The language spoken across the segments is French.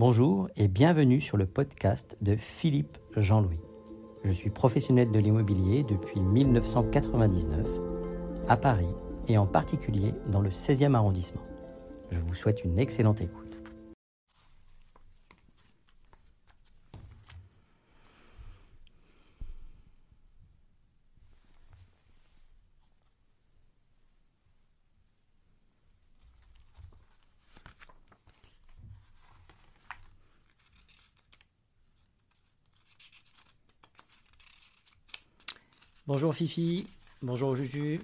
Bonjour et bienvenue sur le podcast de Philippe Jean-Louis. Je suis professionnel de l'immobilier depuis 1999 à Paris et en particulier dans le 16e arrondissement. Je vous souhaite une excellente écoute. Bonjour Fifi, bonjour Juju.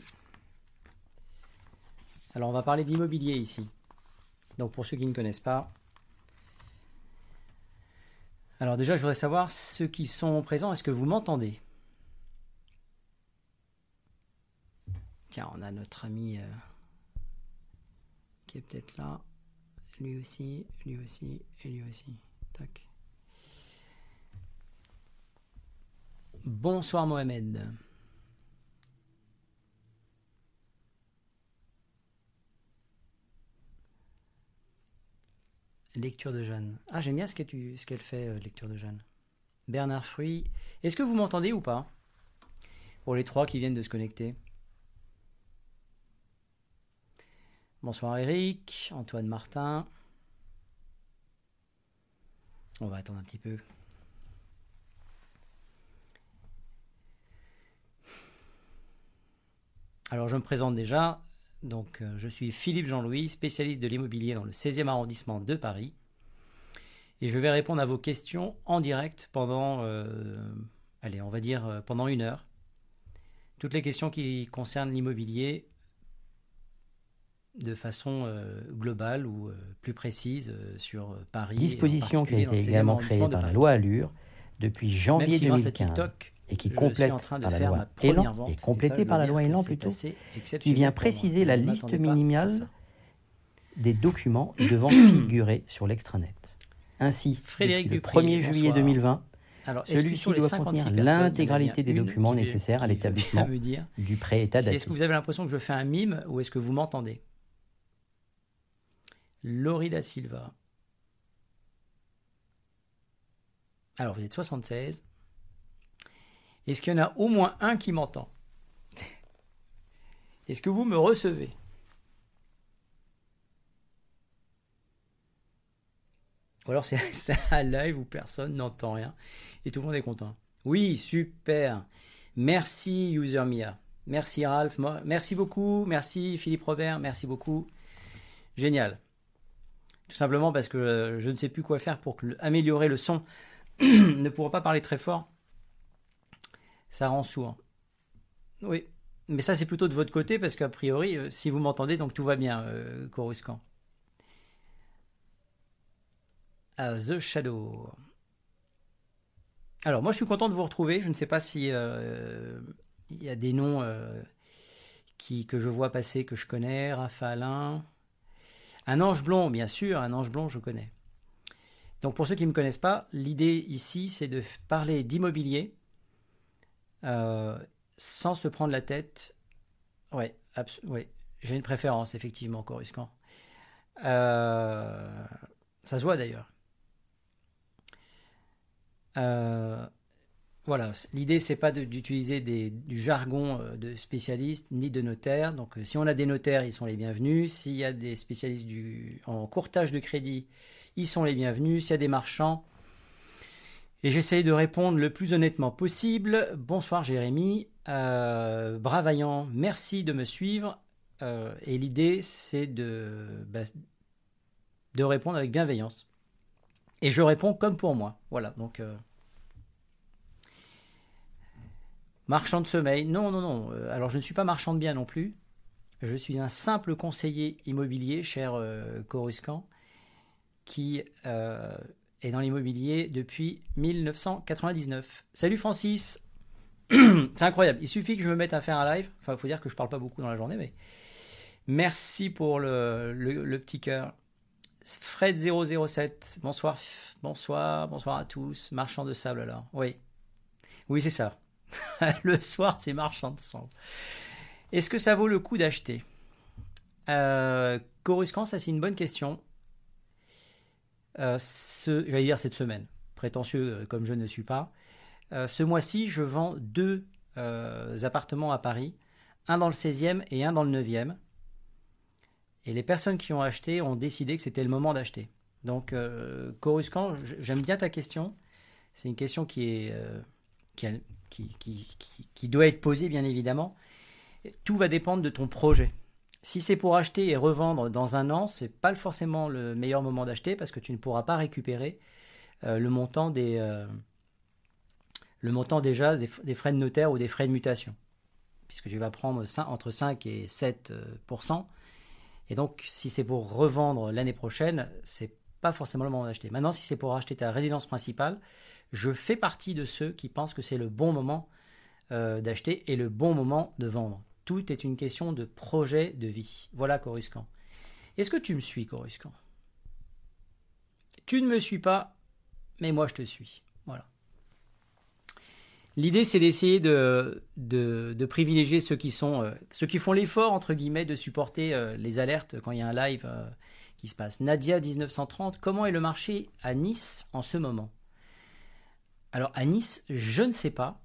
Alors on va parler d'immobilier ici. Donc pour ceux qui ne connaissent pas. Alors déjà je voudrais savoir ceux qui sont présents, est-ce que vous m'entendez? Tiens, on a notre ami euh, qui est peut-être là. Lui aussi, lui aussi et lui aussi. Tac. Bonsoir Mohamed. Lecture de Jeanne. Ah, j'aime bien ce qu'elle fait, euh, lecture de Jeanne. Bernard Fruit. Est-ce que vous m'entendez ou pas? Pour les trois qui viennent de se connecter. Bonsoir Eric, Antoine Martin. On va attendre un petit peu. Alors je me présente déjà. Donc, euh, je suis Philippe Jean-Louis, spécialiste de l'immobilier dans le 16e arrondissement de Paris. Et je vais répondre à vos questions en direct pendant, euh, allez, on va dire euh, pendant une heure. Toutes les questions qui concernent l'immobilier de façon globale ou plus précise sur Paris. Disposition qui a été également créée par la loi Allure depuis janvier 2015 et qui complète par la loi Elan, et complétée par la loi Elan plutôt, qui vient préciser la liste minimale des documents devant figurer sur l'extranet. Ainsi, Frédéric le 1er juillet 2020, celui-ci doit contenir l'intégralité des documents nécessaires à l'établissement du prêt état Est-ce que vous avez l'impression que je fais un mime ou est-ce que vous m'entendez? Laurie da Silva. Alors, vous êtes 76. Est-ce qu'il y en a au moins un qui m'entend? Est-ce que vous me recevez? Ou alors c'est un live où personne n'entend rien et tout le monde est content. Oui, super. Merci User Mia. Merci Ralph. Merci beaucoup. Merci Philippe Robert. Merci beaucoup. Génial. Tout simplement parce que je ne sais plus quoi faire pour améliorer le son. ne pourra pas parler très fort ça rend sourd. Oui, mais ça c'est plutôt de votre côté parce qu'a priori, euh, si vous m'entendez, donc tout va bien, euh, Coruscant. Ah, The Shadow. Alors moi je suis content de vous retrouver. Je ne sais pas si euh, il y a des noms qui, que je vois passer que je connais. Raphaëlin. Un ange blond, bien sûr, un ange blond je connais. Donc pour ceux qui ne me connaissent pas, l'idée ici c'est de parler d'immobilier euh, sans se prendre la tête. Ouais, ouais. j'ai une préférence, effectivement, Coruscant. Euh, ça se voit d'ailleurs. Euh, voilà, l'idée c'est pas d'utiliser du jargon de spécialistes ni de notaires. Donc si on a des notaires, ils sont les bienvenus. S'il y a des spécialistes en courtage de crédit, ils sont les bienvenus. S'il y a des marchands, et j'essaye de répondre le plus honnêtement possible. Bonsoir Jérémy, euh, Bravaillant, merci de me suivre. Euh, et l'idée, c'est de, bah, de répondre avec bienveillance. Et je réponds comme pour moi. Voilà, donc... Euh, marchand de sommeil, non, non, non. Euh, alors je ne suis pas marchand de biens non plus. Je suis un simple conseiller immobilier, cher Coruscant, qui et dans l'immobilier depuis 1999. Salut Francis C'est incroyable, il suffit que je me mette à faire un live, enfin il faut dire que je parle pas beaucoup dans la journée, mais merci pour le, petit cœur. Fred007, bonsoir, bonsoir, bonsoir à tous. Marchand de sable alors, oui. Oui c'est ça. le soir c'est marchand de sable. Est-ce que ça vaut le coup d'acheter? Euh, Coruscant, ça c'est une bonne question. Ce, j'allais dire cette semaine, prétentieux comme je ne suis pas. ce mois-ci, je vends deux appartements à Paris, un dans le 16e et un dans le 9e. Et les personnes qui ont acheté ont décidé que c'était le moment d'acheter. Donc, euh, Coruscant, j'aime bien ta question. C'est une question qui, est, euh, qui, qui, qui, doit être posée, bien évidemment. Tout va dépendre de ton projet. Si c'est pour acheter et revendre dans un an, c'est pas forcément le meilleur moment d'acheter parce que tu ne pourras pas récupérer euh, le montant des le montant déjà des, frais de notaire ou des frais de mutation, puisque tu vas prendre entre 5 et 7% et donc, si c'est pour revendre l'année prochaine, c'est pas forcément le moment d'acheter. Maintenant, si c'est pour acheter ta résidence principale, je fais partie de ceux qui pensent que c'est le bon moment euh, d'acheter et le bon moment de vendre. Tout est une question de projet de vie. Voilà Coruscant. Est-ce que tu me suis, Coruscant? Tu ne me suis pas, mais moi je te suis. Voilà. L'idée, c'est d'essayer de, privilégier ceux qui sont euh, ceux qui font l'effort entre guillemets de supporter euh, les alertes quand il y a un live euh, qui se passe. Nadia 1930, comment est le marché à Nice en ce moment? Alors à Nice, je ne sais pas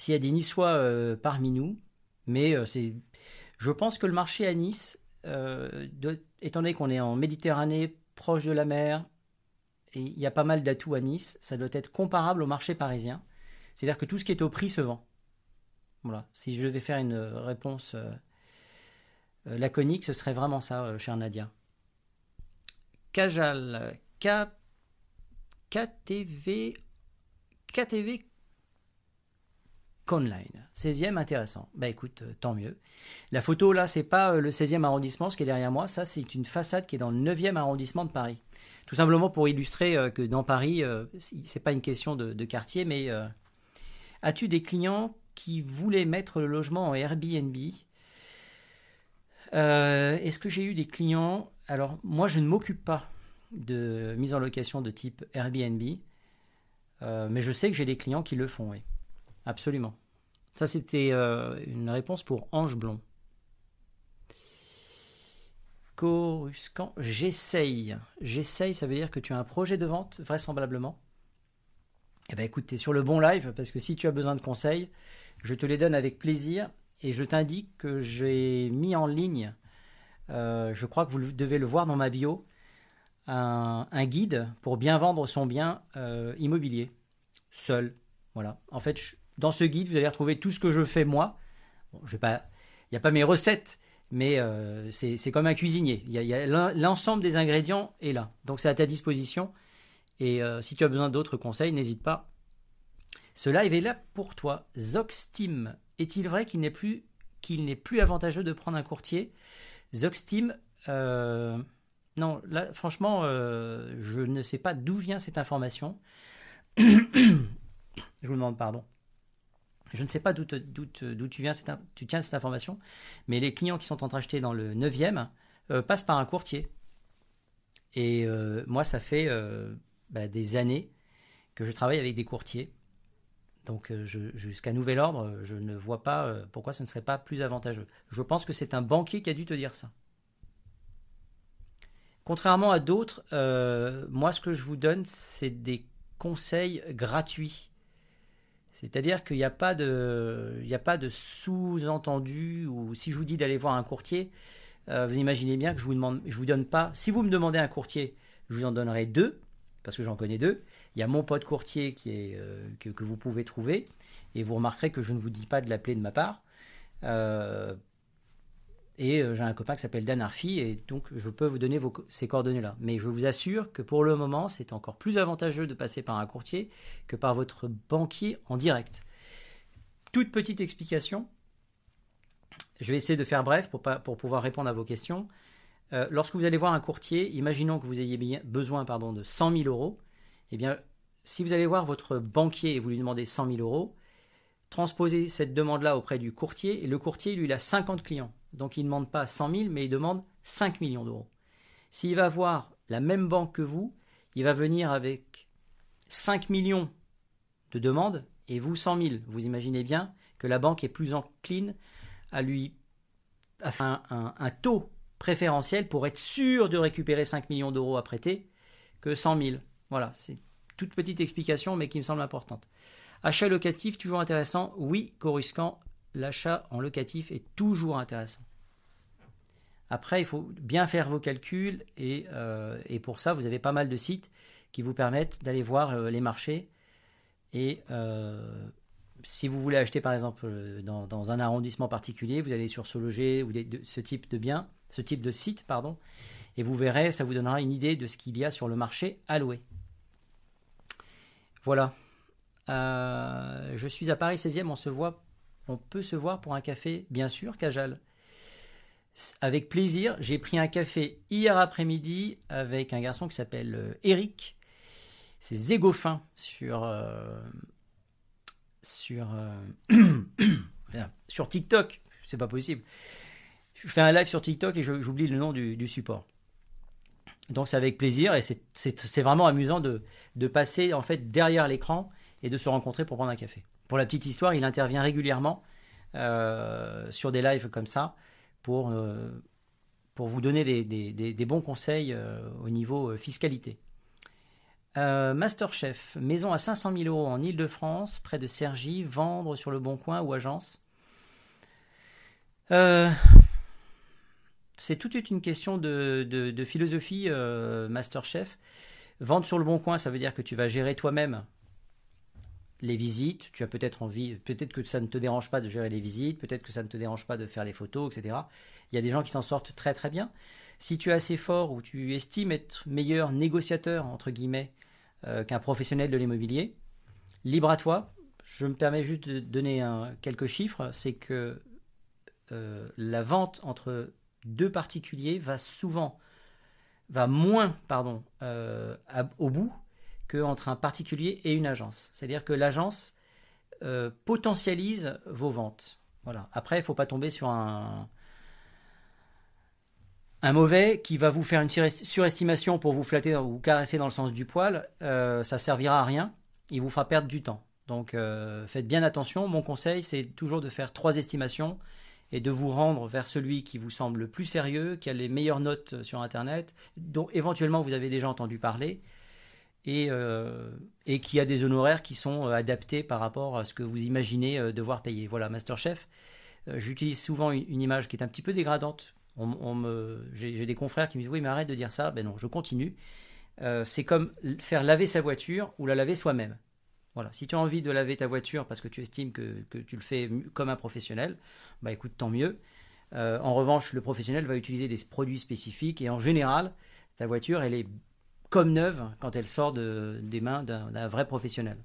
s'il y a des Niçois parmi nous, mais c'est je pense que le marché à Nice, étant donné qu'on est en Méditerranée, proche de la mer, et il y a pas mal d'atouts à Nice, ça doit être comparable au marché parisien. C'est-à-dire que tout ce qui est au prix se vend. Voilà. Si je devais faire une réponse euh, euh, laconique, ce serait vraiment ça, euh, cher Nadia. Kajal, K, KTV, KTV Conline. 16e, intéressant. Bah écoute, tant mieux. La photo là, c'est pas le 16e arrondissement, ce qui est derrière moi, ça c'est une façade qui est dans le 9e arrondissement de Paris. Tout simplement pour illustrer euh, que dans Paris, euh, c'est pas une question de, quartier, mais euh, as-tu des clients qui voulaient mettre le logement en Airbnb? Est-ce que j'ai eu des clients? Alors moi, je ne m'occupe pas de mise en location de type Airbnb, mais je sais que j'ai des clients qui le font, oui, absolument. Ça, c'était une réponse pour Ange Blond. Coruscant, j'essaye. J'essaye, ça veut dire que tu as un projet de vente, vraisemblablement. Eh bien écoute, tu es sur le bon live, parce que si tu as besoin de conseils, je te les donne avec plaisir. Et je t'indique que j'ai mis en ligne, euh, je crois que vous devez le voir dans ma bio, un, guide pour bien vendre son bien euh, immobilier, seul. Voilà. En fait, dans ce guide, vous allez retrouver tout ce que je fais moi. Il n'y a pas mes recettes, mais euh, c'est comme un cuisinier. L'ensemble des ingrédients est là, donc c'est à ta disposition. Et euh, si tu as besoin d'autres conseils, n'hésite pas. Ce live est là pour toi. Zoxteam, est-il vrai qu'il n'est plus qu'il n'est plus avantageux de prendre un courtier? Zoxteam, euh, non, là franchement, je ne sais pas d'où vient cette information. je vous demande pardon. Je ne sais pas d'où tu, viens tu tiens cette information, mais les clients qui sont en train d'acheter dans le 9e euh, passent par un courtier. Et euh, moi, ça fait euh, bah, des années que je travaille avec des courtiers. Donc jusqu'à nouvel ordre, je ne vois pas pourquoi ce ne serait pas plus avantageux. Je pense que c'est un banquier qui a dû te dire ça. Contrairement à d'autres, moi ce que je vous donne, c'est des conseils gratuits c'est-à-dire qu'il n'y a pas de, de sous-entendu ou si je vous dis d'aller voir un courtier, euh, vous imaginez bien que je vous demande, je vous donne pas. Si vous me demandez un courtier, je vous en donnerai deux parce que j'en connais deux. Il y a mon pote courtier euh, que, vous pouvez trouver et vous remarquerez que je ne vous dis pas de l'appeler de ma part. Euh, et euh, j'ai un copain qui s'appelle Dan Arfi, et donc je peux vous donner ces coordonnées-là. Mais je vous assure que pour le moment, c'est encore plus avantageux de passer par un courtier que par votre banquier en direct. Toute petite explication. Je vais essayer de faire bref pour, pour pouvoir répondre à vos questions. Euh, lorsque vous allez voir un courtier, imaginons que vous ayez besoin pardon, de 100 000 euros. Eh bien, si vous allez voir votre banquier et vous lui demandez 100 000 euros, transposez cette demande-là auprès du courtier et le courtier, lui, il a 50 clients. Donc il ne demande pas 100 000, mais il demande 5 millions d'euros. S'il va voir la même banque que vous, il va venir avec 5 millions de demandes et vous 100 000. Vous imaginez bien que la banque est plus encline à lui à faire un, taux préférentiel pour être sûr de récupérer 5 millions d'euros à prêter que 100 000. Voilà, c'est toute petite explication, mais qui me semble importante. Achat locatif, toujours intéressant. Oui, Coruscant, l'achat en locatif est toujours intéressant. Après, il faut bien faire vos calculs et, euh, pour ça, vous avez pas mal de sites qui vous permettent d'aller voir euh, les marchés. Et euh, si vous voulez acheter par exemple dans, un arrondissement particulier, vous allez sur Sologer ou ce type de bien, ce type de site, pardon, et vous verrez, ça vous donnera une idée de ce qu'il y a sur le marché à louer. Voilà. je suis à Paris 16e, on se voit, on peut se voir pour un café, bien sûr, Cajal avec plaisir. J'ai pris un café hier après-midi avec un garçon qui s'appelle euh, Eric. C'est Zégofin sur euh, sur euh, sur TikTok. C'est pas possible. Je fais un live sur TikTok et j'oublie le nom du, support. Donc c'est avec plaisir et c'est vraiment amusant de, de passer en fait derrière l'écran et de se rencontrer pour prendre un café. Pour la petite histoire, il intervient régulièrement sur des lives comme ça pour, euh, pour vous donner des, des, bons conseils euh, au niveau euh, fiscalité. Masterchef, maison à 500 000 euros en Ile-de-France, près de Cergy, vendre sur le Bon Coin ou agence. c'est toute une question de, de, de philosophie Masterchef. Vendre sur le Bon Coin, ça veut dire que tu vas gérer toi-même les visites, tu as peut-être envie, peut-être que ça ne te dérange pas de gérer les visites, peut-être que ça ne te dérange pas de faire les photos, etc. Il y a des gens qui s'en sortent très très bien. Si tu es assez fort ou tu estimes être meilleur négociateur, entre guillemets, euh, qu'un professionnel de l'immobilier, libre à toi. Je me permets juste de donner quelques chiffres. C'est que euh, la vente entre deux particuliers va souvent, va moins, pardon, euh, au bout entre un particulier et une agence. C'est-à-dire que l'agence euh, potentialise vos ventes. Voilà. Après, il ne faut pas tomber sur un, un mauvais qui va vous faire une surestimation pour vous flatter ou caresser dans le sens du poil. Euh, ça servira à rien. Il vous fera perdre du temps. Donc euh, faites bien attention. Mon conseil, c'est toujours de faire trois estimations et de vous rendre vers celui qui vous semble le plus sérieux, qui a les meilleures notes sur Internet, dont éventuellement vous avez déjà entendu parler, et, euh, qui a des honoraires qui sont euh, adaptés par rapport à ce que vous imaginez euh, devoir payer. Voilà, Masterchef, j'utilise souvent une, image qui est un petit peu dégradante. On, j'ai, des confrères qui me disent oui mais arrête de dire ça. Ben non, je continue. c'est comme faire laver sa voiture ou la laver soi-même. Voilà, si tu as envie de laver ta voiture parce que tu estimes que, que tu le fais comme un professionnel, bah écoute, tant mieux. en revanche, le professionnel va utiliser des produits spécifiques et en général, ta voiture, elle est comme neuve quand elle sort de, des mains d'un vrai professionnel.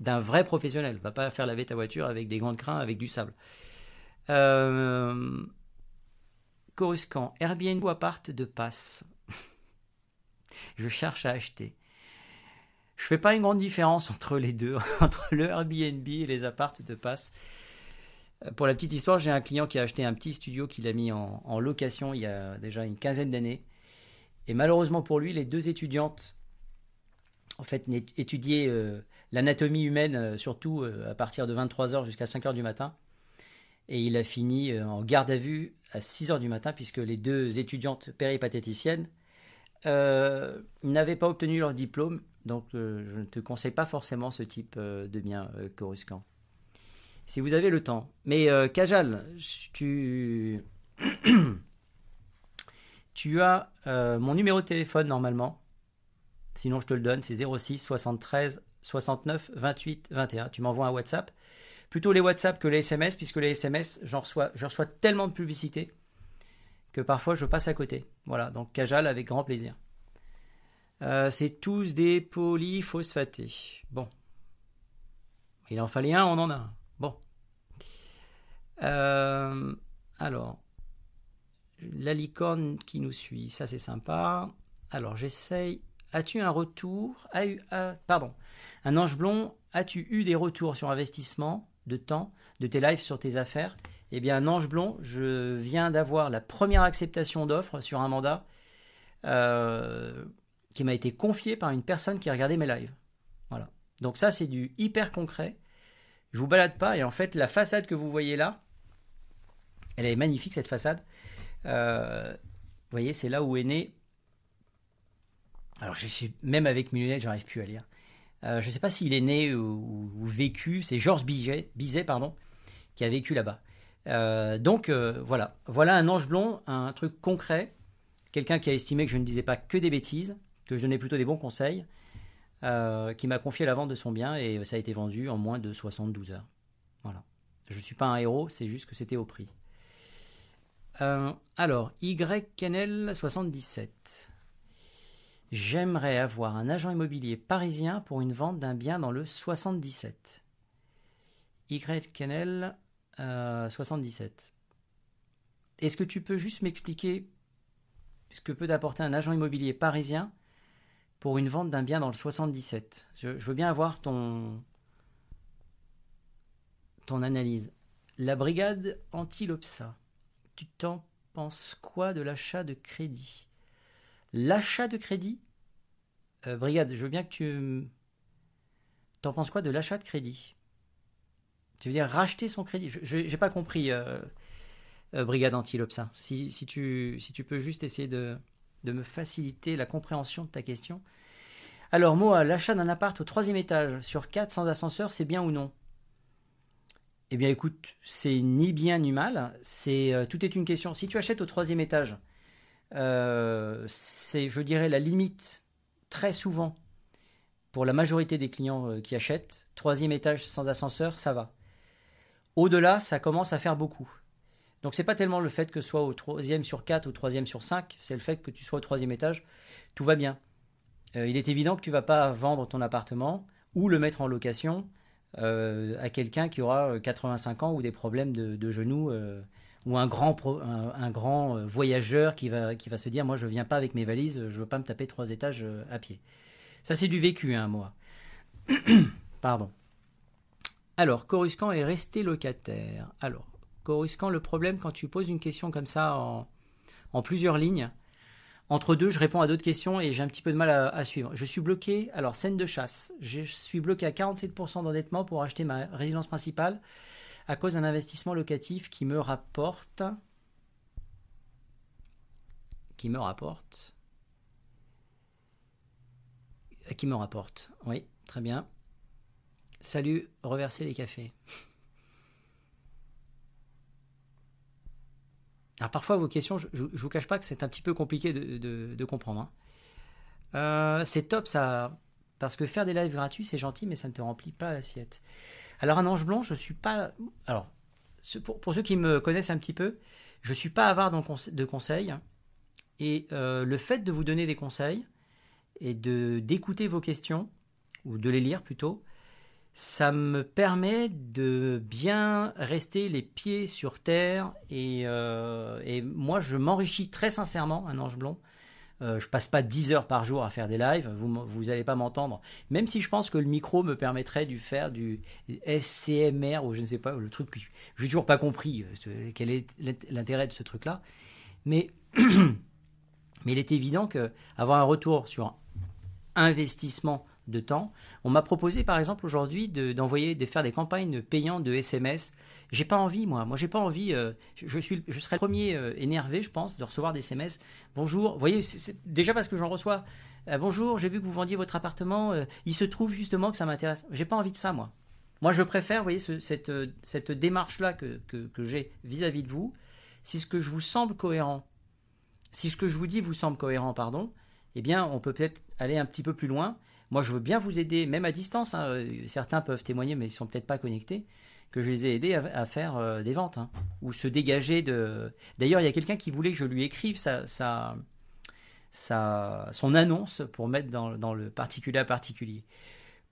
D'un vrai professionnel. Va pas faire laver ta voiture avec des gants de crin, avec du sable. Euh, Coruscant, Airbnb ou appart de passe? Je cherche à acheter. Je fais pas une grande différence entre les deux, entre le Airbnb et les appartes de passe. Euh, pour la petite histoire, j'ai un client qui a acheté un petit studio qu'il a mis en, location il y a déjà une quinzaine d'années. Et malheureusement pour lui, les deux étudiantes, en fait, étudiaient euh, l'anatomie humaine, euh, surtout euh, à partir de 23h jusqu'à 5h du matin. Et il a fini en garde à vue à 6h du matin, puisque les deux étudiantes péripatéticiennes n'avaient pas obtenu leur diplôme. Donc je ne te conseille pas forcément ce type de bien, Coruscant. Si vous avez le temps. Mais Kajal, tu... Tu as euh, mon numéro de téléphone normalement. Sinon, je te le donne. C'est 06 73 69 28 21. Tu m'envoies un WhatsApp. Plutôt les WhatsApp que les SMS, puisque les SMS, j'en reçois, je reçois tellement de publicité que parfois je passe à côté. Voilà, donc Cajal avec grand plaisir. Euh, c'est tous des polyphosphatés. Bon. Il en fallait un, on en a un. Bon. Euh, alors, la licorne qui nous suit, ça c'est sympa. Alors j'essaye. As-tu un retour? Pardon. Un ange blond, as-tu eu des retours sur investissement de temps de tes lives sur tes affaires? Eh bien, un ange blond, je viens d'avoir la première acceptation d'offre sur un mandat euh, qui m'a été confié par une personne qui a regardé mes lives. Voilà. Donc ça, c'est du hyper concret. Je vous balade pas et en fait, la façade que vous voyez là, elle est magnifique cette façade. Euh, voyez, c'est là où est né. Alors, je suis même avec mes lunettes, j'arrive plus à lire. Euh, je ne sais pas s'il est né ou, vécu. C'est Georges Bizet, Bizet, pardon, qui a vécu là-bas. Euh, donc voilà, voilà un ange blond, un truc concret, quelqu'un qui a estimé que je ne disais pas que des bêtises, que je donnais plutôt des bons conseils, qui m'a confié la vente de son bien et ça a été vendu en moins de 72 heures. Voilà. Je ne suis pas un héros, c'est juste que c'était au prix. Alors, YKNL77. J'aimerais avoir un agent immobilier parisien pour une vente d'un bien dans le 77. YKNL 77. Est-ce que tu peux juste m'expliquer ce que peut apporter un agent immobilier parisien pour une vente d'un bien dans le 77 je, veux bien avoir ton, ton analyse. La brigade anti-LOPSA, tu t'en penses quoi de l'achat de crédit? L'achat de crédit? Euh, Brigade, je veux bien que tu... T'en penses quoi de l'achat de crédit? Tu veux dire racheter son crédit? Je n'ai pas compris, euh, euh, Brigade Antilopsa. Si, si, tu, si tu peux juste essayer de, de me faciliter la compréhension de ta question. Alors, moi, l'achat d'un appart au troisième étage sur quatre sans ascenseur, c'est bien ou non? Eh bien, écoute, c'est ni bien ni mal. C'est tout est une question. Si tu achètes au troisième étage, c'est, je dirais, la limite très souvent pour la majorité des clients qui achètent. Troisième étage sans ascenseur, ça va. Au-delà, ça commence à faire beaucoup. Donc c'est pas tellement le fait que soit au troisième sur 4 ou troisième sur 5, c'est le fait que tu sois au troisième étage, tout va bien. il est évident que tu vas pas vendre ton appartement ou le mettre en location à quelqu'un qui aura 85 ans ou des problèmes de, genoux ou un grand, un, grand euh, voyageur qui va, qui va se dire, moi je viens pas avec mes valises, je veux pas me taper trois étages euh, à pied. Ça c'est du vécu, hein, moi. Pardon. Alors, Coruscant est resté locataire. Alors, Coruscant, le problème quand tu poses une question comme ça en, en plusieurs lignes, entre deux, je réponds à d'autres questions et j'ai un petit peu de mal à, suivre. Je suis bloqué, alors scène de chasse, je suis bloqué à 47% d'endettement pour acheter ma résidence principale à cause d'un investissement locatif qui me rapporte qui me rapporte qui me rapporte. Oui, très bien. Salut, reverser les cafés. Alors parfois vos questions, je, ne vous cache pas que c'est un petit peu compliqué de, comprendre. Hein. Euh, c'est top ça, parce que faire des lives gratuits c'est gentil, mais ça ne te remplit pas l'assiette. Alors un ange blanc, je suis pas. Alors pour, ceux qui me connaissent un petit peu, je suis pas avare de conseils. Et euh, le fait de vous donner des conseils et de d'écouter vos questions ou de les lire plutôt, ça me permet de bien rester les pieds sur terre et, euh, et moi je m'enrichis très sincèrement un ange blanc euh, je passe pas 10 heures par jour à faire des lives, vous vous n'allez pas m'entendre. Même si je pense que le micro me permettrait de faire du SCMR ou je ne sais pas, le truc, je n'ai toujours pas compris euh, quel est l'intérêt de ce truc-là. Mais, mais il est évident que avoir un retour sur investissement de temps. On m'a proposé par exemple aujourd'hui d'envoyer, de, faire des campagnes payantes de SMS. J'ai pas envie moi. Moi j'ai pas envie. Euh, je suis, je serais le premier euh, énervé, je pense, de recevoir des SMS. Bonjour. Vous voyez, déjà parce que j'en reçois. Euh, bonjour, j'ai vu que vous vendiez votre appartement. il se trouve justement que ça m'intéresse. J'ai pas envie de ça moi. Moi je préfère, vous voyez, cette, cette démarche là que, que, que j'ai vis-à-vis de vous. Si ce que je vous semble cohérent, si ce que je vous dis vous semble cohérent, pardon, eh bien on peut peut-être aller un petit peu plus loin moi, je veux bien vous aider, même à distance. Hein. Certains peuvent témoigner, mais ils sont peut-être pas connectés. Que je les ai aidés à, faire euh, des ventes hein, ou se dégager de. D'ailleurs, il y a quelqu'un qui voulait que je lui écrive sa, son annonce pour mettre dans, le particulier à particulier.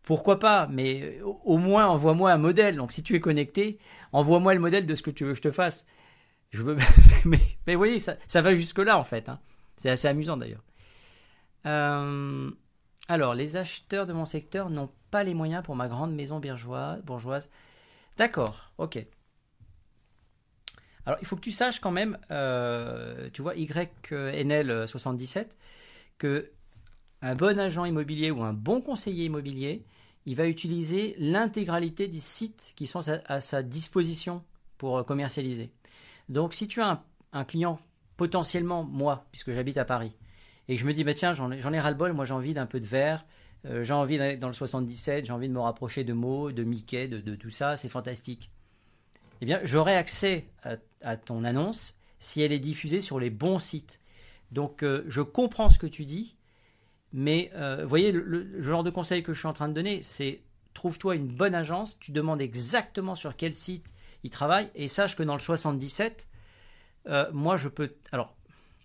Pourquoi pas Mais au moins envoie-moi un modèle. Donc, si tu es connecté, envoie-moi le modèle de ce que tu veux que je te fasse. Mais, vous voyez, ça, va jusque là en fait. Hein. C'est assez amusant d'ailleurs. Euh, alors, les acheteurs de mon secteur n'ont pas les moyens pour ma grande maison bourgeoise. D'accord, ok. Alors, il faut que tu saches quand même, euh, tu vois, YNL77, que un bon agent immobilier ou un bon conseiller immobilier, il va utiliser l'intégralité des sites qui sont à, sa disposition pour euh, commercialiser. Donc, si tu as un, client potentiellement moi, puisque j'habite à Paris, et je me dis, bah tiens, j'en ai, ras-le-bol, moi j'ai envie d'un peu de verre, euh, j'ai envie d'aller dans le 77, j'ai envie de me rapprocher de Mo, de Mickey, de, tout ça, c'est fantastique. Eh bien, j'aurai accès à, ton annonce si elle est diffusée sur les bons sites. Donc, euh, je comprends ce que tu dis, mais euh, vous voyez, le, genre de conseil que je suis en train de donner, c'est trouve-toi une bonne agence, tu demandes exactement sur quel site il travaille, et sache que dans le 77, moi je peux. Alors,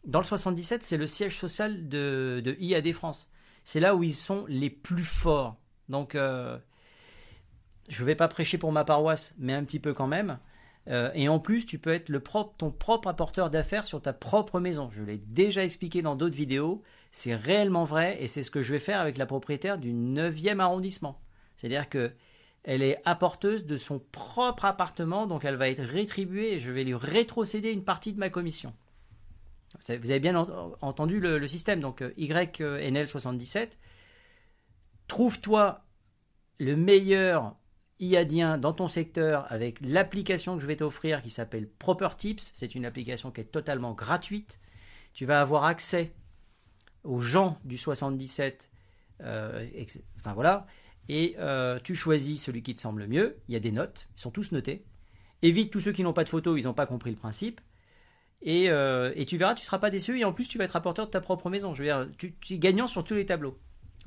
dans le 77, c'est le siège social de, IAD France c'est là où ils sont les plus forts. Donc, euh, je ne vais pas prêcher pour ma paroisse, mais un petit peu quand même. Euh, et en plus, tu peux être ton propre apporteur d'affaires sur ta propre maison. Je l'ai déjà expliqué dans d'autres vidéos. C'est réellement vrai et c'est ce que je vais faire avec la propriétaire du 9e arrondissement. C'est-à-dire que elle est apporteuse de son propre appartement, donc elle va être rétribuée et je vais lui rétrocéder une partie de ma commission. Vous avez bien entendu le, système. Donc euh, YNL77, trouve-toi le meilleur IADien dans ton secteur avec l'application que je vais t'offrir qui s'appelle Proper Tips. C'est une application qui est totalement gratuite. Tu vas avoir accès aux gens du 77. Euh, enfin voilà. Et euh, tu choisis celui qui te semble mieux. Il y a des notes. Ils sont tous notés. Évite tous ceux qui n'ont pas de photo, ils n'ont pas compris le principe. Euh, et, tu verras, tu ne seras pas déçu. Et en plus, tu vas être rapporteur de ta propre maison. Je veux dire, tu, es gagnant sur tous les tableaux.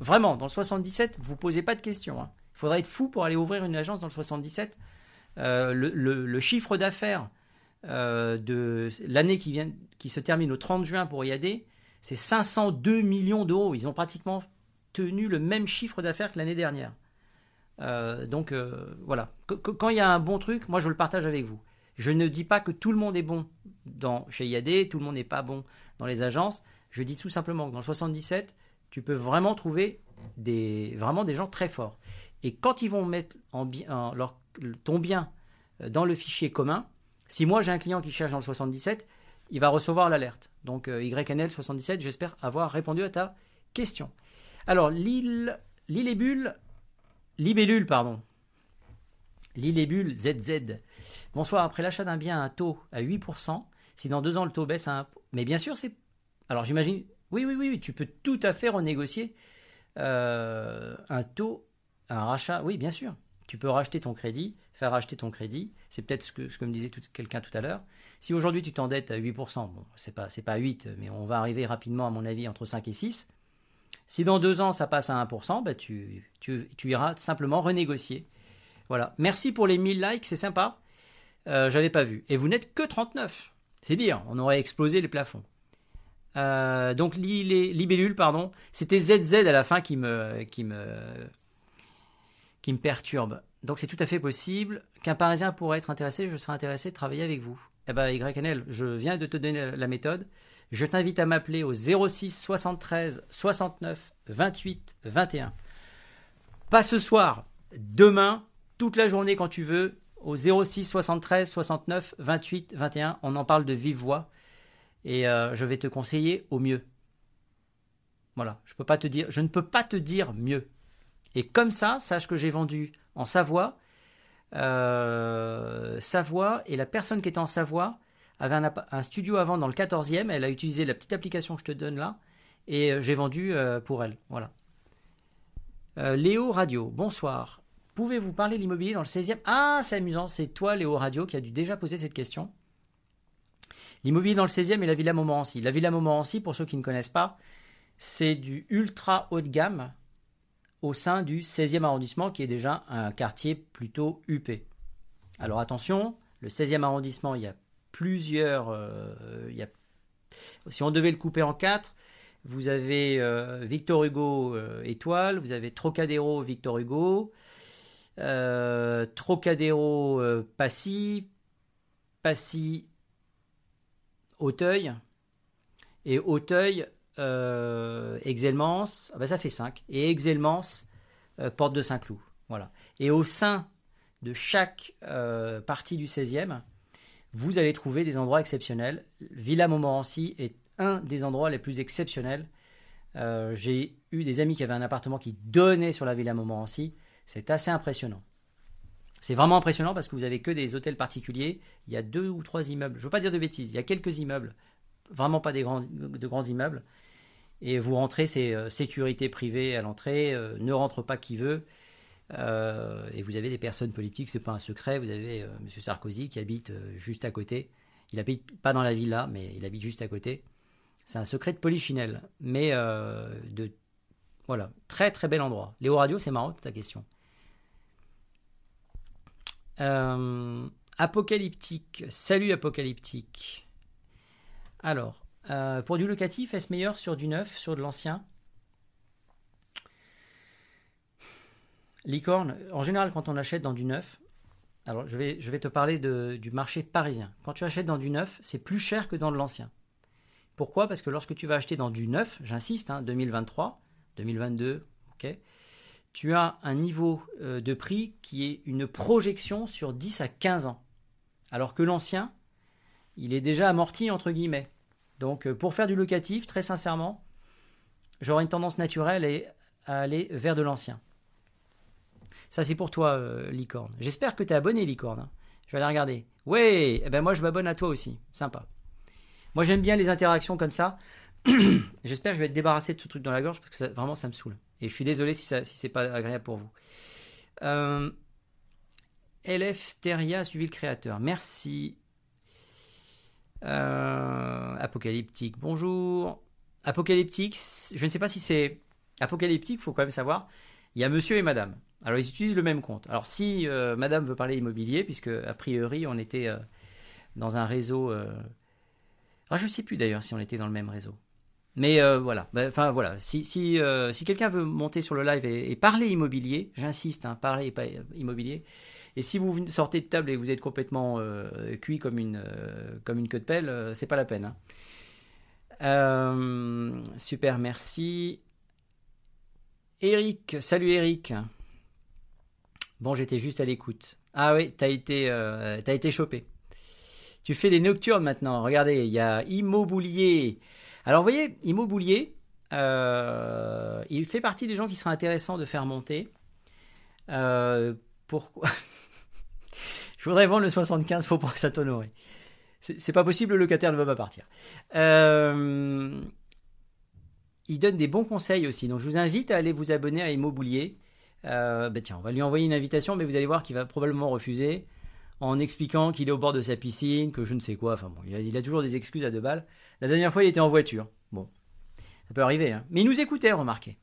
Vraiment, dans le 77, vous posez pas de questions. Hein. Il faudrait être fou pour aller ouvrir une agence dans le 77. Euh, le, chiffre d'affaires euh, de l'année qui, qui se termine au 30 juin pour IAD, c'est 502 millions d'euros. Ils ont pratiquement tenu le même chiffre d'affaires que l'année dernière. donc voilà, quand il y a un bon truc, moi je le partage avec vous. Je ne dis pas que tout le monde est bon dans, chez IAD, tout le monde n'est pas bon dans les agences. Je dis tout simplement que dans le 77, tu peux vraiment trouver des, vraiment des gens très forts. Et quand ils vont mettre en, leur, ton bien euh, dans le fichier commun, si moi j'ai un client qui cherche dans le 77, il va recevoir l'alerte. Donc euh, YNL 77, j'espère avoir répondu à ta question. Alors l'île, libellule, pardon. Bulle ZZ. Bonsoir, après l'achat d'un bien à un taux à 8%, si dans deux ans le taux baisse à 1%, mais bien sûr c'est... Alors j'imagine, oui, oui, oui, tu peux tout à fait renégocier euh, un taux, un rachat, oui, bien sûr. Tu peux racheter ton crédit, faire racheter ton crédit. C'est peut-être ce que, me disait quelqu'un tout à l'heure. Si aujourd'hui tu t'endettes à 8%, bon, c'est pas, c'est pas 8, mais on va arriver rapidement, à mon avis, entre 5 et 6. Si dans deux ans ça passe à 1%, bah tu iras simplement renégocier. Voilà. Merci pour les 1000 likes, c'est sympa. Euh, j'avais pas vu. Et vous n'êtes que 39. C'est dire, on aurait explosé les plafonds. Euh, donc libellule, pardon, c'était ZZ à la fin qui me, qui me, qui me perturbe. Donc c'est tout à fait possible qu'un Parisien pourrait être intéressé. Je serais intéressé de travailler avec vous. Eh ben YNL, je viens de te donner la méthode. Je t'invite à m'appeler au 06 73 69 28 21. Pas ce soir, demain, toute la journée quand tu veux, au 06 73 69 28 21. On en parle de vive voix et euh, je vais te conseiller au mieux. Voilà, je peux pas te dire, je ne peux pas te dire mieux. Et comme ça, sache que j'ai vendu en Savoie, euh, Savoie et la personne qui était en Savoie avait un, studio avant dans le 14e. Elle a utilisé la petite application que je te donne là et euh, j'ai vendu pour elle. Voilà. Léo Radio, bonsoir. Pouvez-vous parler de l'immobilier dans le 16e Ah, c'est amusant, c'est toi, Léo Radio, qui a dû déjà poser cette question. L'immobilier dans le 16e et la Villa Montmorency. La Villa Montmorency, pour ceux qui ne connaissent pas, c'est du ultra haut de gamme au sein du 16e arrondissement, qui est déjà un quartier plutôt huppé. Alors attention, le 16e arrondissement, il y a plusieurs... Euh, si on devait le couper en quatre, vous avez euh, Victor Hugo euh, Étoile, vous avez Trocadéro Victor Hugo, Trocadéro euh, Passy, Passy Auteuil, et Auteuil euh, Exelmance, ah ben ça fait 5, et Exelmance Porte de Saint-Cloud. Voilà. Et au sein de chaque partie du 16e, vous allez trouver des endroits exceptionnels. Villa Montmorency est un des endroits les plus exceptionnels. J'ai eu des amis qui avaient un appartement qui donnait sur la Villa Montmorency. C'est assez impressionnant. C'est vraiment impressionnant parce que vous avez que des hôtels particuliers. Il y a deux ou trois immeubles. Je ne veux pas dire de bêtises. Il y a quelques immeubles vraiment pas de grands immeubles. Et vous rentrez, c'est sécurité privée à l'entrée, ne rentre pas qui veut. et vous avez des personnes politiques, c'est pas un secret. Vous avez M. Sarkozy qui habite juste à côté. Il habite pas dans la villa, mais il habite juste à côté. C'est un secret de polichinelle, mais de voilà, très très bel endroit. Léo Radio, c'est marrant ta question. Euh, apocalyptique. Salut Apocalyptique. Alors, euh, pour du locatif, est-ce meilleur sur du neuf, sur de l'ancien? Licorne, en général, quand on achète dans du neuf, alors je vais, te parler du marché parisien. Quand tu achètes dans du neuf, c'est plus cher que dans de l'ancien. Pourquoi? Parce que lorsque tu vas acheter dans du neuf, j'insiste, 2023, 2022, ok, tu as un niveau euh, de prix qui est une projection sur 10 à 15 ans. Alors que l'ancien, il est déjà amorti entre guillemets. Donc euh, pour faire du locatif, très sincèrement, j'aurais une tendance naturelle à aller vers de l'ancien. Ça c'est pour toi, euh, Licorne. J'espère que tu es abonné, Licorne. Hein. Je vais aller regarder. Ouais, eh ben moi je m'abonne à toi aussi. Sympa. Moi j'aime bien les interactions comme ça. J'espère que je vais être débarrassé de ce truc dans la gorge parce que vraiment ça me saoule. Et je suis désolé si, ça, si c'est pas agréable pour vous. Euh, LF Teria suivi le créateur. Merci. Euh, apocalyptique, bonjour. Apocalyptique, je ne sais pas si c'est apocalyptique, faut quand même savoir. Il y a monsieur et madame. Alors ils utilisent le même compte. Alors si euh, madame veut parler immobilier, puisque a priori on était dans un réseau. Ah, je ne sais plus d'ailleurs si on était dans le même réseau. Mais euh, voilà, bah, enfin voilà, si, si, euh, si quelqu'un veut monter sur le live et, parler immobilier, j'insiste, hein, parler pas immobilier, et si vous sortez de table et vous êtes complètement euh, cuit comme une, comme une queue de pelle, c'est pas la peine. Hein. super, merci. Eric, salut Eric. Bon, j'étais juste à l'écoute. Ah oui, t'as été, as été chopé. Tu fais des nocturnes maintenant. Regardez, il y a Immobilier. Alors vous voyez, immobilier, euh, il fait partie des gens qui seraient intéressants de faire monter. Euh, pourquoi Je voudrais vendre le 75 faux pour Saint-Honoré. C'est pas possible, le locataire ne veut pas partir. Euh, il donne des bons conseils aussi, donc je vous invite à aller vous abonner à Immobilier. Euh, ben tiens, on va lui envoyer une invitation, mais vous allez voir qu'il va probablement refuser en expliquant qu'il est au bord de sa piscine, que je ne sais quoi. Enfin bon, il a toujours des excuses à deux balles. La dernière fois, il était en voiture. Bon, ça peut arriver. Hein. Mais il nous écoutait, remarquez.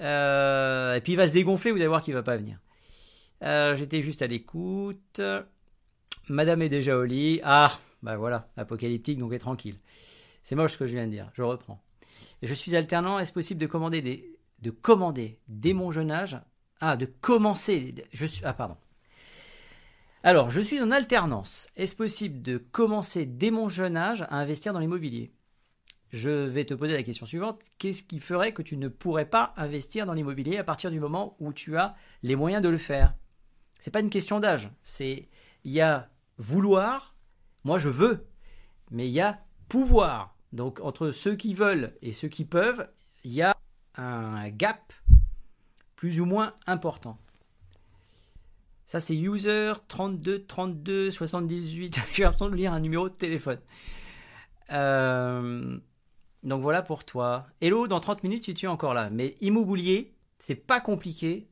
Euh, et puis il va se dégonfler, vous allez voir qu'il va pas venir. Euh, j'étais juste à l'écoute. Madame est déjà au lit. Ah, bah voilà, apocalyptique, donc est tranquille. C'est moche ce que je viens de dire. Je reprends. Je suis alternant. Est-ce possible de commander des, de commander dès mon jeune âge? Ah, de commencer. Je suis. Ah, pardon. Alors, je suis en alternance. Est-ce possible de commencer dès mon jeune âge à investir dans l'immobilier? Je vais te poser la question suivante. Qu'est-ce qui ferait que tu ne pourrais pas investir dans l'immobilier à partir du moment où tu as les moyens de le faire? C'est pas une question d'âge. C'est il y a vouloir. Moi, je veux, mais il y a pouvoir. Donc, entre ceux qui veulent et ceux qui peuvent, il y a un gap plus ou moins important. Ça, c'est user 32 32 78. J'ai l'impression de lire un numéro de téléphone. Euh, donc voilà pour toi. Hello, dans 30 minutes, si tu es encore là. Mais immobilier, c'est pas compliqué.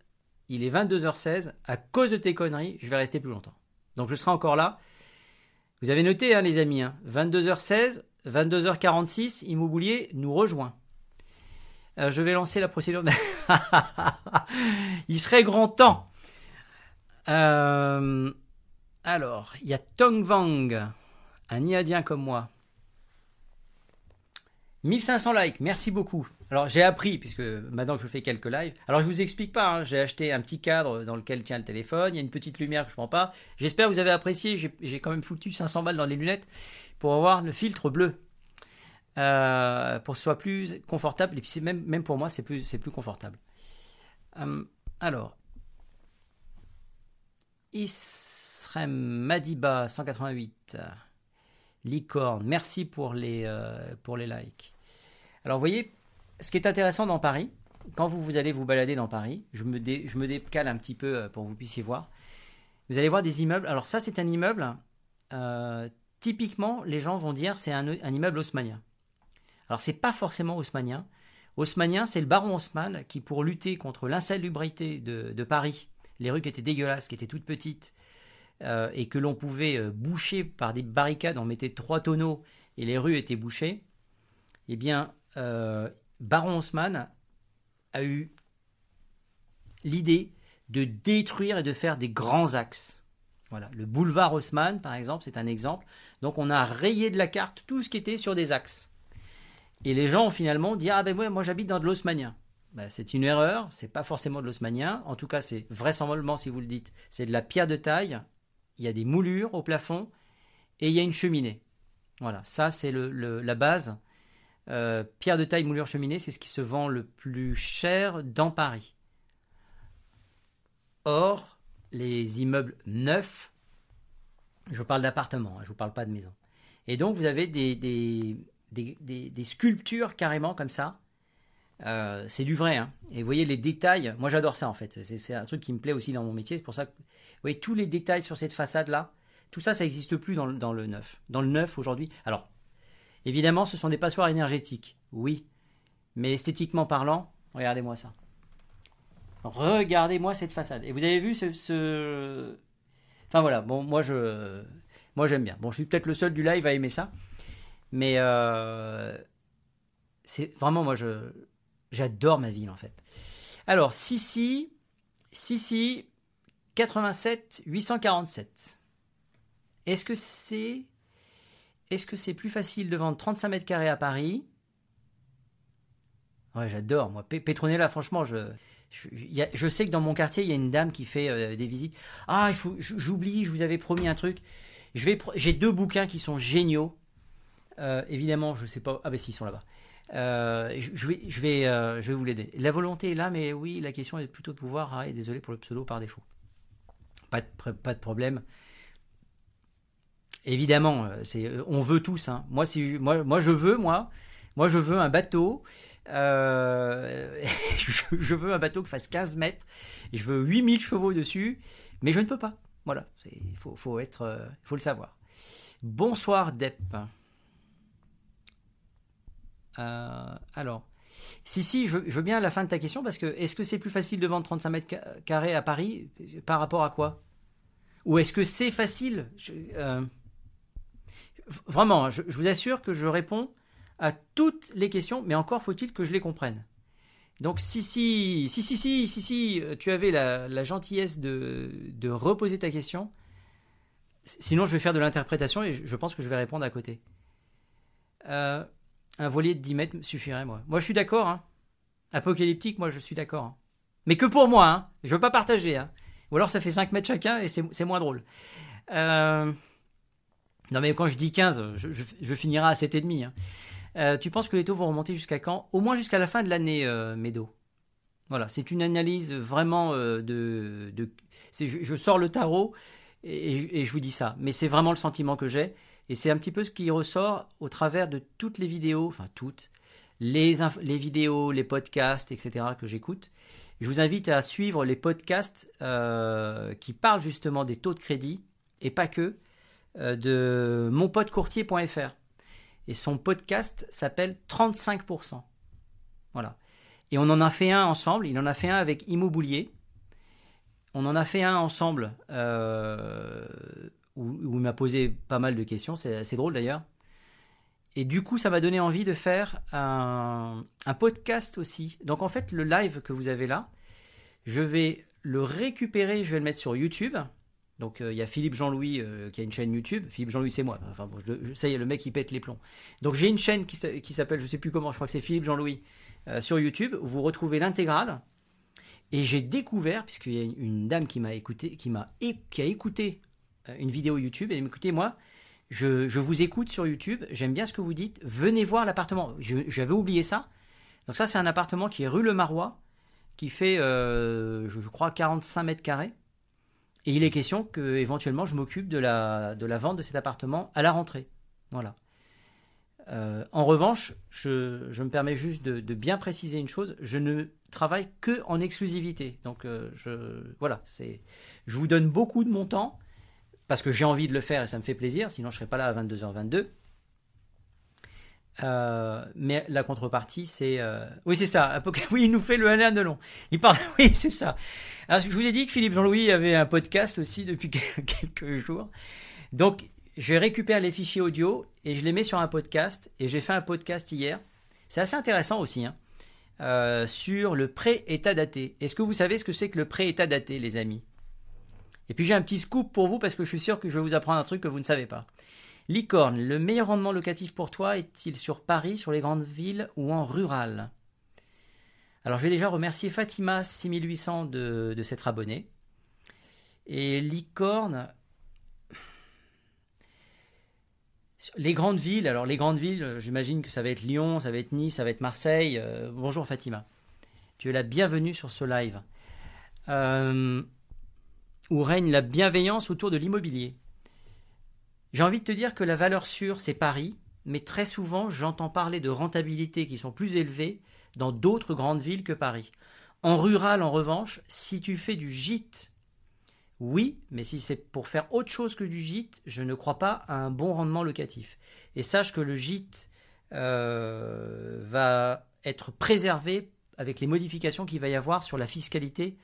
Il est 22h16. À cause de tes conneries, je vais rester plus longtemps. Donc je serai encore là. Vous avez noté, hein, les amis. 22h16, hein. 22h46, Immobilier nous rejoint. Euh, je vais lancer la procédure. Il serait grand temps. Euh, alors, il y a Tongvang, un Iadien comme moi. 1500 likes, merci beaucoup. Alors j'ai appris, puisque maintenant que je fais quelques lives, alors je vous explique pas, hein, j'ai acheté un petit cadre dans lequel tient le téléphone, il y a une petite lumière que je prends pas. J'espère que vous avez apprécié, j'ai quand même foutu 500 balles dans les lunettes pour avoir le filtre bleu. Euh, pour que ce soit plus confortable, et puis même, même pour moi c'est plus, plus confortable. Euh, alors, Isrem Madiba 188. Licorne, merci pour les, euh, pour les likes. Alors vous voyez, ce qui est intéressant dans Paris, quand vous, vous allez vous balader dans Paris, je me, je me décale un petit peu euh, pour que vous puissiez voir, vous allez voir des immeubles. Alors ça c'est un immeuble euh, typiquement, les gens vont dire c'est un, immeuble haussmanien. Alors, c'est pas forcément haussmanien. Haussmanien, c'est le baron Haussmann qui, pour lutter contre l'insalubrité de, Paris, les rues qui étaient dégueulasses, qui étaient toutes petites, euh, et que l'on pouvait euh, boucher par des barricades, on mettait trois tonneaux et les rues étaient bouchées, eh bien, euh, baron Haussmann a eu l'idée de détruire et de faire des grands axes. Voilà, le boulevard Haussmann, par exemple, c'est un exemple. Donc, on a rayé de la carte tout ce qui était sur des axes. Et les gens ont finalement dit Ah ben moi, moi j'habite dans de l'haussmannien. Ben, c'est une erreur, c'est pas forcément de l'haussmannien. En tout cas, c'est vraisemblablement, si vous le dites, c'est de la pierre de taille. Il y a des moulures au plafond et il y a une cheminée. Voilà, ça c'est la base. Euh, pierre de taille, moulure, cheminée, c'est ce qui se vend le plus cher dans Paris. Or, les immeubles neufs, je parle d'appartements, hein, je ne vous parle pas de maisons. Et donc, vous avez des, sculptures carrément comme ça. Euh, c'est du vrai. Hein. Et vous voyez les détails. Moi, j'adore ça en fait. C'est un truc qui me plaît aussi dans mon métier. C'est pour ça que vous voyez tous les détails sur cette façade-là. Tout ça, ça n'existe plus dans le, dans neuf. Dans le neuf aujourd'hui. Alors, évidemment, ce sont des passoires énergétiques. Oui. Mais esthétiquement parlant, regardez-moi ça. Regardez-moi cette façade. Et vous avez vu ce, Enfin voilà, bon, moi je, moi j'aime bien. Bon, je suis peut-être le seul du live à aimer ça, mais euh, c'est vraiment moi je, j'adore ma ville en fait. Alors Sissi, Sissi, 87 847. Est-ce que c'est, est-ce que c'est plus facile de vendre 35 mètres carrés à Paris? Ouais, j'adore moi. Petronella, franchement, je je, sais que dans mon quartier, il y a une dame qui fait euh, des visites. Ah, il faut, j'oublie, je vous avais promis un truc. J'ai deux bouquins qui sont géniaux. Euh, évidemment, je sais pas. Ah ben si, ils sont là-bas. Euh, je, vais, je vais, je vais vous l'aider. La volonté est là, mais oui, la question est plutôt de pouvoir. Ah, désolé pour le pseudo par défaut. Pas de, problème. Évidemment, c'est, on veut tous. Hein. Moi, si, moi, moi, je veux, moi, moi, je veux un bateau euh, je, veux un bateau qui fasse 15 mètres et je veux 8000 chevaux dessus, mais je ne peux pas. Voilà, il faut, faut, euh, faut le savoir. Bonsoir Depp. Euh, alors, si, si, je, veux bien la fin de ta question parce que est-ce que c'est plus facile de vendre 35 mètres carrés à Paris par rapport à quoi? Ou est-ce que c'est facile? Vraiment, je, vous assure que je réponds à toutes les questions, mais encore faut-il que je les comprenne. Donc si si si si si si si tu avais la, gentillesse de, reposer ta question, sinon je vais faire de l'interprétation et je pense que je vais répondre à côté. Euh, un voilier de 10 mètres suffirait moi. Moi je suis d'accord. Hein. Apocalyptique, moi je suis d'accord. Hein. Mais que pour moi, hein. je veux pas partager. Hein. Ou alors ça fait 5 mètres chacun et c'est moins drôle. Euh, non mais quand je dis 15, je, finirai à 7,5. Hein. Euh, tu penses que les taux vont remonter jusqu'à quand? Au moins jusqu'à la fin de l'année, euh, Medo. Voilà, c'est une analyse vraiment euh, de. je, sors le tarot et, je vous dis ça, mais c'est vraiment le sentiment que j'ai. Et c'est un petit peu ce qui ressort au travers de toutes les vidéos, enfin toutes, les, vidéos, les podcasts, etc. que j'écoute. Je vous invite à suivre les podcasts qui parlent justement des taux de crédit et pas que de monpotecourtier.fr et son podcast s'appelle 35%. Voilà. Et on en a fait un ensemble, il en a fait un avec Immobilier. On en a fait un ensemble euh, où, il m'a posé pas mal de questions, c'est assez drôle d'ailleurs. Et du coup, ça m'a donné envie de faire un, podcast aussi. Donc en fait, le live que vous avez là, je vais le récupérer, je vais le mettre sur YouTube. Donc euh, il y a Philippe Jean-Louis euh, qui a une chaîne YouTube. Philippe Jean-Louis c'est moi. Enfin bon, je, ça y est, le mec il pète les plombs. Donc j'ai une chaîne qui, s'appelle, je sais plus comment, je crois que c'est Philippe Jean-Louis euh, sur YouTube vous retrouvez l'intégrale. Et j'ai découvert, puisqu'il y a une dame qui m'a écouté, qui m'a qui a écouté une vidéo YouTube et écoutez moi, je, je, vous écoute sur YouTube, j'aime bien ce que vous dites, venez voir l'appartement. J'avais oublié ça. Donc ça c'est un appartement qui est rue Le Marois, qui fait, je, je crois, 45 mètres carrés. Et il est question que éventuellement je m'occupe de la, de la vente de cet appartement à la rentrée. Voilà. Euh, en revanche, je, je, me permets juste de, bien préciser une chose, je ne travaille que en exclusivité. Donc euh, je, voilà, c'est, je vous donne beaucoup de mon temps. Parce que j'ai envie de le faire et ça me fait plaisir, sinon je serais pas là à 22h22. Euh, mais la contrepartie, c'est euh, oui, c'est ça. Oui, il nous fait le Alain Delon. Il parle. Oui, c'est ça. Alors, je vous ai dit que Philippe Jean-Louis avait un podcast aussi depuis quelques jours. Donc, je récupère les fichiers audio et je les mets sur un podcast. Et j'ai fait un podcast hier. C'est assez intéressant aussi, hein, euh, sur le pré-état daté. Est-ce que vous savez ce que c'est que le pré-état daté, les amis? Et puis j'ai un petit scoop pour vous parce que je suis sûr que je vais vous apprendre un truc que vous ne savez pas. Licorne, le meilleur rendement locatif pour toi est-il sur Paris, sur les grandes villes ou en rural? Alors je vais déjà remercier Fatima 6800 de, de s'être abonnée. Et Licorne, les grandes villes, alors les grandes villes, j'imagine que ça va être Lyon, ça va être Nice, ça va être Marseille. Euh, bonjour Fatima. Tu es la bienvenue sur ce live. Euh, où règne la bienveillance autour de l'immobilier. J'ai envie de te dire que la valeur sûre, c'est Paris, mais très souvent, j'entends parler de rentabilités qui sont plus élevées dans d'autres grandes villes que Paris. En rural, en revanche, si tu fais du gîte, oui, mais si c'est pour faire autre chose que du gîte, je ne crois pas à un bon rendement locatif. Et sache que le gîte euh, va être préservé avec les modifications qu'il va y avoir sur la fiscalité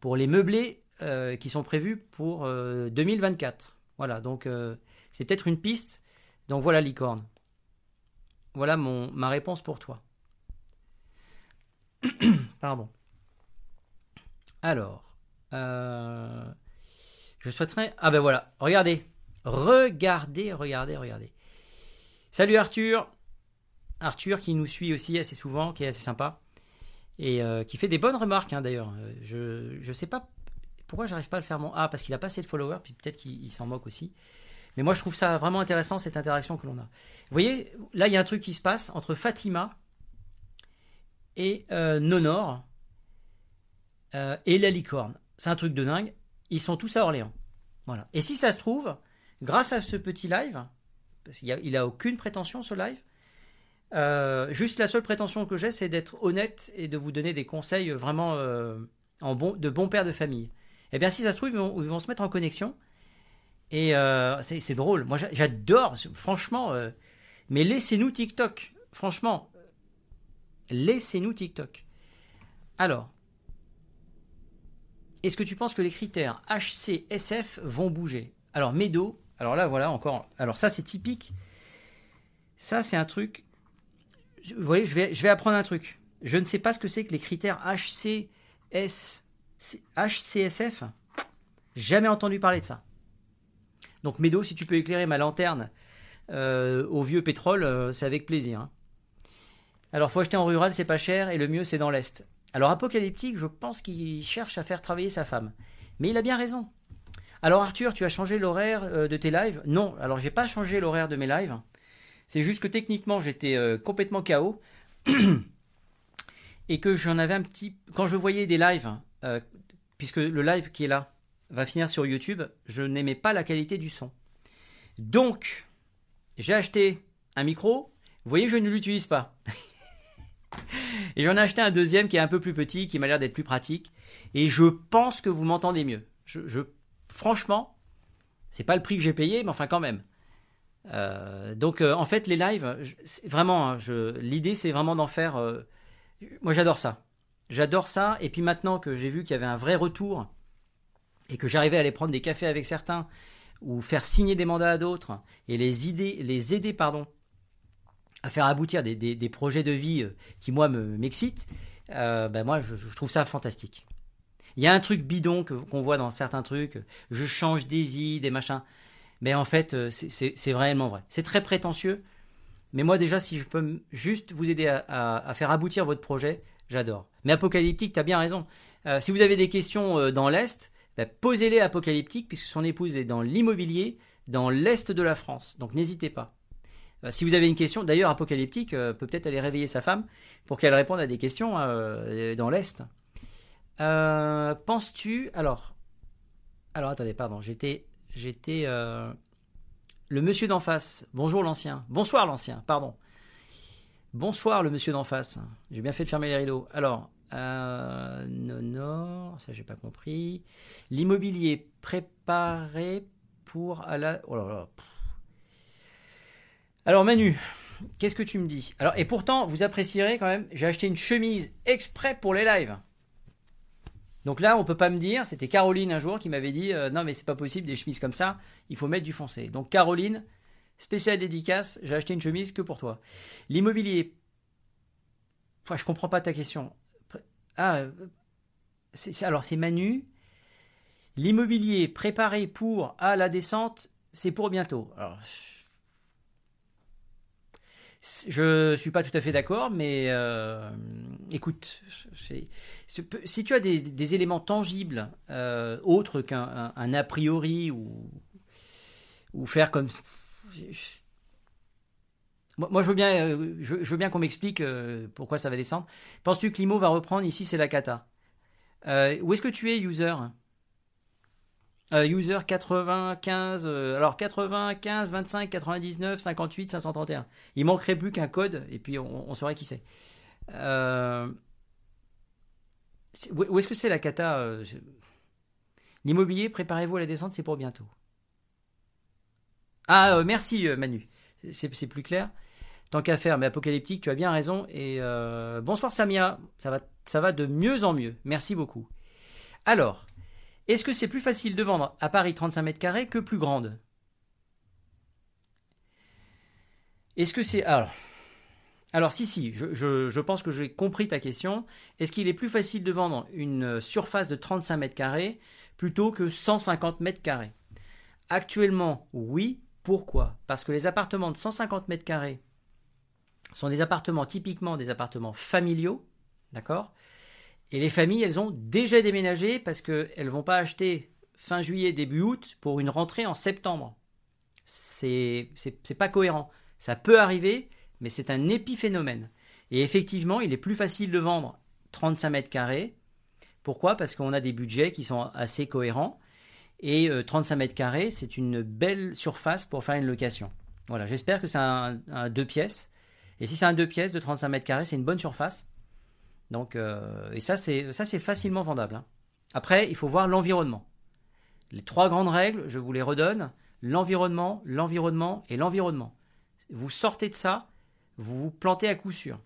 pour les meublés euh, qui sont prévus pour 2024. Euh, voilà, donc c'est peut-être une piste. Donc voilà licorne. Voilà mon, ma réponse pour toi. Pardon. Alors, euh, je souhaiterais... Ah ben voilà, regardez. Regardez, regardez, regardez. Salut Arthur. Arthur qui nous suit aussi assez souvent, qui est assez sympa. Et euh, qui fait des bonnes remarques hein, d'ailleurs. Je ne sais pas pourquoi j'arrive pas à le faire mon... Ah, parce qu'il a pas assez de followers, puis peut-être qu'il s'en moque aussi. Mais moi, je trouve ça vraiment intéressant, cette interaction que l'on a. Vous voyez, là, il y a un truc qui se passe entre Fatima et euh, Nonor euh, et la licorne. C'est un truc de dingue. Ils sont tous à Orléans. Voilà. Et si ça se trouve, grâce à ce petit live, parce qu'il n'a a aucune prétention, ce live, euh, juste la seule prétention que j'ai, c'est d'être honnête et de vous donner des conseils vraiment en bon, de bons pères de famille. Eh bien, si ça se trouve, ils vont se mettre en connexion et euh, c'est drôle. Moi, j'adore, franchement. Euh, mais laissez-nous TikTok. Franchement, laissez-nous TikTok. Alors, est-ce que tu penses que les critères HCSF vont bouger? Alors, Medo, alors là, voilà encore. Alors, ça, c'est typique. Ça, c'est un truc. Vous voyez, je vais, je vais apprendre un truc. Je ne sais pas ce que c'est que les critères HCS, HCSF. Jamais entendu parler de ça. Donc Médo, si tu peux éclairer ma lanterne euh, au vieux pétrole, euh, c'est avec plaisir. Hein. Alors faut acheter en rural, c'est pas cher, et le mieux c'est dans l'Est. Alors Apocalyptique, je pense qu'il cherche à faire travailler sa femme. Mais il a bien raison. Alors Arthur, tu as changé l'horaire euh, de tes lives? Non, alors j'ai pas changé l'horaire de mes lives. C'est juste que techniquement j'étais complètement KO. et que j'en avais un petit... Quand je voyais des lives, puisque le live qui est là, va finir sur YouTube, je n'aimais pas la qualité du son. Donc, j'ai acheté un micro. Vous voyez, je ne l'utilise pas. et j'en ai acheté un deuxième qui est un peu plus petit, qui m'a l'air d'être plus pratique. Et je pense que vous m'entendez mieux. Je, je franchement, c'est pas le prix que j'ai payé, mais enfin quand même. Euh, donc euh, en fait les lives, vraiment, hein, l'idée c'est vraiment d'en faire. Euh, moi j'adore ça, j'adore ça. Et puis maintenant que j'ai vu qu'il y avait un vrai retour et que j'arrivais à aller prendre des cafés avec certains ou faire signer des mandats à d'autres et les idées, les aider pardon à faire aboutir des, des, projets de vie euh, qui moi me m'excitent, euh, ben moi je, trouve ça fantastique. Il y a un truc bidon qu'on voit dans certains trucs, je change des vies, des machins, mais en fait euh, c'est réellement vrai. C'est très prétentieux, mais moi déjà si je peux juste vous aider à, à, faire aboutir votre projet, j'adore. Mais apocalyptique, tu as bien raison. si vous avez des questions dans l'est, bah, posez-les apocalyptique puisque son épouse est dans l'immobilier dans l'est de la France. Donc n'hésitez pas. Euh, si vous avez une question, d'ailleurs apocalyptique euh, peut peut-être aller réveiller sa femme pour qu'elle réponde à des questions euh, dans l'est. Penses-tu alors Alors attendez, pardon, j'étais j'étais le monsieur d'en face. Bonjour l'ancien. Bonsoir l'ancien. Pardon. Bonsoir le monsieur d'en face. J'ai bien fait de fermer les rideaux. Alors, euh, non, non, ça j'ai pas compris. L'immobilier préparé pour. Oh. Alors Manu, qu'est-ce que tu me dis? Alors et pourtant, vous apprécierez quand même. J'ai acheté une chemise exprès pour les lives. Donc là, on peut pas me dire. C'était Caroline un jour qui m'avait dit euh, non mais c'est pas possible des chemises comme ça. Il faut mettre du foncé. Donc Caroline, spéciale dédicace. J'ai acheté une chemise que pour toi. L'immobilier. je comprends pas ta question. Ah, alors c'est Manu. L'immobilier préparé pour à la descente, c'est pour bientôt. Alors, je suis pas tout à fait d'accord, mais euh, écoute, si tu as des, éléments tangibles euh, autres qu'un a priori ou faire comme moi, je veux bien, euh, je, veux bien qu'on m'explique pourquoi ça va descendre. Penses-tu que l'IMO va reprendre Ici, c'est la cata? où est-ce que tu es, user? Euh, user 95, euh, alors 95, 25, 99, 58, 531. Il manquerait plus qu'un code et puis on, saurait qui c'est. Euh, où est-ce que c'est la cata L'immobilier, préparez-vous à la descente, c'est pour bientôt. Ah, merci Manu, c'est plus clair. Tant qu'à faire, mais apocalyptique, tu as bien raison. Et bonsoir Samia, ça va, ça va de mieux en mieux. Merci beaucoup. Alors, est-ce que c'est plus facile de vendre à Paris 35 mètres carrés que plus grande? Est-ce que c'est. Alors, alors, si, si, je, pense que j'ai compris ta question. Est-ce qu'il est plus facile de vendre une surface de 35 mètres carrés plutôt que 150 mètres carrés? Actuellement, oui. Pourquoi? Parce que les appartements de 150 mètres carrés sont des appartements typiquement des appartements familiaux, d'accord? Et les familles, elles ont déjà déménagé parce qu'elles ne vont pas acheter fin juillet, début août pour une rentrée en septembre. C'est, pas cohérent. Ça peut arriver, mais c'est un épiphénomène. Et effectivement, il est plus facile de vendre 35 mètres carrés. Pourquoi? Parce qu'on a des budgets qui sont assez cohérents. Et 35 euh, mètres carrés, c'est une belle surface pour faire une location. Voilà, j'espère que c'est un, deux pièces. Et si c'est un deux pièces de 35 mètres carrés, c'est une bonne surface. Donc, euh, et ça, c'est ça, c'est facilement vendable. Hein. Après, il faut voir l'environnement. Les trois grandes règles, je vous les redonne l'environnement, l'environnement et l'environnement. Vous sortez de ça, vous vous plantez à coup sûr.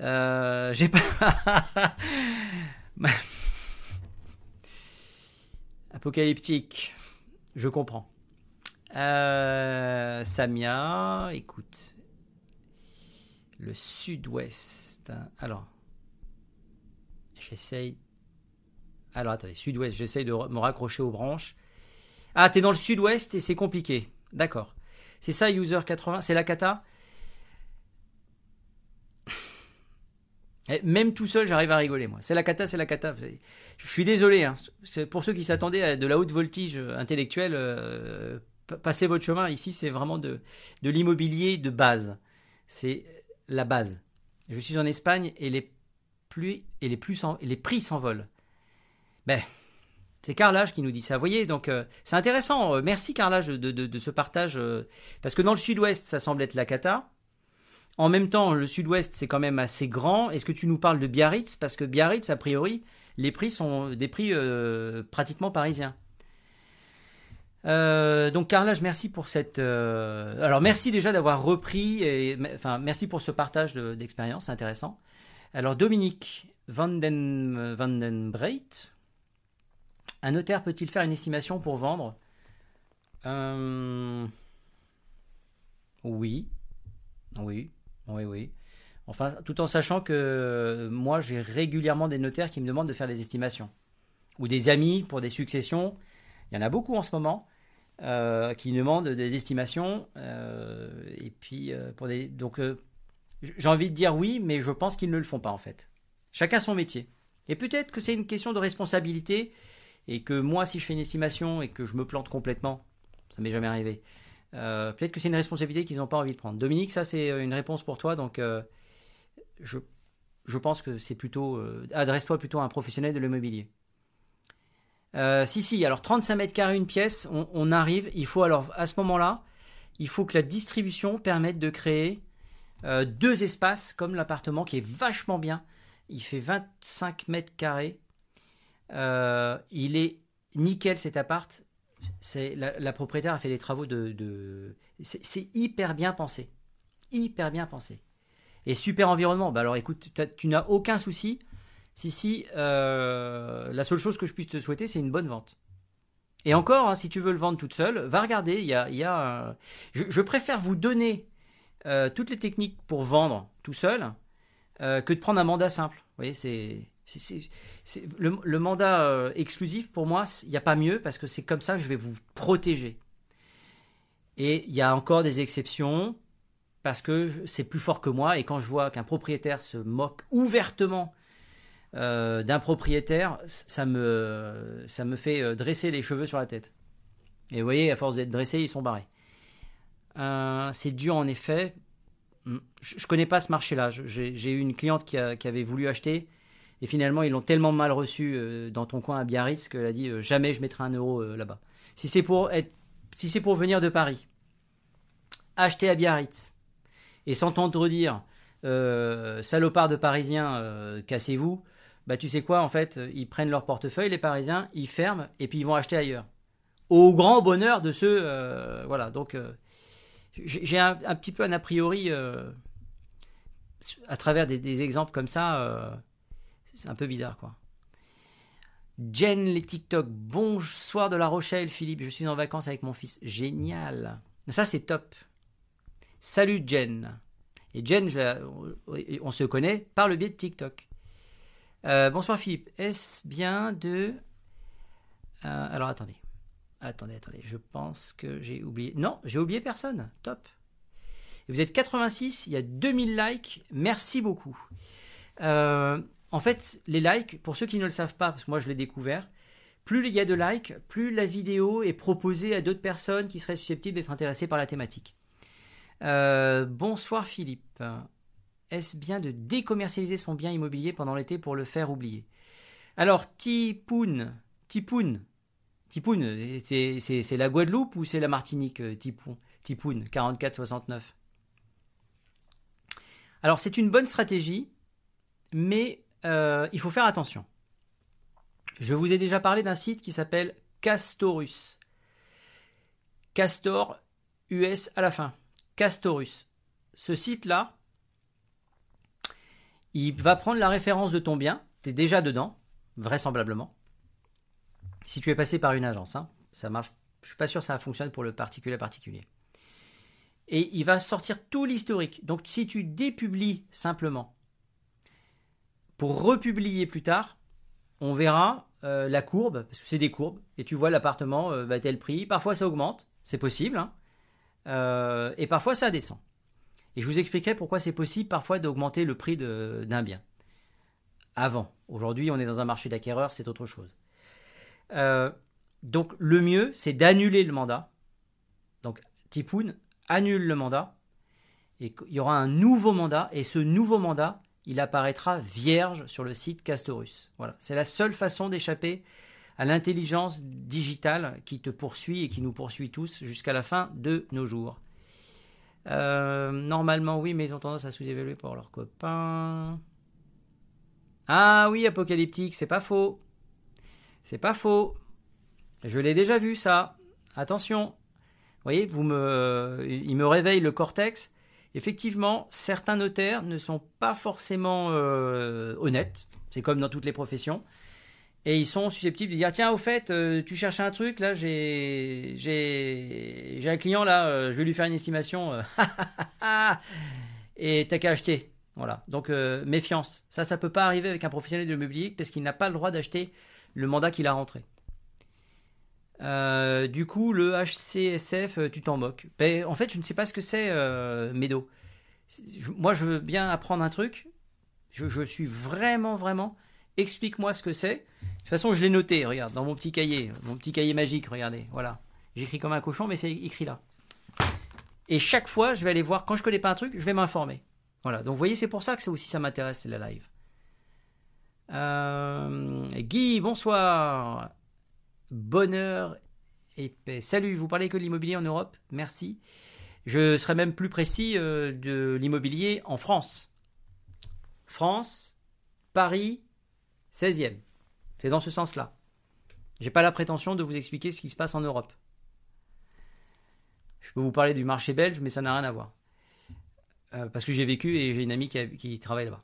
Euh, j'ai pas. Apocalyptique, je comprends. Euh, Samia, écoute, le sud-ouest. Alors, j'essaye. Alors, attendez, sud-ouest, j'essaye de me raccrocher aux branches. Ah, t'es dans le sud-ouest et c'est compliqué. D'accord. C'est ça, user 80, c'est la cata? Même tout seul, j'arrive à rigoler, moi. C'est la cata, c'est la cata. Je suis désolé. Hein. Pour ceux qui s'attendaient à de la haute voltige intellectuelle, euh, passez votre chemin. Ici, c'est vraiment de, de l'immobilier de base. C'est la base. Je suis en Espagne et les, pluies, et les, plus prix s'envolent. Ben, c'est Carlage qui nous dit ça. Vous voyez, donc euh, c'est intéressant. Euh, merci Carlage de, ce partage. Euh, parce que dans le sud-ouest, ça semble être la cata. En même temps, le sud-ouest, c'est quand même assez grand. Est-ce que tu nous parles de Biarritz? Parce que Biarritz, a priori, les prix sont des prix pratiquement parisiens. Euh, donc Carlage, merci pour cette. Euh, alors merci déjà d'avoir repris et enfin merci pour ce partage d'expérience, intéressant. Alors Dominique Vanden Vandenbreit, un notaire peut-il faire une estimation pour vendre? Euh, Oui, oui, oui, oui. Enfin, tout en sachant que moi j'ai régulièrement des notaires qui me demandent de faire des estimations ou des amis pour des successions. Il y en a beaucoup en ce moment. Euh, qui demandent des estimations. Euh, et puis, euh, pour des, donc, j'ai envie de dire oui, mais je pense qu'ils ne le font pas en fait. Chacun son métier. Et peut-être que c'est une question de responsabilité et que moi, si je fais une estimation et que je me plante complètement, ça m'est jamais arrivé. Peut-être que c'est une responsabilité qu'ils n'ont pas envie de prendre. Dominique, ça c'est une réponse pour toi, donc je, je pense que c'est plutôt adresse-toi plutôt à un professionnel de l'immobilier. Euh, si, si, alors 35 mètres carrés une pièce, on, arrive. Il faut alors, à ce moment-là, il faut que la distribution permette de créer euh, deux espaces comme l'appartement qui est vachement bien. Il fait 25 mètres carrés. Euh, il est nickel cet appart. C'est la, propriétaire a fait des travaux de. c'est hyper bien pensé, hyper bien pensé. Et super environnement. Bah alors écoute, tu n'as aucun souci. Si si, euh, la seule chose que je puisse te souhaiter, c'est une bonne vente. Et encore, hein, si tu veux le vendre toute seule, va regarder. Il y a, je, préfère vous donner euh, toutes les techniques pour vendre tout seul euh, que de prendre un mandat simple. Vous voyez, c'est le, le, mandat euh, exclusif, pour moi, il n'y a pas mieux parce que c'est comme ça que je vais vous protéger. Et il y a encore des exceptions parce que c'est plus fort que moi. Et quand je vois qu'un propriétaire se moque ouvertement euh, d'un propriétaire, ça me, ça me fait euh, dresser les cheveux sur la tête. Et vous voyez, à force d'être dressés, ils sont barrés. c'est dur en effet. Hmm. Je, ne connais pas ce marché-là. J'ai eu une cliente qui avait voulu acheter et finalement, ils l'ont tellement mal reçu euh, dans ton coin à Biarritz qu'elle a dit euh, jamais je mettrai un euro euh, là-bas. Si c'est pour être, si c'est pour venir de Paris, acheter à Biarritz et s'entendre dire salopard de Parisiens, cassez-vous. Bah tu sais quoi en fait, ils prennent leur portefeuille les Parisiens, ils ferment et puis ils vont acheter ailleurs. Au grand bonheur de ceux, voilà. Donc j'ai un, petit peu un a priori à travers des exemples comme ça c'est un peu bizarre, quoi. Jen, les TikTok. Bonsoir de La Rochelle, Philippe. Je suis en vacances avec mon fils. Génial. Ça, c'est top. Salut, Jen. Et Jen, on se connaît par le biais de TikTok. Euh, bonsoir, Philippe. Est-ce bien de. Euh, alors, attendez. Attendez, attendez. Je pense que j'ai oublié. Non, j'ai oublié personne. Top. vous êtes 86, il y a 2000 likes. Merci beaucoup. Euh, en fait, les likes, pour ceux qui ne le savent pas, parce que moi je l'ai découvert, plus il y a de likes, plus la vidéo est proposée à d'autres personnes qui seraient susceptibles d'être intéressées par la thématique. Euh, bonsoir Philippe. Est-ce bien de décommercialiser son bien immobilier pendant l'été pour le faire oublier? Alors, Tipoun, Tipoun, Tipoun, c'est la Guadeloupe ou c'est la Martinique, euh, Tipoun, Tipoun, 4469 Alors, c'est une bonne stratégie, mais euh, il faut faire attention. Je vous ai déjà parlé d'un site qui s'appelle Castorus. Castor US à la fin. Castorus. Ce site-là, il va prendre la référence de ton bien. Tu es déjà dedans, vraisemblablement. Si tu es passé par une agence, hein, ça marche. Je suis pas sûr que ça fonctionne pour le particulier particulier. Et il va sortir tout l'historique. Donc si tu dépublies simplement pour republier plus tard, on verra euh, la courbe, parce que c'est des courbes, et tu vois l'appartement euh, va tel prix. Parfois ça augmente, c'est possible, hein. euh, et parfois ça descend. Et je vous expliquerai pourquoi c'est possible parfois d'augmenter le prix d'un bien. Avant. Aujourd'hui, on est dans un marché d'acquéreurs, c'est autre chose. donc le mieux, c'est d'annuler le mandat. Donc Tipoun annule le mandat, et il y aura un nouveau mandat, et ce nouveau mandat, il apparaîtra vierge sur le site Castorus. Voilà, c'est la seule façon d'échapper à l'intelligence digitale qui te poursuit et qui nous poursuit tous jusqu'à la fin de nos jours. Euh, normalement, oui, mais ils ont tendance à sous-évaluer pour leurs copains. Ah oui, apocalyptique, c'est pas faux. C'est pas faux. Je l'ai déjà vu ça. Attention. Vous voyez, vous me, il me réveille le cortex effectivement, certains notaires ne sont pas forcément euh, honnêtes. C'est comme dans toutes les professions. Et ils sont susceptibles de dire tiens au fait euh, tu cherches un truc là j'ai j'ai un client là euh, je vais lui faire une estimation et t'as qu'à acheter voilà donc méfiance ça ça peut pas arriver avec un professionnel de l'immobilier parce qu'il n'a pas le droit d'acheter le mandat qu'il a rentré euh, du coup, le HCSF, euh, tu t'en moques. Ben, en fait, je ne sais pas ce que c'est, euh, Medo. moi, je veux bien apprendre un truc. Je, suis vraiment, vraiment. Explique-moi ce que c'est. De toute façon, je l'ai noté, regarde, dans mon petit cahier. Mon petit cahier magique, regardez. Voilà. J'écris comme un cochon, mais c'est écrit là. Et chaque fois, je vais aller voir. Quand je connais pas un truc, je vais m'informer. Voilà. Donc, vous voyez, c'est pour ça que ça aussi, ça m'intéresse, la live. Guy, bonsoir bonheur et paix. Salut, vous parlez que de l'immobilier en Europe? Merci. Je serai même plus précis euh, de l'immobilier en France. France, Paris, 16e. C'est dans ce sens-là. J'ai pas la prétention de vous expliquer ce qui se passe en Europe. Je peux vous parler du marché belge, mais ça n'a rien à voir. Euh, parce que j'ai vécu et j'ai une amie qui, travaille là-bas.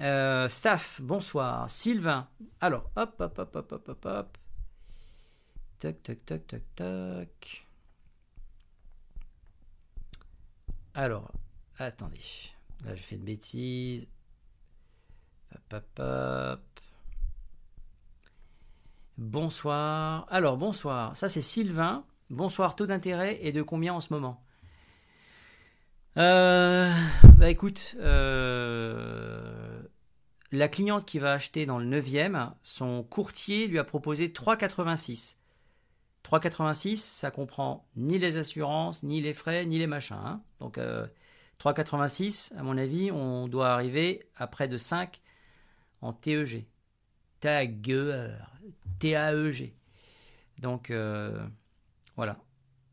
Euh, staff, bonsoir. Sylvain. Alors, hop, hop, hop, hop, hop, hop, hop. Alors, attendez. Là, j'ai fait une bêtise. Hop, hop, hop. Bonsoir. Alors, bonsoir. Ça, c'est Sylvain. Bonsoir. Taux d'intérêt et de combien en ce moment? Euh, Bah écoute, euh, la cliente qui va acheter dans le 9e, son courtier lui a proposé 3,86. 3,86, ça comprend ni les assurances, ni les frais, ni les machins. Hein. Donc 3,86, euh, à mon avis, on doit arriver à près de 5 en TEG. TAGER. T-A-E-G. Donc euh, voilà.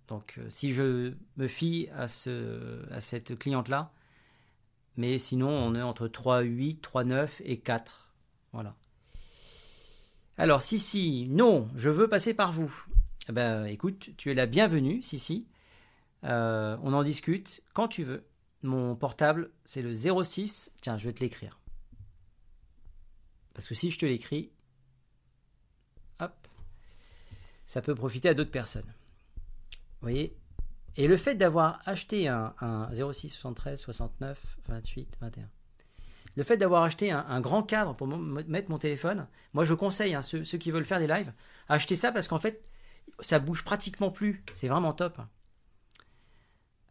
Donc euh, si je me fie à, ce, à cette cliente-là, mais sinon on est entre 3,8, 3,9 et 4. Voilà. Alors si si, non, je veux passer par vous. Eh ben écoute, tu es la bienvenue, si si. Euh, on en discute quand tu veux. Mon portable, c'est le 06. Tiens, je vais te l'écrire. Parce que si je te l'écris, hop, ça peut profiter à d'autres personnes. Vous voyez? Et le fait d'avoir acheté un, 06, 73, 69, 28, 21, le fait d'avoir acheté un, grand cadre pour mettre mon téléphone, moi je conseille hein, ceux, qui veulent faire des lives, acheter ça parce qu'en fait, ça bouge pratiquement plus. C'est vraiment top.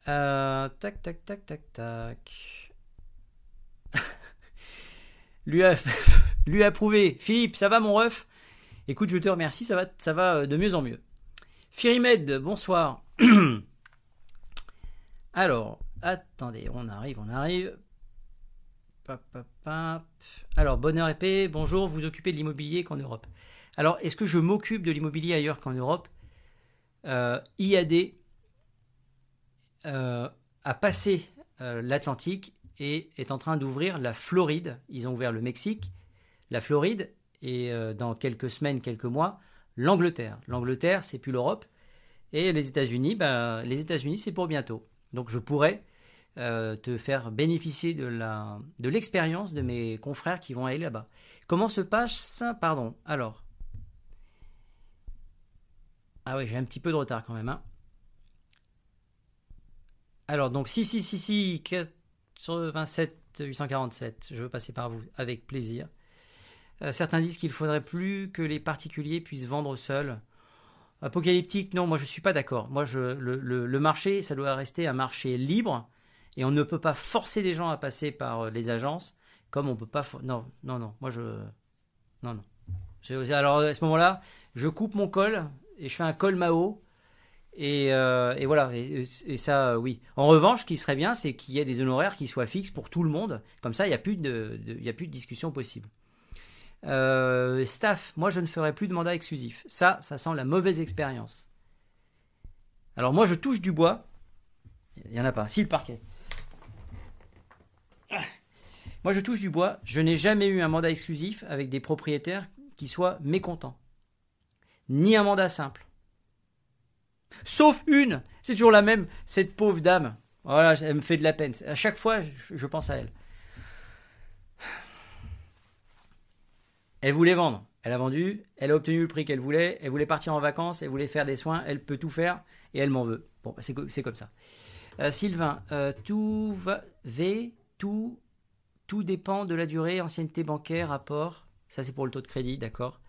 Euh, tac, tac, tac, tac, tac. lui, a. Philippe, ça va mon ref? Écoute, je te remercie, ça va, ça va euh, de mieux en mieux. Firimed, bonsoir. Alors, attendez, on arrive, on arrive. Alors, Bonheur épée, bonjour, vous occupez de l'immobilier qu'en Europe. Alors, est-ce que je m'occupe de l'immobilier ailleurs qu'en Europe? Euh, IAD euh, a passé l'Atlantique et est en train d'ouvrir la Floride. Ils ont ouvert le Mexique, la Floride et euh, dans quelques semaines, quelques mois, l'Angleterre. L'Angleterre, c'est plus l'Europe. Et les États-Unis, ben, les États-Unis, c'est pour bientôt. Donc je pourrais euh, te faire bénéficier de la de l'expérience de mes confrères qui vont aller là-bas. Comment se passe ça? Pardon. Alors. Ah oui, j'ai un petit peu de retard quand même. Hein. Alors donc si si si si 87 847, je veux passer par vous avec plaisir. Euh, certains disent qu'il faudrait plus que les particuliers puissent vendre seuls. Apocalyptique, non, moi je ne suis pas d'accord. Moi, le, marché, ça doit rester un marché libre et on ne peut pas forcer les gens à passer par euh, les agences comme on peut pas. Non, non, non. Moi, je. Non, non. Alors à ce moment-là, je coupe mon col et je fais un col Mao. Et, euh, et voilà, et, ça, oui. En revanche, ce qui serait bien, c'est qu'il y ait des honoraires qui soient fixes pour tout le monde. Comme ça, il n'y a, plus de, discussion possible. Euh, staff, moi je ne ferai plus de mandat exclusif. Ça, ça sent la mauvaise expérience. Alors moi je touche du bois. Il n'y en a pas. Si le parquet. Moi je touche du bois. Je n'ai jamais eu un mandat exclusif avec des propriétaires qui soient mécontents. Ni un mandat simple. Sauf une. C'est toujours la même. Cette pauvre dame. Voilà, elle me fait de la peine. À chaque fois, je pense à elle. Elle voulait vendre. Elle a vendu, elle a obtenu le prix qu'elle voulait, elle voulait partir en vacances, elle voulait faire des soins, elle peut tout faire et elle m'en veut. Bon, c'est comme ça. Euh, Sylvain, euh, tout va, v, tout, tout dépend de la durée, ancienneté bancaire, apport. Ça, c'est pour le taux de crédit, d'accord.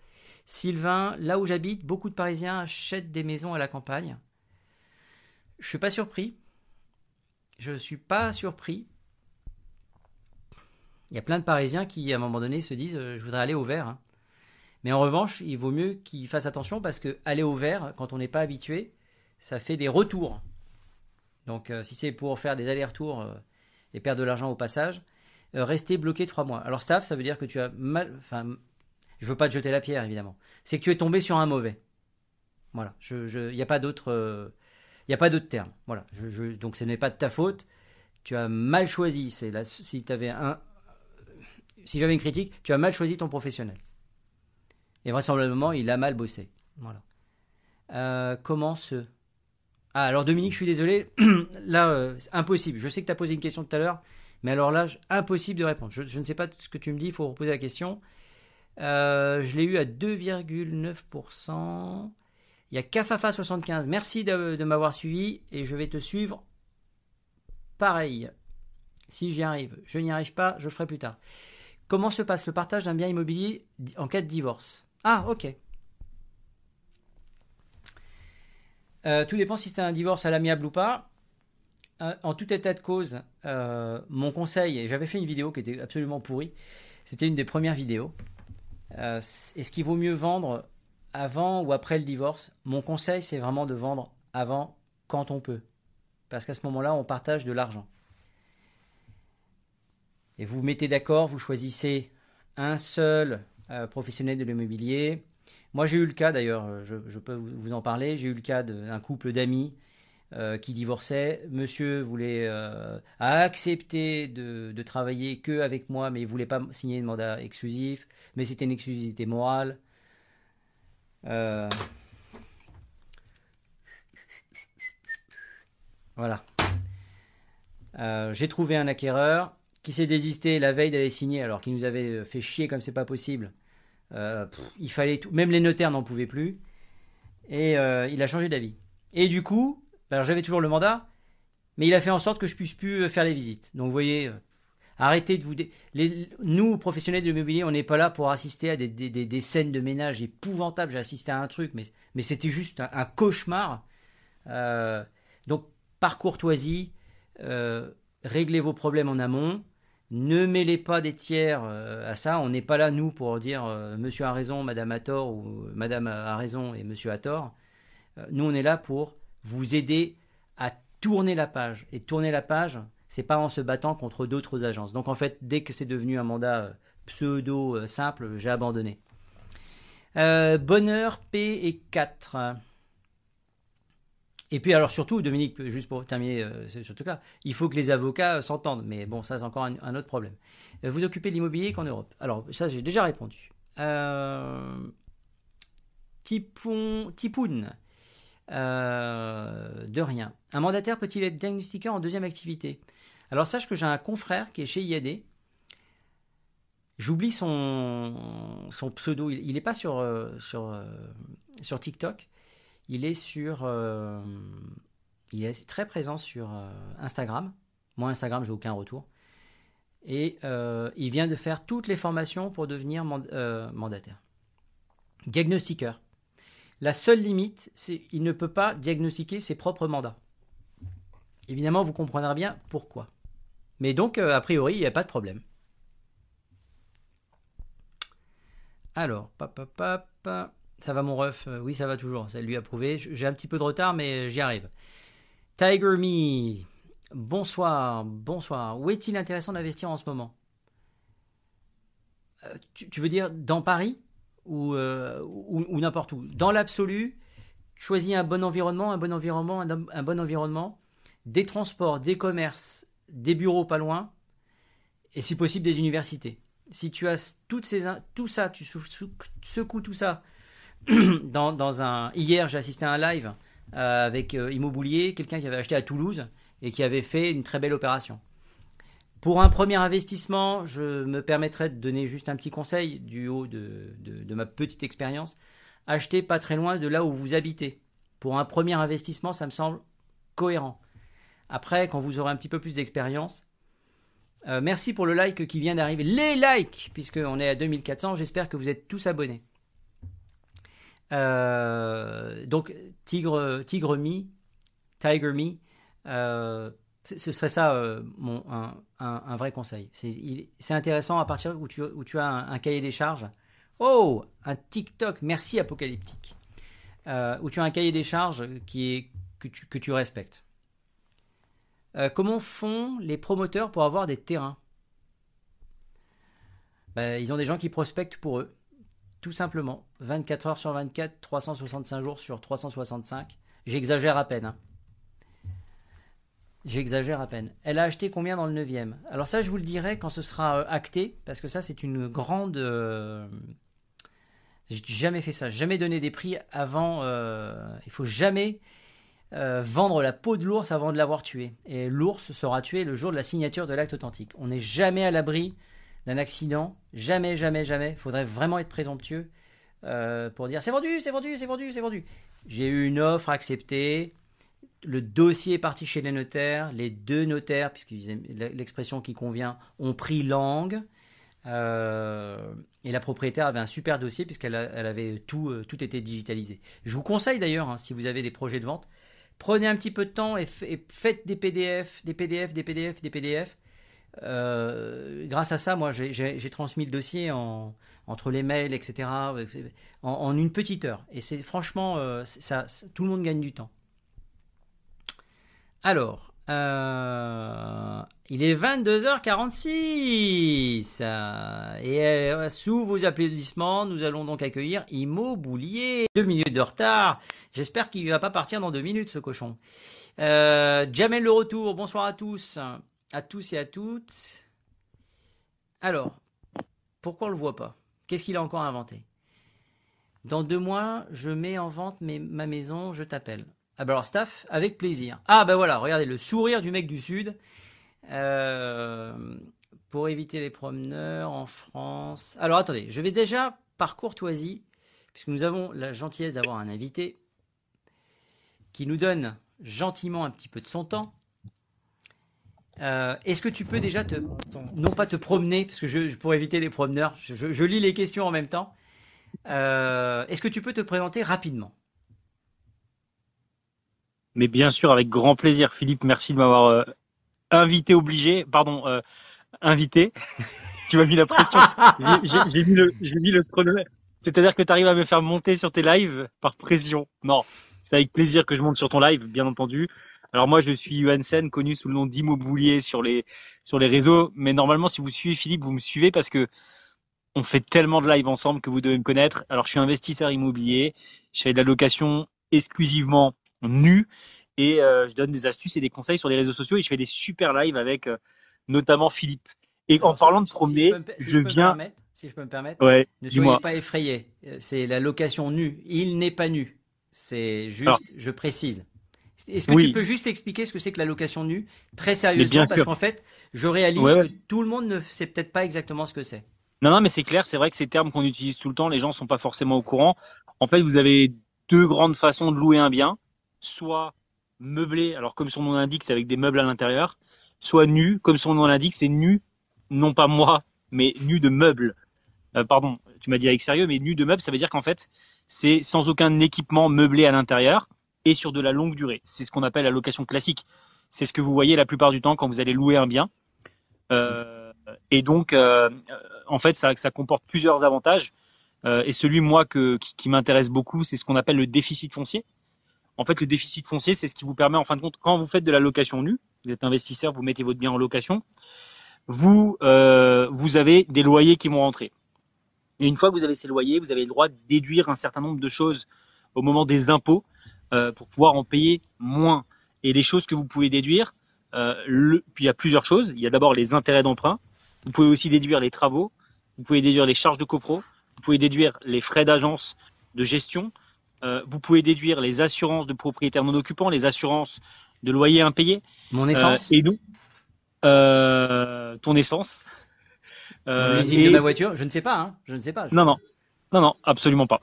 Sylvain, là où j'habite, beaucoup de Parisiens achètent des maisons à la campagne. Je suis pas surpris. Je suis pas surpris il y a plein de Parisiens qui, à un moment donné, se disent euh, je voudrais aller au vert. Hein. Mais en revanche, il vaut mieux qu'ils fassent attention parce que aller au vert, quand on n'est pas habitué, ça fait des retours. Donc, euh, si c'est pour faire des allers-retours euh, et perdre de l'argent au passage, rester bloqué trois mois. Alors, staff, ça veut dire que tu as mal. Je veux pas te jeter la pierre, évidemment. C'est que tu es tombé sur un mauvais. Voilà. Il n'y a pas d'autre. Il n'y a pas terme. Voilà. Je, donc, ce n'est pas de ta faute. Tu as mal choisi. C'est si tu avais un, si j'avais une critique, tu as mal choisi ton professionnel. Et vraisemblablement, il a mal bossé. Voilà. comment se... Ah, alors Dominique, je suis désolé. là, c'est impossible. Je sais que tu as posé une question tout à l'heure, mais alors là, impossible de répondre. Je, ne sais pas ce que tu me dis, il faut reposer la question. Je l'ai eu à 2,9%. Il y a Kafafa75. Merci de m'avoir suivi et je vais te suivre pareil. Si j'y arrive, je n'y arrive pas, je le ferai plus tard. Comment se passe le partage d'un bien immobilier en cas de divorce? Ah, ok. Euh, tout dépend si c'est un divorce à l'amiable ou pas. Euh, en tout état de cause, euh, mon conseil, j'avais fait une vidéo qui était absolument pourrie, c'était une des premières vidéos. Est-ce qu'il vaut mieux vendre avant ou après le divorce? Mon conseil, c'est vraiment de vendre avant quand on peut. Parce qu'à ce moment-là, on partage de l'argent et vous mettez d'accord, vous choisissez un seul euh, professionnel de l'immobilier. Moi, j'ai eu le cas d'ailleurs, euh, je, peux vous en parler, j'ai eu le cas d'un couple d'amis euh, qui divorçait. Monsieur voulait a accepté de, de, travailler que avec moi, mais il voulait pas signer de mandat exclusif. C'était une exclusivité morale. Voilà. j'ai trouvé un acquéreur qui s'est désisté la veille d'aller signer alors qu'il nous avait euh, fait chier comme c'est pas possible. Euh, il fallait tout, même les notaires n'en pouvaient plus. Et euh, il a changé d'avis. Et du coup, alors j'avais toujours le mandat, mais il a fait en sorte que je puisse plus faire les visites. Donc vous voyez, arrêtez de vous. Nous, professionnels de l'immobilier, on n'est pas là pour assister à des, scènes de ménage épouvantables. J'ai assisté à un truc, mais, c'était juste un, cauchemar. donc, par courtoisie, réglez vos problèmes en amont. Ne mêlez pas des tiers euh, à ça. On n'est pas là, nous, pour dire euh, monsieur a raison, madame a tort, ou madame a raison et monsieur a tort. Euh, nous, on est là pour vous aider à tourner la page. Et tourner la page, c'est pas en se battant contre d'autres agences. Donc, en fait, dès que c'est devenu un mandat pseudo simple, j'ai abandonné. bonheur P et 4. Et puis alors surtout, Dominique, juste pour terminer euh, ce truc-là, il faut que les avocats euh, s'entendent. Mais bon, ça c'est encore un, autre problème. Euh, vous occupez de l'immobilier qu'en Europe. Alors ça j'ai déjà répondu. Euh, Tipoun, Tipoun de rien. Un mandataire peut-il être diagnostiqué en deuxième activité? Alors sache que j'ai un confrère qui est chez IAD. J'oublie son, pseudo. Il n'est pas sur, sur, sur TikTok il est sur, euh, il est très présent sur euh, Instagram. Moi, Instagram, j'ai aucun retour. Et euh, il vient de faire toutes les formations pour devenir mandataire. Diagnostiqueur. La seule limite, c'est qu'il ne peut pas diagnostiquer ses propres mandats. Évidemment, vous comprendrez bien pourquoi. Mais donc, a priori, il n'y a pas de problème. Alors, papa, papa. Ça va mon ref? Euh, Oui, ça va toujours. Ça lui a prouvé. J'ai un petit peu de retard, mais j'y arrive. Tiger Me. Bonsoir, bonsoir. Où est-il intéressant d'investir en ce moment? Euh, tu, veux dire dans Paris? Euh, ou, ou, n'importe où? Dans l'absolu, choisis un bon environnement, un bon environnement, un, bon environnement, des transports, des commerces, des bureaux pas loin, et si possible des universités. Si tu as toutes ces, tout ça, tu secoues tout ça dans, un hier j'ai assisté à un live euh, avec euh, Immobilier, quelqu'un qui avait acheté à Toulouse et qui avait fait une très belle opération. Pour un premier investissement, je me permettrai de donner juste un petit conseil du haut de, de, ma petite expérience. Achetez pas très loin de là où vous habitez. Pour un premier investissement, ça me semble cohérent. Après, quand vous aurez un petit peu plus d'expérience, euh, merci pour le like qui vient d'arriver. Les likes, puisqu'on est à 2400, j'espère que vous êtes tous abonnés. Euh, donc Tigre, Tigre Me, Tiger Me, euh, ce serait ça un, vrai conseil. C'est intéressant à partir où tu, as un, cahier des charges. Oh, un TikTok, merci Apocalyptique. où tu as un cahier des charges que tu respectes. Comment font les promoteurs pour avoir des terrains? Ben, Ils ont des gens qui prospectent pour eux. Tout simplement. 24 heures sur 24, 365 jours sur 365. J'exagère à peine. Hein. J'exagère à peine. Elle a acheté combien dans le 9e Alors ça, je vous le dirai quand ce sera euh, acté, parce que ça, c'est une grande... Euh, J'ai jamais fait ça, jamais donné des prix avant. Euh, il faut jamais euh, vendre la peau de l'ours avant de l'avoir tué. Et l'ours sera tué le jour de la signature de l'acte authentique. On n'est jamais à l'abri d'un accident, jamais, jamais, jamais. Faudrait vraiment être présomptueux euh, pour dire c'est vendu, c'est vendu, c'est vendu, c'est vendu. J'ai eu une offre acceptée. Le dossier est parti chez les notaires. Les deux notaires, puisque l'expression qui convient, ont pris langue. Euh, et la propriétaire avait un super dossier puisqu'elle elle avait tout, euh, tout été digitalisé. Je vous conseille d'ailleurs, hein, si vous avez des projets de vente, prenez un petit peu de temps et, faites des PDF, des PDF, des PDF, des PDF. Euh, grâce à ça, moi, j'ai transmis le dossier en, entre les mails, etc., en, une petite heure. Et c'est franchement, ça, tout le monde gagne du temps. Alors, euh, il est 22h46 et euh, sous vos applaudissements, nous allons donc accueillir Immobilier. Deux minutes de retard. J'espère qu'il ne va pas partir dans deux minutes, ce cochon. Euh, Jamel le retour. Bonsoir à tous, à tous et à toutes. Alors, pourquoi on le voit pas? Qu'est-ce qu'il a encore inventé? Dans deux mois, je mets en vente ma maison. Je t'appelle. Ah bah alors staff, avec plaisir. Ah ben voilà, regardez le sourire du mec du Sud. Euh, pour éviter les promeneurs en France. Alors attendez, je vais déjà par courtoisie, puisque nous avons la gentillesse d'avoir un invité qui nous donne gentiment un petit peu de son temps. Euh, est-ce que tu peux déjà te, non pas te promener, parce que pour éviter les promeneurs, je, lis les questions en même temps. Euh, est-ce que tu peux te présenter rapidement? Mais bien sûr, avec grand plaisir. Philippe, merci de m'avoir euh, invité obligé, pardon, euh, invité. tu m'as mis la pression. J'ai mis le, j'ai mis le C'est-à-dire que tu arrives à me faire monter sur tes lives par pression. Non, c'est avec plaisir que je monte sur ton live, bien entendu. Alors moi, je suis Sen, connu sous le nom d'Immobilier sur les sur les réseaux. Mais normalement, si vous suivez Philippe, vous me suivez parce que on fait tellement de lives ensemble que vous devez me connaître. Alors, je suis investisseur immobilier. Je fais de la location exclusivement nu et euh, je donne des astuces et des conseils sur les réseaux sociaux et je fais des super lives avec euh, notamment Philippe. Et en parlant de promener, je, viens. si je peux me permettre, ouais, ne soyez pas effrayé. Euh, c'est la location nue. Il n'est pas nu. C'est juste, je précise. Est-ce que tu peux juste expliquer ce que c'est que la location nue? Très sérieusement parce qu'en fait, je réalise que tout le monde ne sait peut-être pas exactement ce que c'est. Non, non, mais c'est clair, c'est vrai que ces termes qu'on utilise tout le temps, les gens sont pas forcément au courant. En fait, vous avez deux grandes façons de louer un bien soit meublé, alors comme son nom l'indique, c'est avec des meubles à l'intérieur, soit nu, comme son nom l'indique, c'est nu, non pas moi, mais nu de meubles. Euh, pardon, tu m'as dit avec sérieux, mais nu de meubles, ça veut dire qu'en fait, c'est sans aucun équipement meublé à l'intérieur et sur de la longue durée. C'est ce qu'on appelle la location classique. C'est ce que vous voyez la plupart du temps quand vous allez louer un bien. Euh, et donc, euh, en fait, ça, comporte plusieurs avantages. et celui, moi, que, qui m'intéresse beaucoup, c'est ce qu'on appelle le déficit foncier. En fait, le déficit foncier, c'est ce qui vous permet, en fin de compte, quand vous faites de la location nue, vous êtes investisseur, vous mettez votre bien en location, vous, euh, avez des loyers qui vont rentrer. Et une fois que vous avez ces loyers, vous avez le droit de déduire un certain nombre de choses au moment des impôts euh, pour pouvoir en payer moins. Et les choses que vous pouvez déduire, euh, il y a plusieurs choses. Il y a d'abord les intérêts d'emprunt. Vous pouvez aussi déduire les travaux. Vous pouvez déduire les charges de copro. Vous pouvez déduire les frais d'agence de gestion. Euh, vous pouvez déduire les assurances de propriétaires non occupants, les assurances de loyers impayés. Mon essence. Euh, et nous, euh, ton essence. Euh, les de ma voiture, je ne sais pas. Hein. Je ne sais pas. Non, non, non, non, absolument pas.